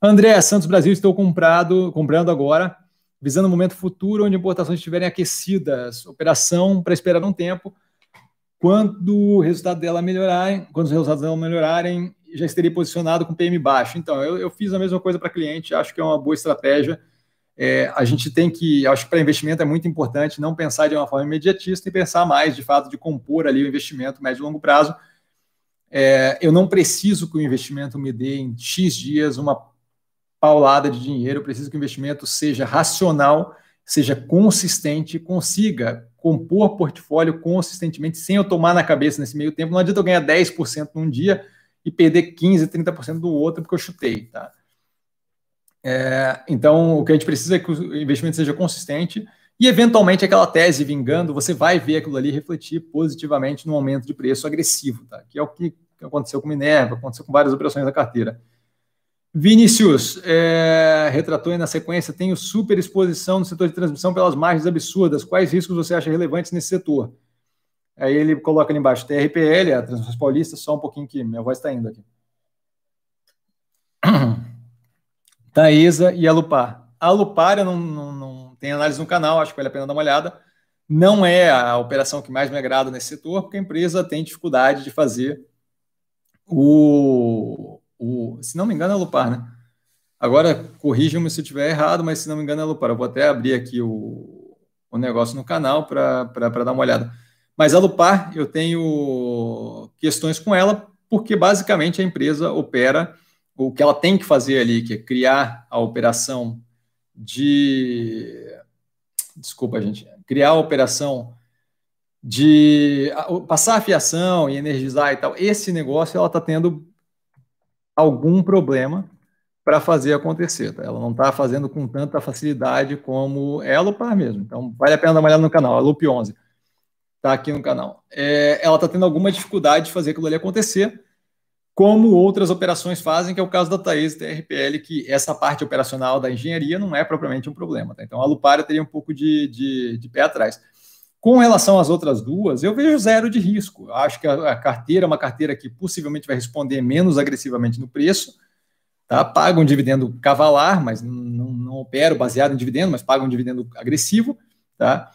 André, Santos Brasil, estou comprado, comprando agora, visando um momento futuro onde importações estiverem aquecidas, operação para esperar um tempo. Quando o resultado dela melhorarem, quando os resultados dela melhorarem, já estaria posicionado com PM baixo. Então, eu, eu fiz a mesma coisa para cliente, acho que é uma boa estratégia é, a gente tem que, acho que para investimento é muito importante não pensar de uma forma imediatista e pensar mais, de fato, de compor ali o investimento médio e longo prazo. É, eu não preciso que o investimento me dê em X dias uma paulada de dinheiro, eu preciso que o investimento seja racional, seja consistente, consiga compor portfólio consistentemente, sem eu tomar na cabeça nesse meio tempo. Não adianta eu ganhar 10% num dia e perder 15%, 30% do outro porque eu chutei, tá? É, então, o que a gente precisa é que o investimento seja consistente e, eventualmente, aquela tese vingando, você vai ver aquilo ali refletir positivamente no aumento de preço agressivo, tá? que é o que aconteceu com Minerva, aconteceu com várias operações da carteira. Vinícius, é, retratou aí na sequência, tenho super exposição no setor de transmissão pelas margens absurdas. Quais riscos você acha relevantes nesse setor? Aí ele coloca ali embaixo, TRPL, a Transmissões Paulista, só um pouquinho que minha voz está indo aqui. da ESA e a Lupar. A Lupar, eu não, não, não tem análise no canal, acho que vale a pena dar uma olhada. Não é a operação que mais me agrada nesse setor, porque a empresa tem dificuldade de fazer o. o se não me engano, é a Lupar, né? Agora, corrijam-me se eu estiver errado, mas se não me engano, é a Lupar. Eu vou até abrir aqui o, o negócio no canal para dar uma olhada. Mas a Lupar, eu tenho questões com ela, porque basicamente a empresa opera o que ela tem que fazer ali, que é criar a operação de. Desculpa, gente. Criar a operação de passar a fiação e energizar e tal. Esse negócio ela está tendo algum problema para fazer acontecer. Tá? Ela não está fazendo com tanta facilidade como ela para mesmo. Então, vale a pena dar uma olhada no canal, a Loop 11. Está aqui no canal. É, ela está tendo alguma dificuldade de fazer aquilo ali acontecer como outras operações fazem, que é o caso da Thaís TRPL, que essa parte operacional da engenharia não é propriamente um problema. Tá? Então, a Lupara teria um pouco de, de, de, pé atrás. Com relação às outras duas, eu vejo zero de risco. Acho que a, a, carteira é uma carteira que possivelmente vai responder menos agressivamente no preço, tá? paga um dividendo cavalar, mas não, não opera baseado em dividendo, mas paga um dividendo agressivo. Tá?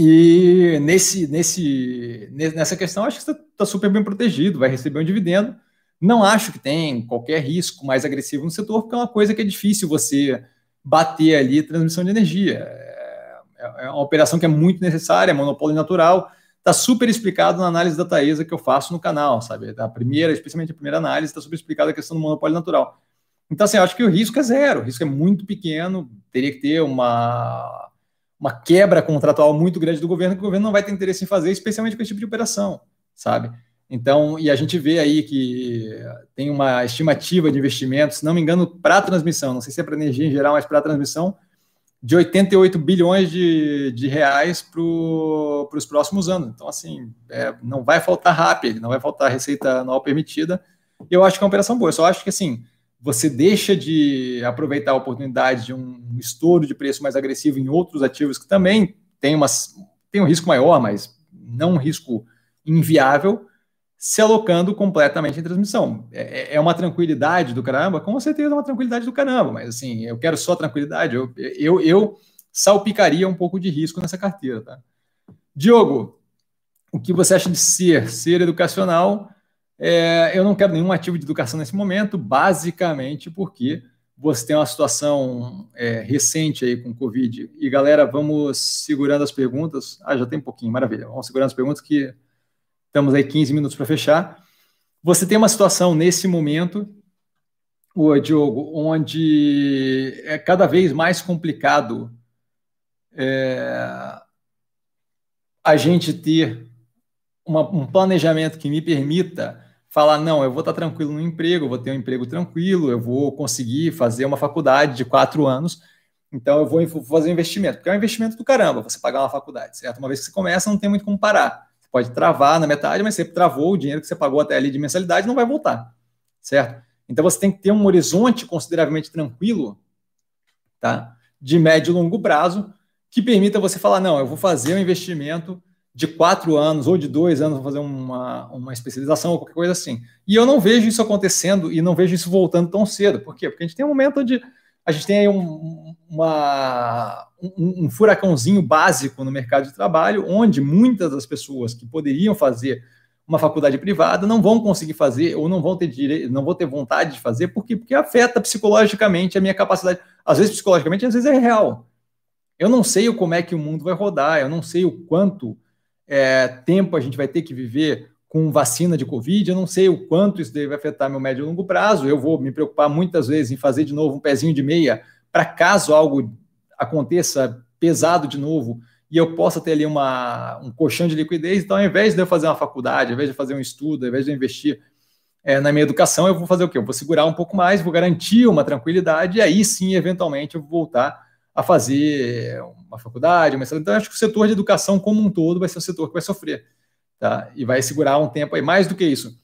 E nesse, nesse, nessa questão, acho que você está super bem protegido, vai receber um dividendo. Não acho que tem qualquer risco mais agressivo no setor, porque é uma coisa que é difícil você bater ali transmissão de energia. É, é uma operação que é muito necessária, é monopólio natural. Está super explicado na análise da Taesa que eu faço no canal, sabe? A primeira, especialmente a primeira análise, está super explicada a questão do monopólio natural. Então, assim, eu acho que o risco é zero, o risco é muito pequeno, teria que ter uma uma quebra contratual muito grande do governo que o governo não vai ter interesse em fazer, especialmente com esse tipo de operação, sabe? Então, e a gente vê aí que tem uma estimativa de investimento, se não me engano, para transmissão, não sei se é para energia em geral, mas para transmissão, de 88 bilhões de, de reais para os próximos anos. Então, assim, é, não vai faltar RAP, não vai faltar receita anual permitida. Eu acho que é uma operação boa. Eu só acho que, assim, você deixa de aproveitar a oportunidade de um estouro de preço mais agressivo em outros ativos que também tem, uma, tem um risco maior, mas não um risco inviável, se alocando completamente em transmissão. É, é, é uma tranquilidade do caramba? Com certeza é uma tranquilidade do caramba, mas assim, eu quero só tranquilidade, eu, eu, eu salpicaria um pouco de risco nessa carteira. Tá? Diogo, o que você acha de ser, ser educacional? É, eu não quero nenhum ativo de educação nesse momento, basicamente porque você tem uma situação é, recente aí com Covid. E galera, vamos segurando as perguntas. Ah, já tem um pouquinho, maravilha. Vamos segurando as perguntas que estamos aí 15 minutos para fechar. Você tem uma situação nesse momento, o Diogo, onde é cada vez mais complicado é, a gente ter uma, um planejamento que me permita falar, não, eu vou estar tranquilo no emprego, eu vou ter um emprego tranquilo, eu vou conseguir fazer uma faculdade de quatro anos, então eu vou fazer um investimento, porque é um investimento do caramba você pagar uma faculdade, certo? Uma vez que você começa, não tem muito como parar. Você pode travar na metade, mas você travou o dinheiro que você pagou até ali de mensalidade não vai voltar, certo? Então você tem que ter um horizonte consideravelmente tranquilo, tá? De médio e longo prazo, que permita você falar, não, eu vou fazer um investimento de quatro anos ou de dois anos, vou fazer uma, uma especialização ou qualquer coisa assim. E eu não vejo isso acontecendo e não vejo isso voltando tão cedo. Por quê? Porque a gente tem um momento onde a gente tem aí um, uma, um, um furacãozinho básico no mercado de trabalho, onde muitas das pessoas que poderiam fazer uma faculdade privada não vão conseguir fazer ou não vão ter direito, não vão ter vontade de fazer, por quê? Porque afeta psicologicamente a minha capacidade. Às vezes psicologicamente, às vezes é real. Eu não sei como é que o mundo vai rodar, eu não sei o quanto é, tempo a gente vai ter que viver com vacina de Covid, eu não sei o quanto isso deve afetar meu médio e longo prazo, eu vou me preocupar muitas vezes em fazer de novo um pezinho de meia para caso algo aconteça pesado de novo e eu possa ter ali uma, um colchão de liquidez, então ao invés de eu fazer uma faculdade, ao invés de fazer um estudo, ao invés de eu investir é, na minha educação, eu vou fazer o quê? Eu vou segurar um pouco mais, vou garantir uma tranquilidade e aí sim, eventualmente, eu vou voltar a fazer uma faculdade, uma Então, acho que o setor de educação como um todo vai ser o setor que vai sofrer, tá? E vai segurar um tempo aí. Mais do que isso,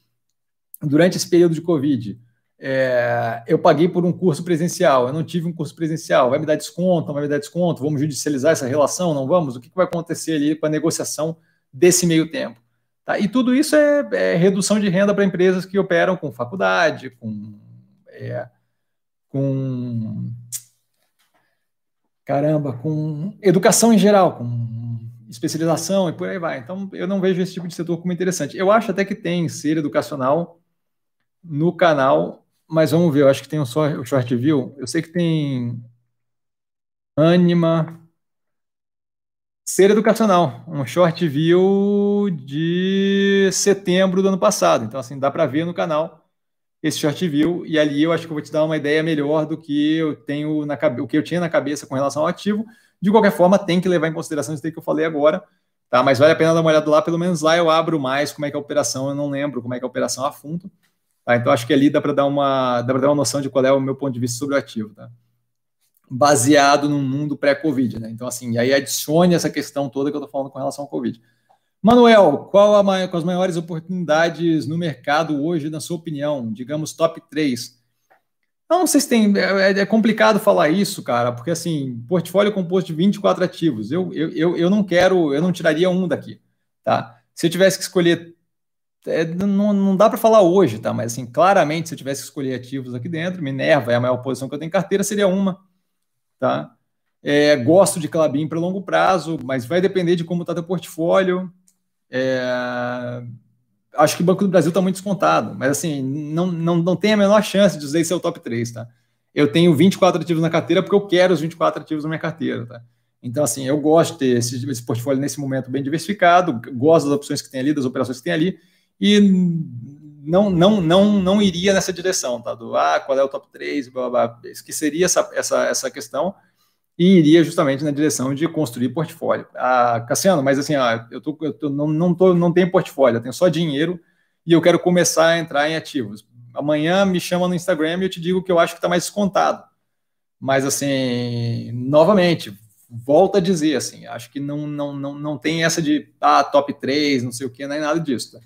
durante esse período de Covid, é, eu paguei por um curso presencial, eu não tive um curso presencial, vai me dar desconto, vai me dar desconto, vamos judicializar essa relação, não vamos? O que, que vai acontecer ali com a negociação desse meio tempo? Tá? E tudo isso é, é redução de renda para empresas que operam com faculdade, com, é, com caramba, com educação em geral, com especialização e por aí vai. Então, eu não vejo esse tipo de setor como interessante. Eu acho até que tem ser educacional no canal, mas vamos ver, eu acho que tem um só o short view. Eu sei que tem Anima ser educacional, um short view de setembro do ano passado. Então, assim, dá para ver no canal esse short view, e ali eu acho que eu vou te dar uma ideia melhor do que eu tenho na o que eu tinha na cabeça com relação ao ativo. De qualquer forma, tem que levar em consideração isso que eu falei agora, tá? Mas vale a pena dar uma olhada lá, pelo menos lá eu abro mais como é que é a operação, eu não lembro como é que é a operação a fundo. Tá? Então acho que ali dá para dar uma dá para dar uma noção de qual é o meu ponto de vista sobre o ativo, tá? Baseado num mundo pré-Covid, né? Então, assim, aí adicione essa questão toda que eu estou falando com relação ao Covid. Manuel, qual a, as maiores oportunidades no mercado hoje, na sua opinião? Digamos top 3. Não, vocês têm. É, é, complicado falar isso, cara, porque assim, portfólio composto de 24 ativos. Eu, eu, eu, eu não quero, eu não tiraria um daqui, tá? Se eu tivesse que escolher. É, não, não dá para falar hoje, tá? Mas assim, claramente, se eu tivesse que escolher ativos aqui dentro, Minerva é a maior posição que eu tenho em carteira, seria uma, tá? É, gosto de Clabin para longo prazo, mas vai depender de como está teu portfólio. É, acho que o Banco do Brasil está muito descontado, mas assim, não, não, não tem a menor chance de dizer esse é o top 3, tá? Eu tenho 24 ativos na carteira porque eu quero os 24 ativos na minha carteira, tá? Então, assim, eu gosto de ter esse, esse portfólio nesse momento bem diversificado, gosto das opções que tem ali, das operações que tem ali, e não, não, não, não iria nessa direção, tá? Do, ah, qual é o top 3, blá, blá, blá. que seria essa, essa, essa questão, e iria justamente na direção de construir portfólio. Ah, Cassiano, mas assim, ah, eu, tô, eu tô, não, não, tô, não tenho portfólio, eu tenho só dinheiro e eu quero começar a entrar em ativos. Amanhã me chama no Instagram e eu te digo que eu acho que está mais descontado. Mas assim, novamente, volta a dizer assim, acho que não, não, não, não tem essa de ah, top 3, não sei o que, nem nada disso. Tá?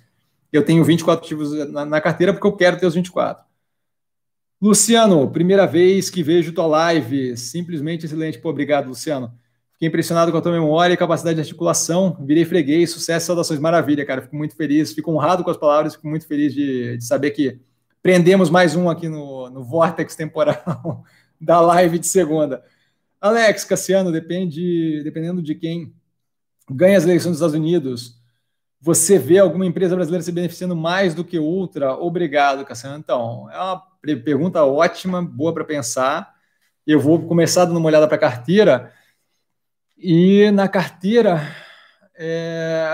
Eu tenho 24 ativos na, na carteira porque eu quero ter os 24. Luciano, primeira vez que vejo tua live, simplesmente excelente. Pô, obrigado, Luciano. Fiquei impressionado com a tua memória e capacidade de articulação. Virei freguês, sucesso, saudações, maravilha, cara. Fico muito feliz, fico honrado com as palavras, fico muito feliz de, de saber que prendemos mais um aqui no, no Vortex temporal da live de segunda. Alex, Cassiano, depende, dependendo de quem ganha as eleições dos Estados Unidos, você vê alguma empresa brasileira se beneficiando mais do que outra? Obrigado, Cassiano. Então, é uma pergunta ótima, boa para pensar. Eu vou começar dando uma olhada para a carteira. E na carteira, é...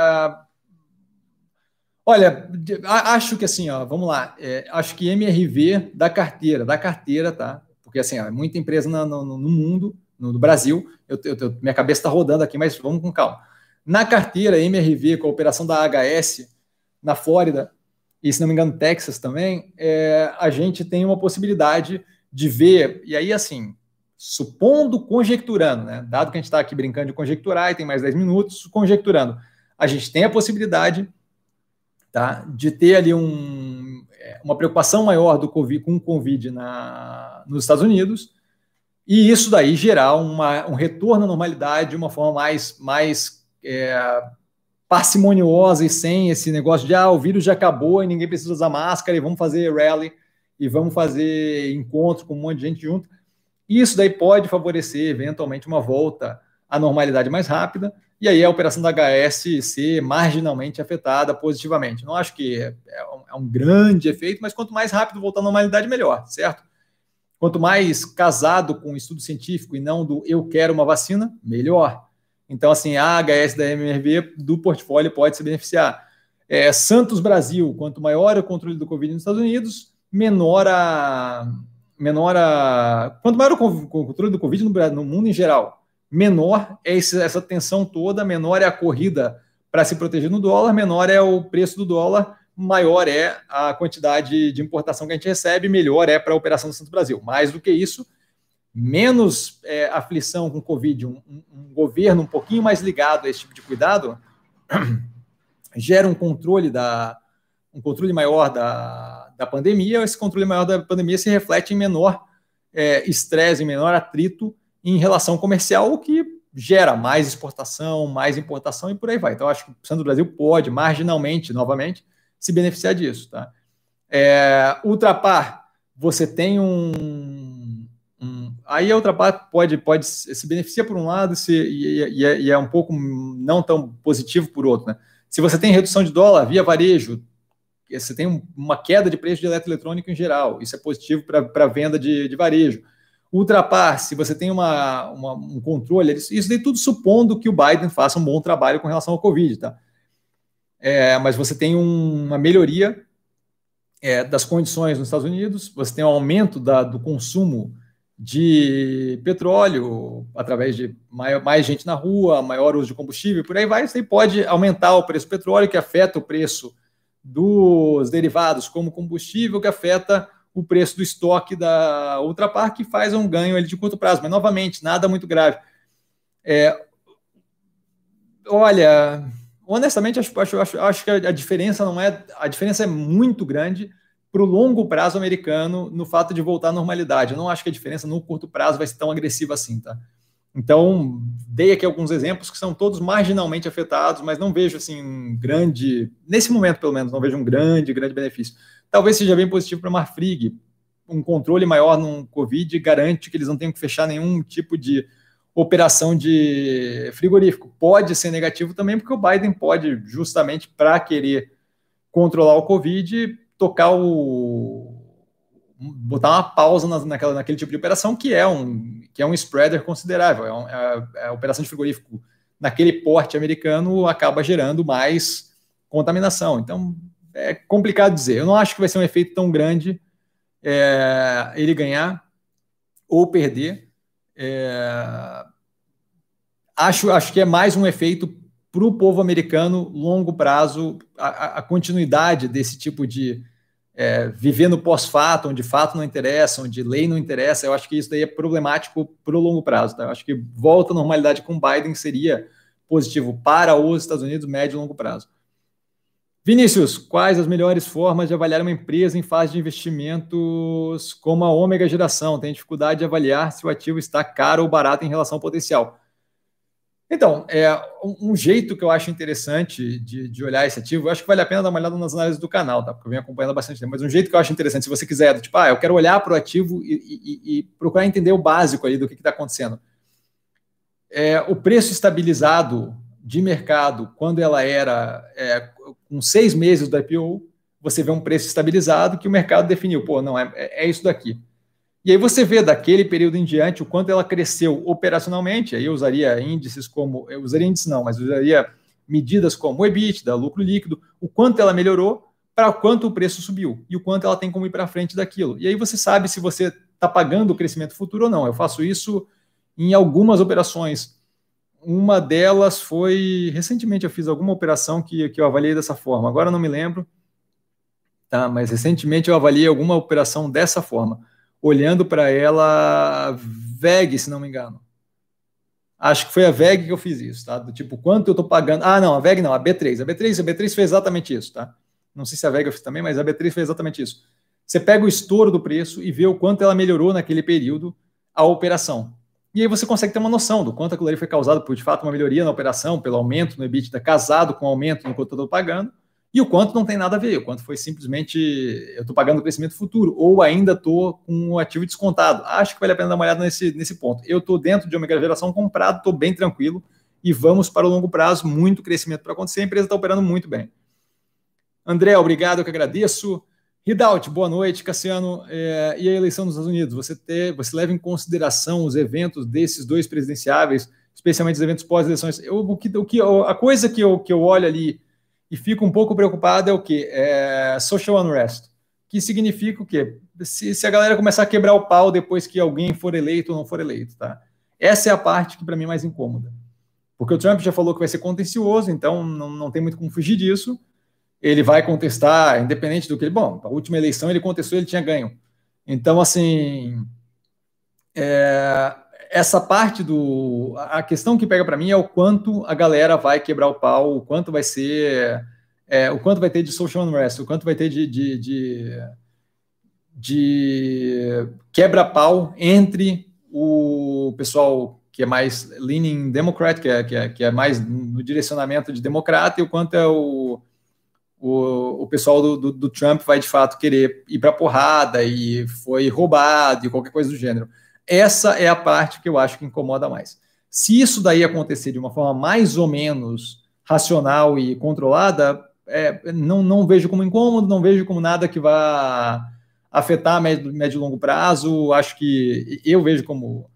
olha, acho que assim, ó, vamos lá. É, acho que MRV da carteira, da carteira, tá? Porque assim, ó, muita empresa no, no, no mundo, no, no Brasil, eu, eu, minha cabeça está rodando aqui, mas vamos com calma na carteira MRV, com a operação da HS na Flórida, e se não me engano, Texas também, é, a gente tem uma possibilidade de ver, e aí assim, supondo, conjecturando, né, dado que a gente está aqui brincando de conjecturar e tem mais 10 minutos, conjecturando, a gente tem a possibilidade tá, de ter ali um, é, uma preocupação maior do COVID, com o Covid na, nos Estados Unidos, e isso daí gerar uma, um retorno à normalidade de uma forma mais, mais é, parcimoniosa e sem esse negócio de ah, o vírus já acabou e ninguém precisa usar máscara e vamos fazer rally e vamos fazer encontro com um monte de gente junto. Isso daí pode favorecer eventualmente uma volta à normalidade mais rápida e aí a operação da HS ser marginalmente afetada positivamente. Não acho que é, é é um grande efeito, mas quanto mais rápido voltar à normalidade, melhor, certo? Quanto mais casado com o estudo científico e não do eu quero uma vacina, melhor. Então, assim, a HS da MRV do portfólio pode se beneficiar. É, Santos Brasil, quanto maior o controle do Covid nos Estados Unidos, menor a. Menor a quanto maior o controle do Covid no, no mundo em geral, menor é esse, essa tensão toda, menor é a corrida para se proteger no dólar, menor é o preço do dólar, maior é a quantidade de importação que a gente recebe, melhor é para a operação do Santos Brasil. Mais do que isso, menos é, aflição com Covid, um, um, governo um pouquinho mais ligado a esse tipo de cuidado, gera um controle da um controle maior da, da pandemia, esse controle maior da pandemia se reflete em menor é, estresse, em menor atrito em relação comercial, o que gera mais exportação, mais importação e por aí vai. Então, acho que o Santo Brasil pode, marginalmente, novamente, se beneficiar disso. Tá? É, Ultrapar, você tem um, Aí a outra parte pode, pode se beneficia por um lado se, e, e, é, e, é, um pouco não tão positivo por outro. Né? Se você tem redução de dólar via varejo, você tem uma queda de preço de eletroeletrônico em geral, isso é positivo para a venda de, de varejo. Ultrapar, se você tem uma, uma, um controle, isso daí tudo supondo que o Biden faça um bom trabalho com relação ao Covid, tá? É, mas você tem um, uma melhoria é, das condições nos Estados Unidos, você tem um aumento da, do consumo de petróleo, através de maior, mais gente na rua, maior uso de combustível, por aí vai, você pode aumentar o preço do petróleo, que afeta o preço dos derivados como combustível, que afeta o preço do estoque da Ultrapar, que faz um ganho ali de curto prazo, mas novamente, nada muito grave. É, olha, honestamente, acho, acho, acho, acho que a diferença não é. A diferença é muito grande para o longo prazo americano no fato de voltar à normalidade. Eu não acho que a diferença no curto prazo vai ser tão agressiva assim, tá? Então, dei aqui alguns exemplos que são todos marginalmente afetados, mas não vejo assim um grande, nesse momento pelo menos, não vejo um grande, grande benefício. Talvez seja bem positivo para a Marfrig. Um controle maior no Covid garante que eles não tenham que fechar nenhum tipo de operação de frigorífico. Pode ser negativo também, porque o Biden pode, justamente para querer controlar o Covid, tocar o botar uma pausa na, naquela, naquele tipo de operação que é um que é um spreader considerável. É, um, é, é a operação de frigorífico naquele porte americano acaba gerando mais contaminação. Então é complicado dizer. Eu não acho que vai ser um efeito tão grande é, ele ganhar ou perder. É, acho, acho que é mais um efeito para o povo americano, longo prazo, a, a continuidade desse tipo de é, viver no pós-fato, onde fato não interessa, onde lei não interessa, eu acho que isso daí é problemático para o longo prazo. Tá? Eu acho que volta à normalidade com Biden seria positivo para os Estados Unidos, médio e longo prazo. Vinícius, quais as melhores formas de avaliar uma empresa em fase de investimentos como a ômega geração? Tem dificuldade de avaliar se o ativo está caro ou barato em relação ao potencial. Então, é um, jeito que eu acho interessante de, de, olhar esse ativo, eu acho que vale a pena dar uma olhada nas análises do canal, tá? Porque eu venho acompanhando bastante tempo, mas um jeito que eu acho interessante, se você quiser, tipo, ah, eu quero olhar para o ativo e, e, e, procurar entender o básico ali do que está acontecendo. É, o preço estabilizado de mercado quando ela era é, com seis meses do IPO, você vê um preço estabilizado que o mercado definiu, pô, não, é, é isso daqui. E aí você vê daquele período em diante o quanto ela cresceu operacionalmente, aí eu usaria índices como, eu usaria índices não, mas usaria medidas como o EBITDA, lucro líquido, o quanto ela melhorou para quanto o preço subiu e o quanto ela tem como ir para frente daquilo. E aí você sabe se você está pagando o crescimento futuro ou não. Eu faço isso em algumas operações. Uma delas foi, recentemente eu fiz alguma operação que, que eu avaliei dessa forma, agora não me lembro, tá? mas recentemente eu avaliei alguma operação dessa forma olhando para ela VEG, se não me engano. Acho que foi a VEG que eu fiz isso, tá? Do tipo, quanto eu estou pagando. Ah, não, a VEG não, a B3. A B3, a B3 fez exatamente isso, tá? Não sei se a VEG eu fiz também, mas a B3 fez exatamente isso. Você pega o estouro do preço e vê o quanto ela melhorou naquele período a operação. E aí você consegue ter uma noção do quanto aquilo ali foi causado por, de fato, uma melhoria na operação, pelo aumento no EBITDA, casado com o aumento no quanto eu estou pagando, e o quanto não tem nada a ver, o quanto foi simplesmente eu estou pagando o crescimento futuro, ou ainda estou com o ativo descontado. Acho que vale a pena dar uma olhada nesse, nesse ponto. Eu estou dentro de uma geração comprado, estou bem tranquilo e vamos para o longo prazo, muito crescimento para acontecer, a empresa está operando muito bem. André, obrigado, eu que agradeço. Ridaut, boa noite, Cassiano. É, e a eleição nos Estados Unidos? Você, ter, você leva em consideração os eventos desses dois presidenciáveis, especialmente os eventos pós-eleições? O que, o que, a coisa que eu, que eu olho ali e fico um pouco preocupado é o que? É social unrest, que significa o quê? Se, se, a galera começar a quebrar o pau depois que alguém for eleito ou não for eleito, tá? Essa é a parte que para mim é mais incômoda. Porque o Trump já falou que vai ser contencioso, então não, não tem muito como fugir disso. Ele vai contestar, independente do que ele. Bom, a última eleição ele contestou, ele tinha ganho. Então, assim, é, essa parte do. A questão que pega para mim é o quanto a galera vai quebrar o pau, o quanto vai ser. É, o quanto vai ter de social unrest, o quanto vai ter de, de, de, de quebra-pau entre o pessoal que é mais leaning democrat, que é, que é, que é mais no direcionamento de democrata, e o quanto é o, o, o pessoal do, do, do Trump vai de fato querer ir para porrada e foi roubado e qualquer coisa do gênero. Essa é a parte que eu acho que incomoda mais. Se isso daí acontecer de uma forma mais ou menos racional e controlada, é, não, não vejo como incômodo, não vejo como nada que vá afetar médio, médio e longo prazo. Acho que eu vejo como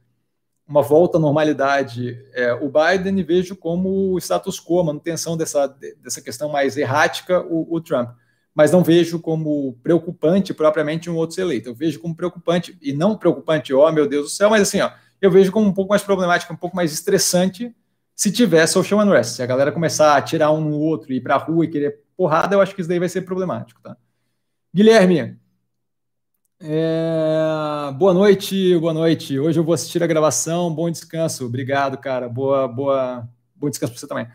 uma volta à normalidade é, o Biden e vejo como o status quo, a manutenção dessa, dessa questão mais errática, o, o Trump mas não vejo como preocupante propriamente um outro ser eleito. Eu vejo como preocupante, e não preocupante, ó, oh, meu Deus do céu, mas assim, ó, eu vejo como um pouco mais problemático, um pouco mais estressante se tiver social unrest. Se a galera começar a tirar um no outro, ir para a rua e querer porrada, eu acho que isso daí vai ser problemático, tá? Guilherme, é... boa noite, boa noite. Hoje eu vou assistir a gravação. Bom descanso. Obrigado, cara. Boa, boa, bom descanso para você também.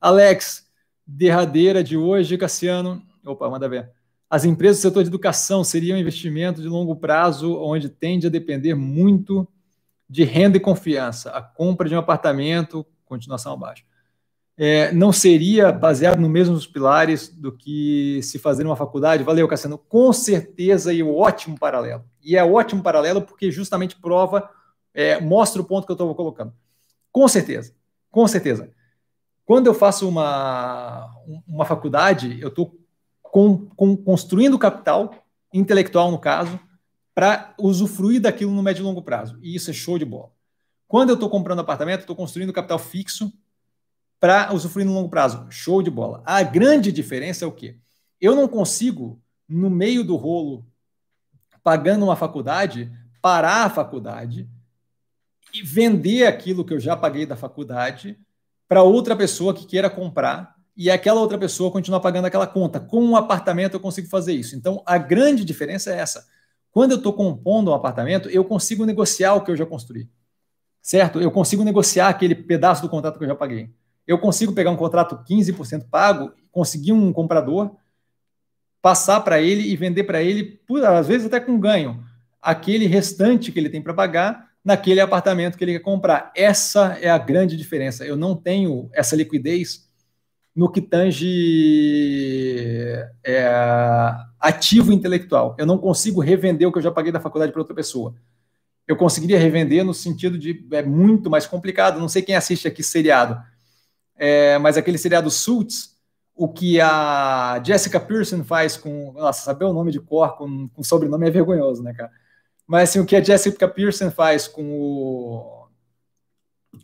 Alex, derradeira de hoje, Cassiano. Opa, manda ver. As empresas do setor de educação seriam investimento de longo prazo, onde tende a depender muito de renda e confiança. A compra de um apartamento, continuação abaixo. É, não seria baseado nos mesmos pilares do que se fazer uma faculdade? Valeu, Cassiano. Com certeza e um ótimo paralelo. E é ótimo paralelo porque justamente prova, é, mostra o ponto que eu estou colocando. Com certeza, com certeza. Quando eu faço uma, uma faculdade, eu estou com, com, construindo capital intelectual, no caso, para usufruir daquilo no médio e longo prazo. E isso é show de bola. Quando eu estou comprando apartamento, estou construindo capital fixo para usufruir no longo prazo. Show de bola. A grande diferença é o quê? Eu não consigo, no meio do rolo, pagando uma faculdade, parar a faculdade e vender aquilo que eu já paguei da faculdade para outra pessoa que queira comprar e aquela outra pessoa continuar pagando aquela conta. Com um apartamento eu consigo fazer isso. Então a grande diferença é essa. Quando eu estou compondo um apartamento, eu consigo negociar o que eu já construí. Certo? Eu consigo negociar aquele pedaço do contrato que eu já paguei. Eu consigo pegar um contrato 15% pago, conseguir um comprador, passar para ele e vender para ele, às vezes até com ganho, aquele restante que ele tem para pagar naquele apartamento que ele quer comprar. Essa é a grande diferença. Eu não tenho essa liquidez no que tange é, ativo intelectual. Eu não consigo revender o que eu já paguei da faculdade para outra pessoa. Eu conseguiria revender no sentido de é muito mais complicado. Não sei quem assiste aqui seriado. é, mas aquele seriado Suits, o que a Jessica Pearson faz com. Nossa, saber o nome de cor com, com sobrenome é vergonhoso, né, cara? Mas assim, o que a Jessica Pearson faz com o.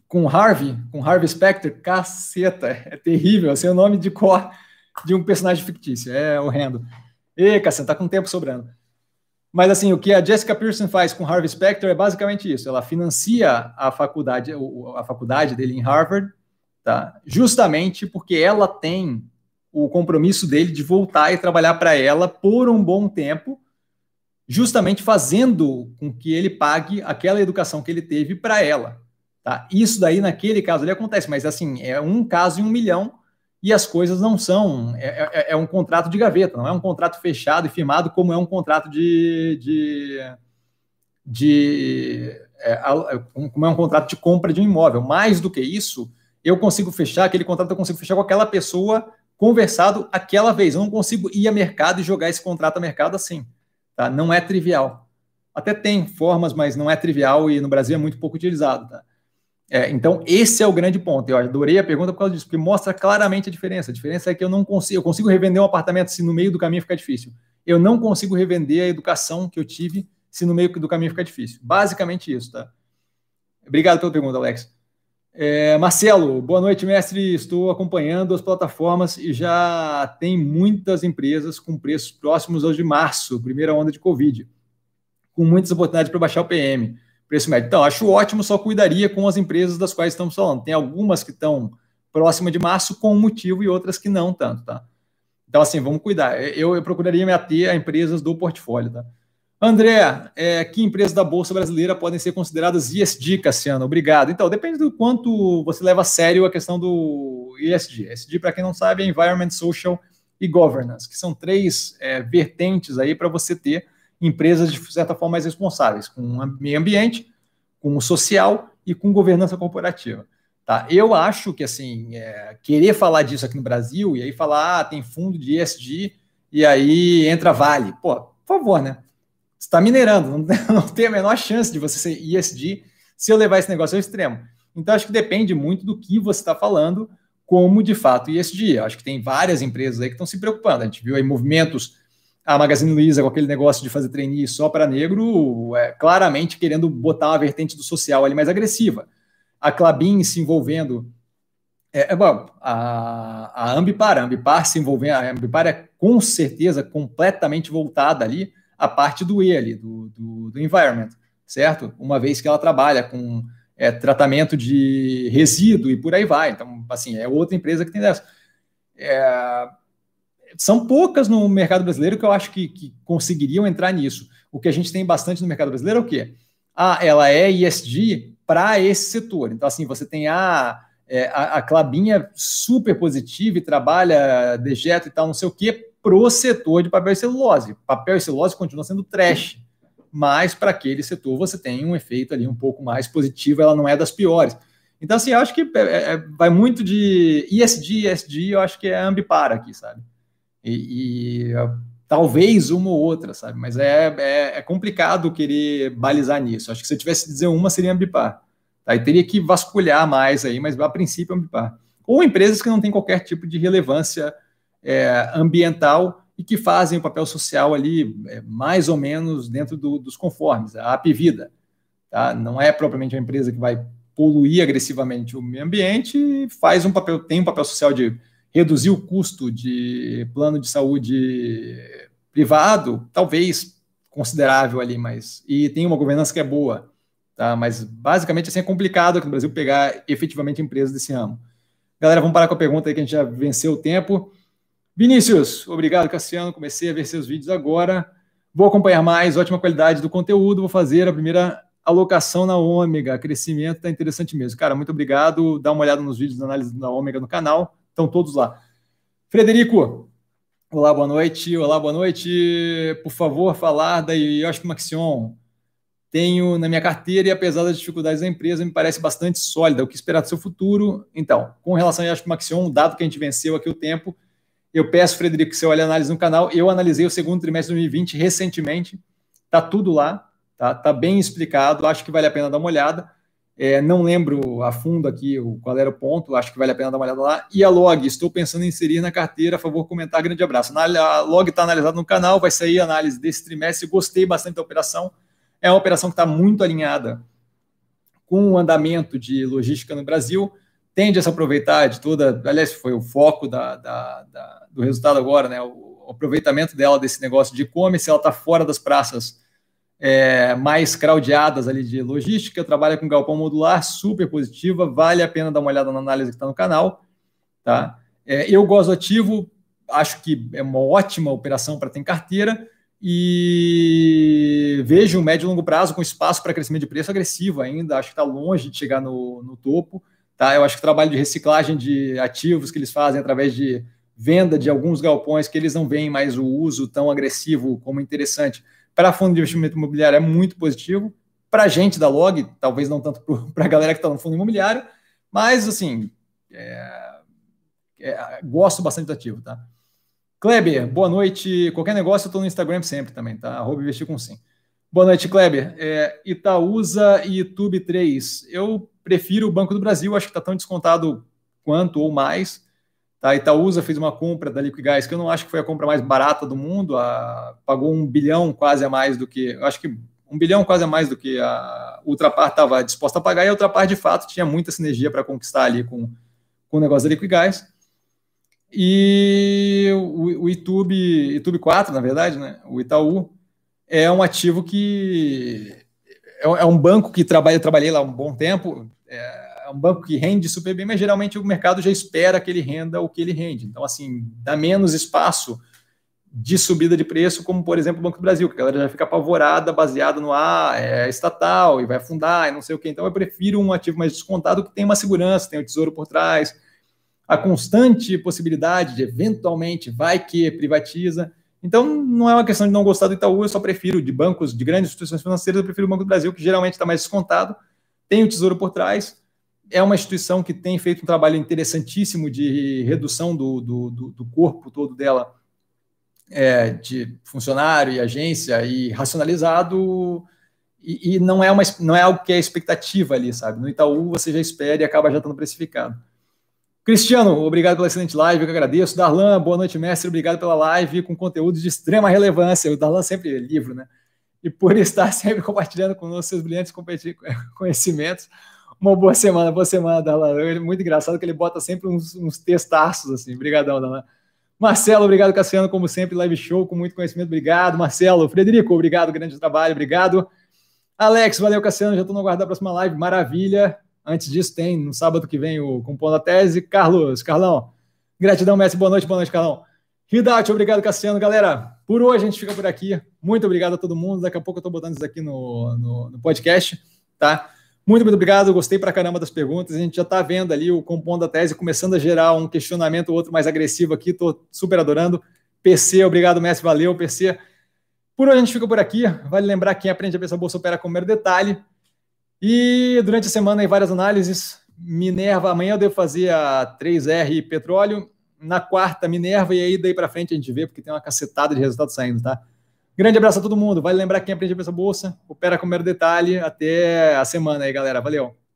Com Harvey, com Harvey Specter, caceta, é terrível. Assim, é o nome de cor de um personagem fictício, é horrendo. E, caceta, tá com tempo sobrando. Mas assim, o que a Jessica Pearson faz com Harvey Specter é basicamente isso. Ela financia a faculdade, a faculdade dele em Harvard, tá? Justamente porque ela tem o compromisso dele de voltar e trabalhar para ela por um bom tempo, justamente fazendo com que ele pague aquela educação que ele teve para ela. Tá? Isso daí, naquele caso ali, acontece, mas assim, é um caso em um milhão e as coisas não são. É, é, é, um contrato de gaveta, não é um contrato fechado e firmado como é um contrato de. de, de é, como é um contrato de compra de um imóvel. Mais do que isso, eu consigo fechar aquele contrato, eu consigo fechar com aquela pessoa conversado aquela vez. Eu não consigo ir a mercado e jogar esse contrato a mercado assim. Tá? Não é trivial. Até tem formas, mas não é trivial e no Brasil é muito pouco utilizado. Tá? É, então, esse é o grande ponto. Eu adorei a pergunta por causa disso, porque mostra claramente a diferença. A diferença é que eu não consigo, eu consigo revender um apartamento se no meio do caminho ficar difícil. Eu não consigo revender a educação que eu tive se no meio do caminho ficar difícil. Basicamente isso, tá? Obrigado pela pergunta, Alex. É, Marcelo, boa noite, mestre. Estou acompanhando as plataformas e já tem muitas empresas com preços próximos aos de março, primeira onda de Covid, com muitas oportunidades para baixar o PM preço médio. Então, acho ótimo, só cuidaria com as empresas das quais estamos falando. Tem algumas que estão próxima de março com um motivo e outras que não tanto, tá? Então, assim, vamos cuidar. Eu, eu procuraria me ater a empresas do portfólio, tá? André, é, que empresas da Bolsa Brasileira podem ser consideradas ESG, Cassiano? Obrigado. Então, depende do quanto você leva a sério a questão do ESG. ESG, para quem não sabe, é Environment, Social e Governance, que são três é, vertentes aí para você ter empresas de certa forma mais responsáveis, com o meio ambiente, com o social e com governança corporativa. Tá? Eu acho que assim é, querer falar disso aqui no Brasil e aí falar ah, tem fundo de ESG e aí entra Vale, pô, por favor, né? Você está minerando, não, tem a menor chance de você ser ESG se eu levar esse negócio ao extremo. Então acho que depende muito do que você está falando como de fato ESG. Acho que tem várias empresas aí que estão se preocupando. A gente viu aí movimentos a Magazine Luiza com aquele negócio de fazer trainee só para negro, é, claramente querendo botar uma vertente do social ali mais agressiva. A Clabin se envolvendo. É, é, bom, a, a Ambipar, a Ambipar se envolvendo, a Ambipar é com certeza completamente voltada ali à parte do E ali, do, do, do environment, certo? Uma vez que ela trabalha com é, tratamento de resíduo e por aí vai. Então, assim, é outra empresa que tem dessa. É, são poucas no mercado brasileiro que eu acho que, que, conseguiriam entrar nisso. O que a gente tem bastante no mercado brasileiro é o quê? Ah, ela é ISD para esse setor. Então, assim, você tem a, é, a, a Clabinha super positiva e trabalha dejeto e tal, não sei o quê, pro setor de papel e celulose. Papel e celulose continua sendo trash, mas para aquele setor você tem um efeito ali um pouco mais positivo, ela não é das piores. Então, assim, eu acho que é, é, vai muito de ISD, ISD, eu acho que é ambipar aqui, sabe? E, e talvez uma ou outra, sabe? Mas é, é, é, complicado querer balizar nisso. Acho que se eu tivesse que dizer uma, seria ambipar. Tá? E teria que vasculhar mais aí, mas a princípio ambipar. Ou empresas que não têm qualquer tipo de relevância é, ambiental e que fazem o papel social ali é, mais ou menos dentro do, dos conformes, a Apivida. Tá? Não é propriamente uma empresa que vai poluir agressivamente o meio ambiente, faz um papel, tem um papel social de reduzir o custo de plano de saúde privado, talvez considerável ali, mas e tem uma governança que é boa, tá? Mas basicamente assim é complicado aqui no Brasil pegar efetivamente empresas desse ramo. Galera, vamos parar com a pergunta aí que a gente já venceu o tempo. Vinícius, obrigado, Cassiano. Comecei a ver seus vídeos agora. Vou acompanhar mais, ótima qualidade do conteúdo. Vou fazer a primeira alocação na ômega. Crescimento está interessante mesmo. Cara, muito obrigado. Dá uma olhada nos vídeos da análise da ômega no canal. Estão todos lá. Frederico, olá, boa noite. Olá, boa noite. Por favor, falar da Yoshiko Maxion. Tenho na minha carteira e apesar das dificuldades da empresa, me parece bastante sólida. O que esperar do seu futuro? Então, com relação a Yoshiko Maxion, dado que a gente venceu aqui o tempo, eu peço, Frederico, que você olhe a análise no canal. Eu analisei o segundo trimestre de 2020 recentemente. Tá tudo lá, tá? Tá bem explicado. Acho que vale a pena dar uma olhada. É, não lembro a fundo aqui qual era o ponto, acho que vale a pena dar uma olhada lá. E a log, estou pensando em inserir na carteira, a favor, comentar, grande abraço. A log está analisada no canal, vai sair a análise desse trimestre, gostei bastante da operação. É uma operação que está muito alinhada com o andamento de logística no Brasil, tende a se aproveitar de toda, aliás, foi o foco da, da, da, do resultado agora, né? O, aproveitamento dela desse negócio de e-commerce, ela está fora das praças é, mais craudiadas ali de logística, trabalha com galpão modular, super positiva, vale a pena dar uma olhada na análise que está no canal. Tá? É, eu gosto ativo, acho que é uma ótima operação para ter em carteira e vejo um médio e longo prazo com espaço para crescimento de preço agressivo ainda, acho que está longe de chegar no, no topo. Tá? Eu acho que o trabalho de reciclagem de ativos que eles fazem através de venda de alguns galpões que eles não veem mais o uso tão agressivo como interessante para fundo de investimento imobiliário é muito positivo. Para a gente da Log, talvez não tanto para a galera que está no fundo imobiliário, mas assim, é, é, gosto bastante do ativo, tá? Kleber, boa noite. Qualquer negócio eu estou no Instagram sempre também, tá? Arroba investir com sim. Boa noite, Kleber. É, Itaúsa e YouTube 3. Eu prefiro o Banco do Brasil, acho que está tão descontado quanto ou mais. Tá, a Itaúsa fez uma compra da Liquigás, que eu não acho que foi a compra mais barata do mundo, a, pagou um bilhão quase a mais do que. Eu acho que um bilhão quase a mais do que a Ultrapar estava disposta a pagar, e a Ultrapar, de fato, tinha muita sinergia para conquistar ali com, com o negócio da Liquigás. E o, o YouTube, YouTube 4, na verdade, né, o Itaú, é um ativo que. É, é um banco que trabalha, eu trabalhei lá um bom tempo. É, um banco que rende super bem, mas geralmente o mercado já espera que ele renda o que ele rende. Então, assim, dá menos espaço de subida de preço, como, por exemplo, o Banco do Brasil, que a galera já fica apavorada, baseado no ah, é estatal e vai afundar e não sei o quê. Então, eu prefiro um ativo mais descontado que tem uma segurança, tem o tesouro por trás, a constante possibilidade de eventualmente vai que privatiza. Então, não é uma questão de não gostar do Itaú, eu só prefiro de bancos, de grandes instituições financeiras, eu prefiro o Banco do Brasil, que geralmente está mais descontado, tem o tesouro por trás, é uma instituição que tem feito um trabalho interessantíssimo de redução do, do, do corpo todo dela, é, de funcionário e agência, e racionalizado, e, e, não, é uma, não é algo que é expectativa ali, sabe? No Itaú você já espera e acaba já estando precificado. Cristiano, obrigado pela excelente live, eu que agradeço. Darlan, boa noite, mestre, obrigado pela live com conteúdo de extrema relevância. O Darlan sempre é livro, né? E por estar sempre compartilhando conosco seus brilhantes conhecimentos uma boa semana, boa semana, Darlan. É muito engraçado que ele bota sempre uns, uns testaços, assim. Obrigadão, Darlan. Marcelo, obrigado, Cassiano, como sempre, live show, com muito conhecimento, obrigado. Marcelo, Frederico, obrigado, grande trabalho, obrigado. Alex, valeu, Cassiano, já estou no aguardo da próxima live, maravilha. Antes disso, tem no sábado que vem o Compondo a Tese. Carlos, Carlão, gratidão, mestre, boa noite, boa noite, Carlão. Hidat, obrigado, Cassiano. Galera, por hoje a gente fica por aqui. Muito obrigado a todo mundo. Daqui a pouco eu estou botando isso aqui no, no, no podcast, tá? Muito, muito obrigado. Gostei pra caramba das perguntas. A gente já está vendo ali o compondo a tese começando a gerar um questionamento, outro mais agressivo aqui. Estou super adorando. PC, obrigado, mestre. Valeu, PC. Por hoje a gente fica por aqui. Vale lembrar que quem aprende a pensar bolsa opera com o mero detalhe. E durante a semana aí várias análises. Minerva, amanhã eu devo fazer a 3R petróleo. Na quarta, Minerva, e aí daí para frente a gente vê, porque tem uma cacetada de resultados saindo, tá? Grande abraço a todo mundo. Vale lembrar quem aprende a bolsa, opera com mero detalhe. Até a semana aí, galera. Valeu.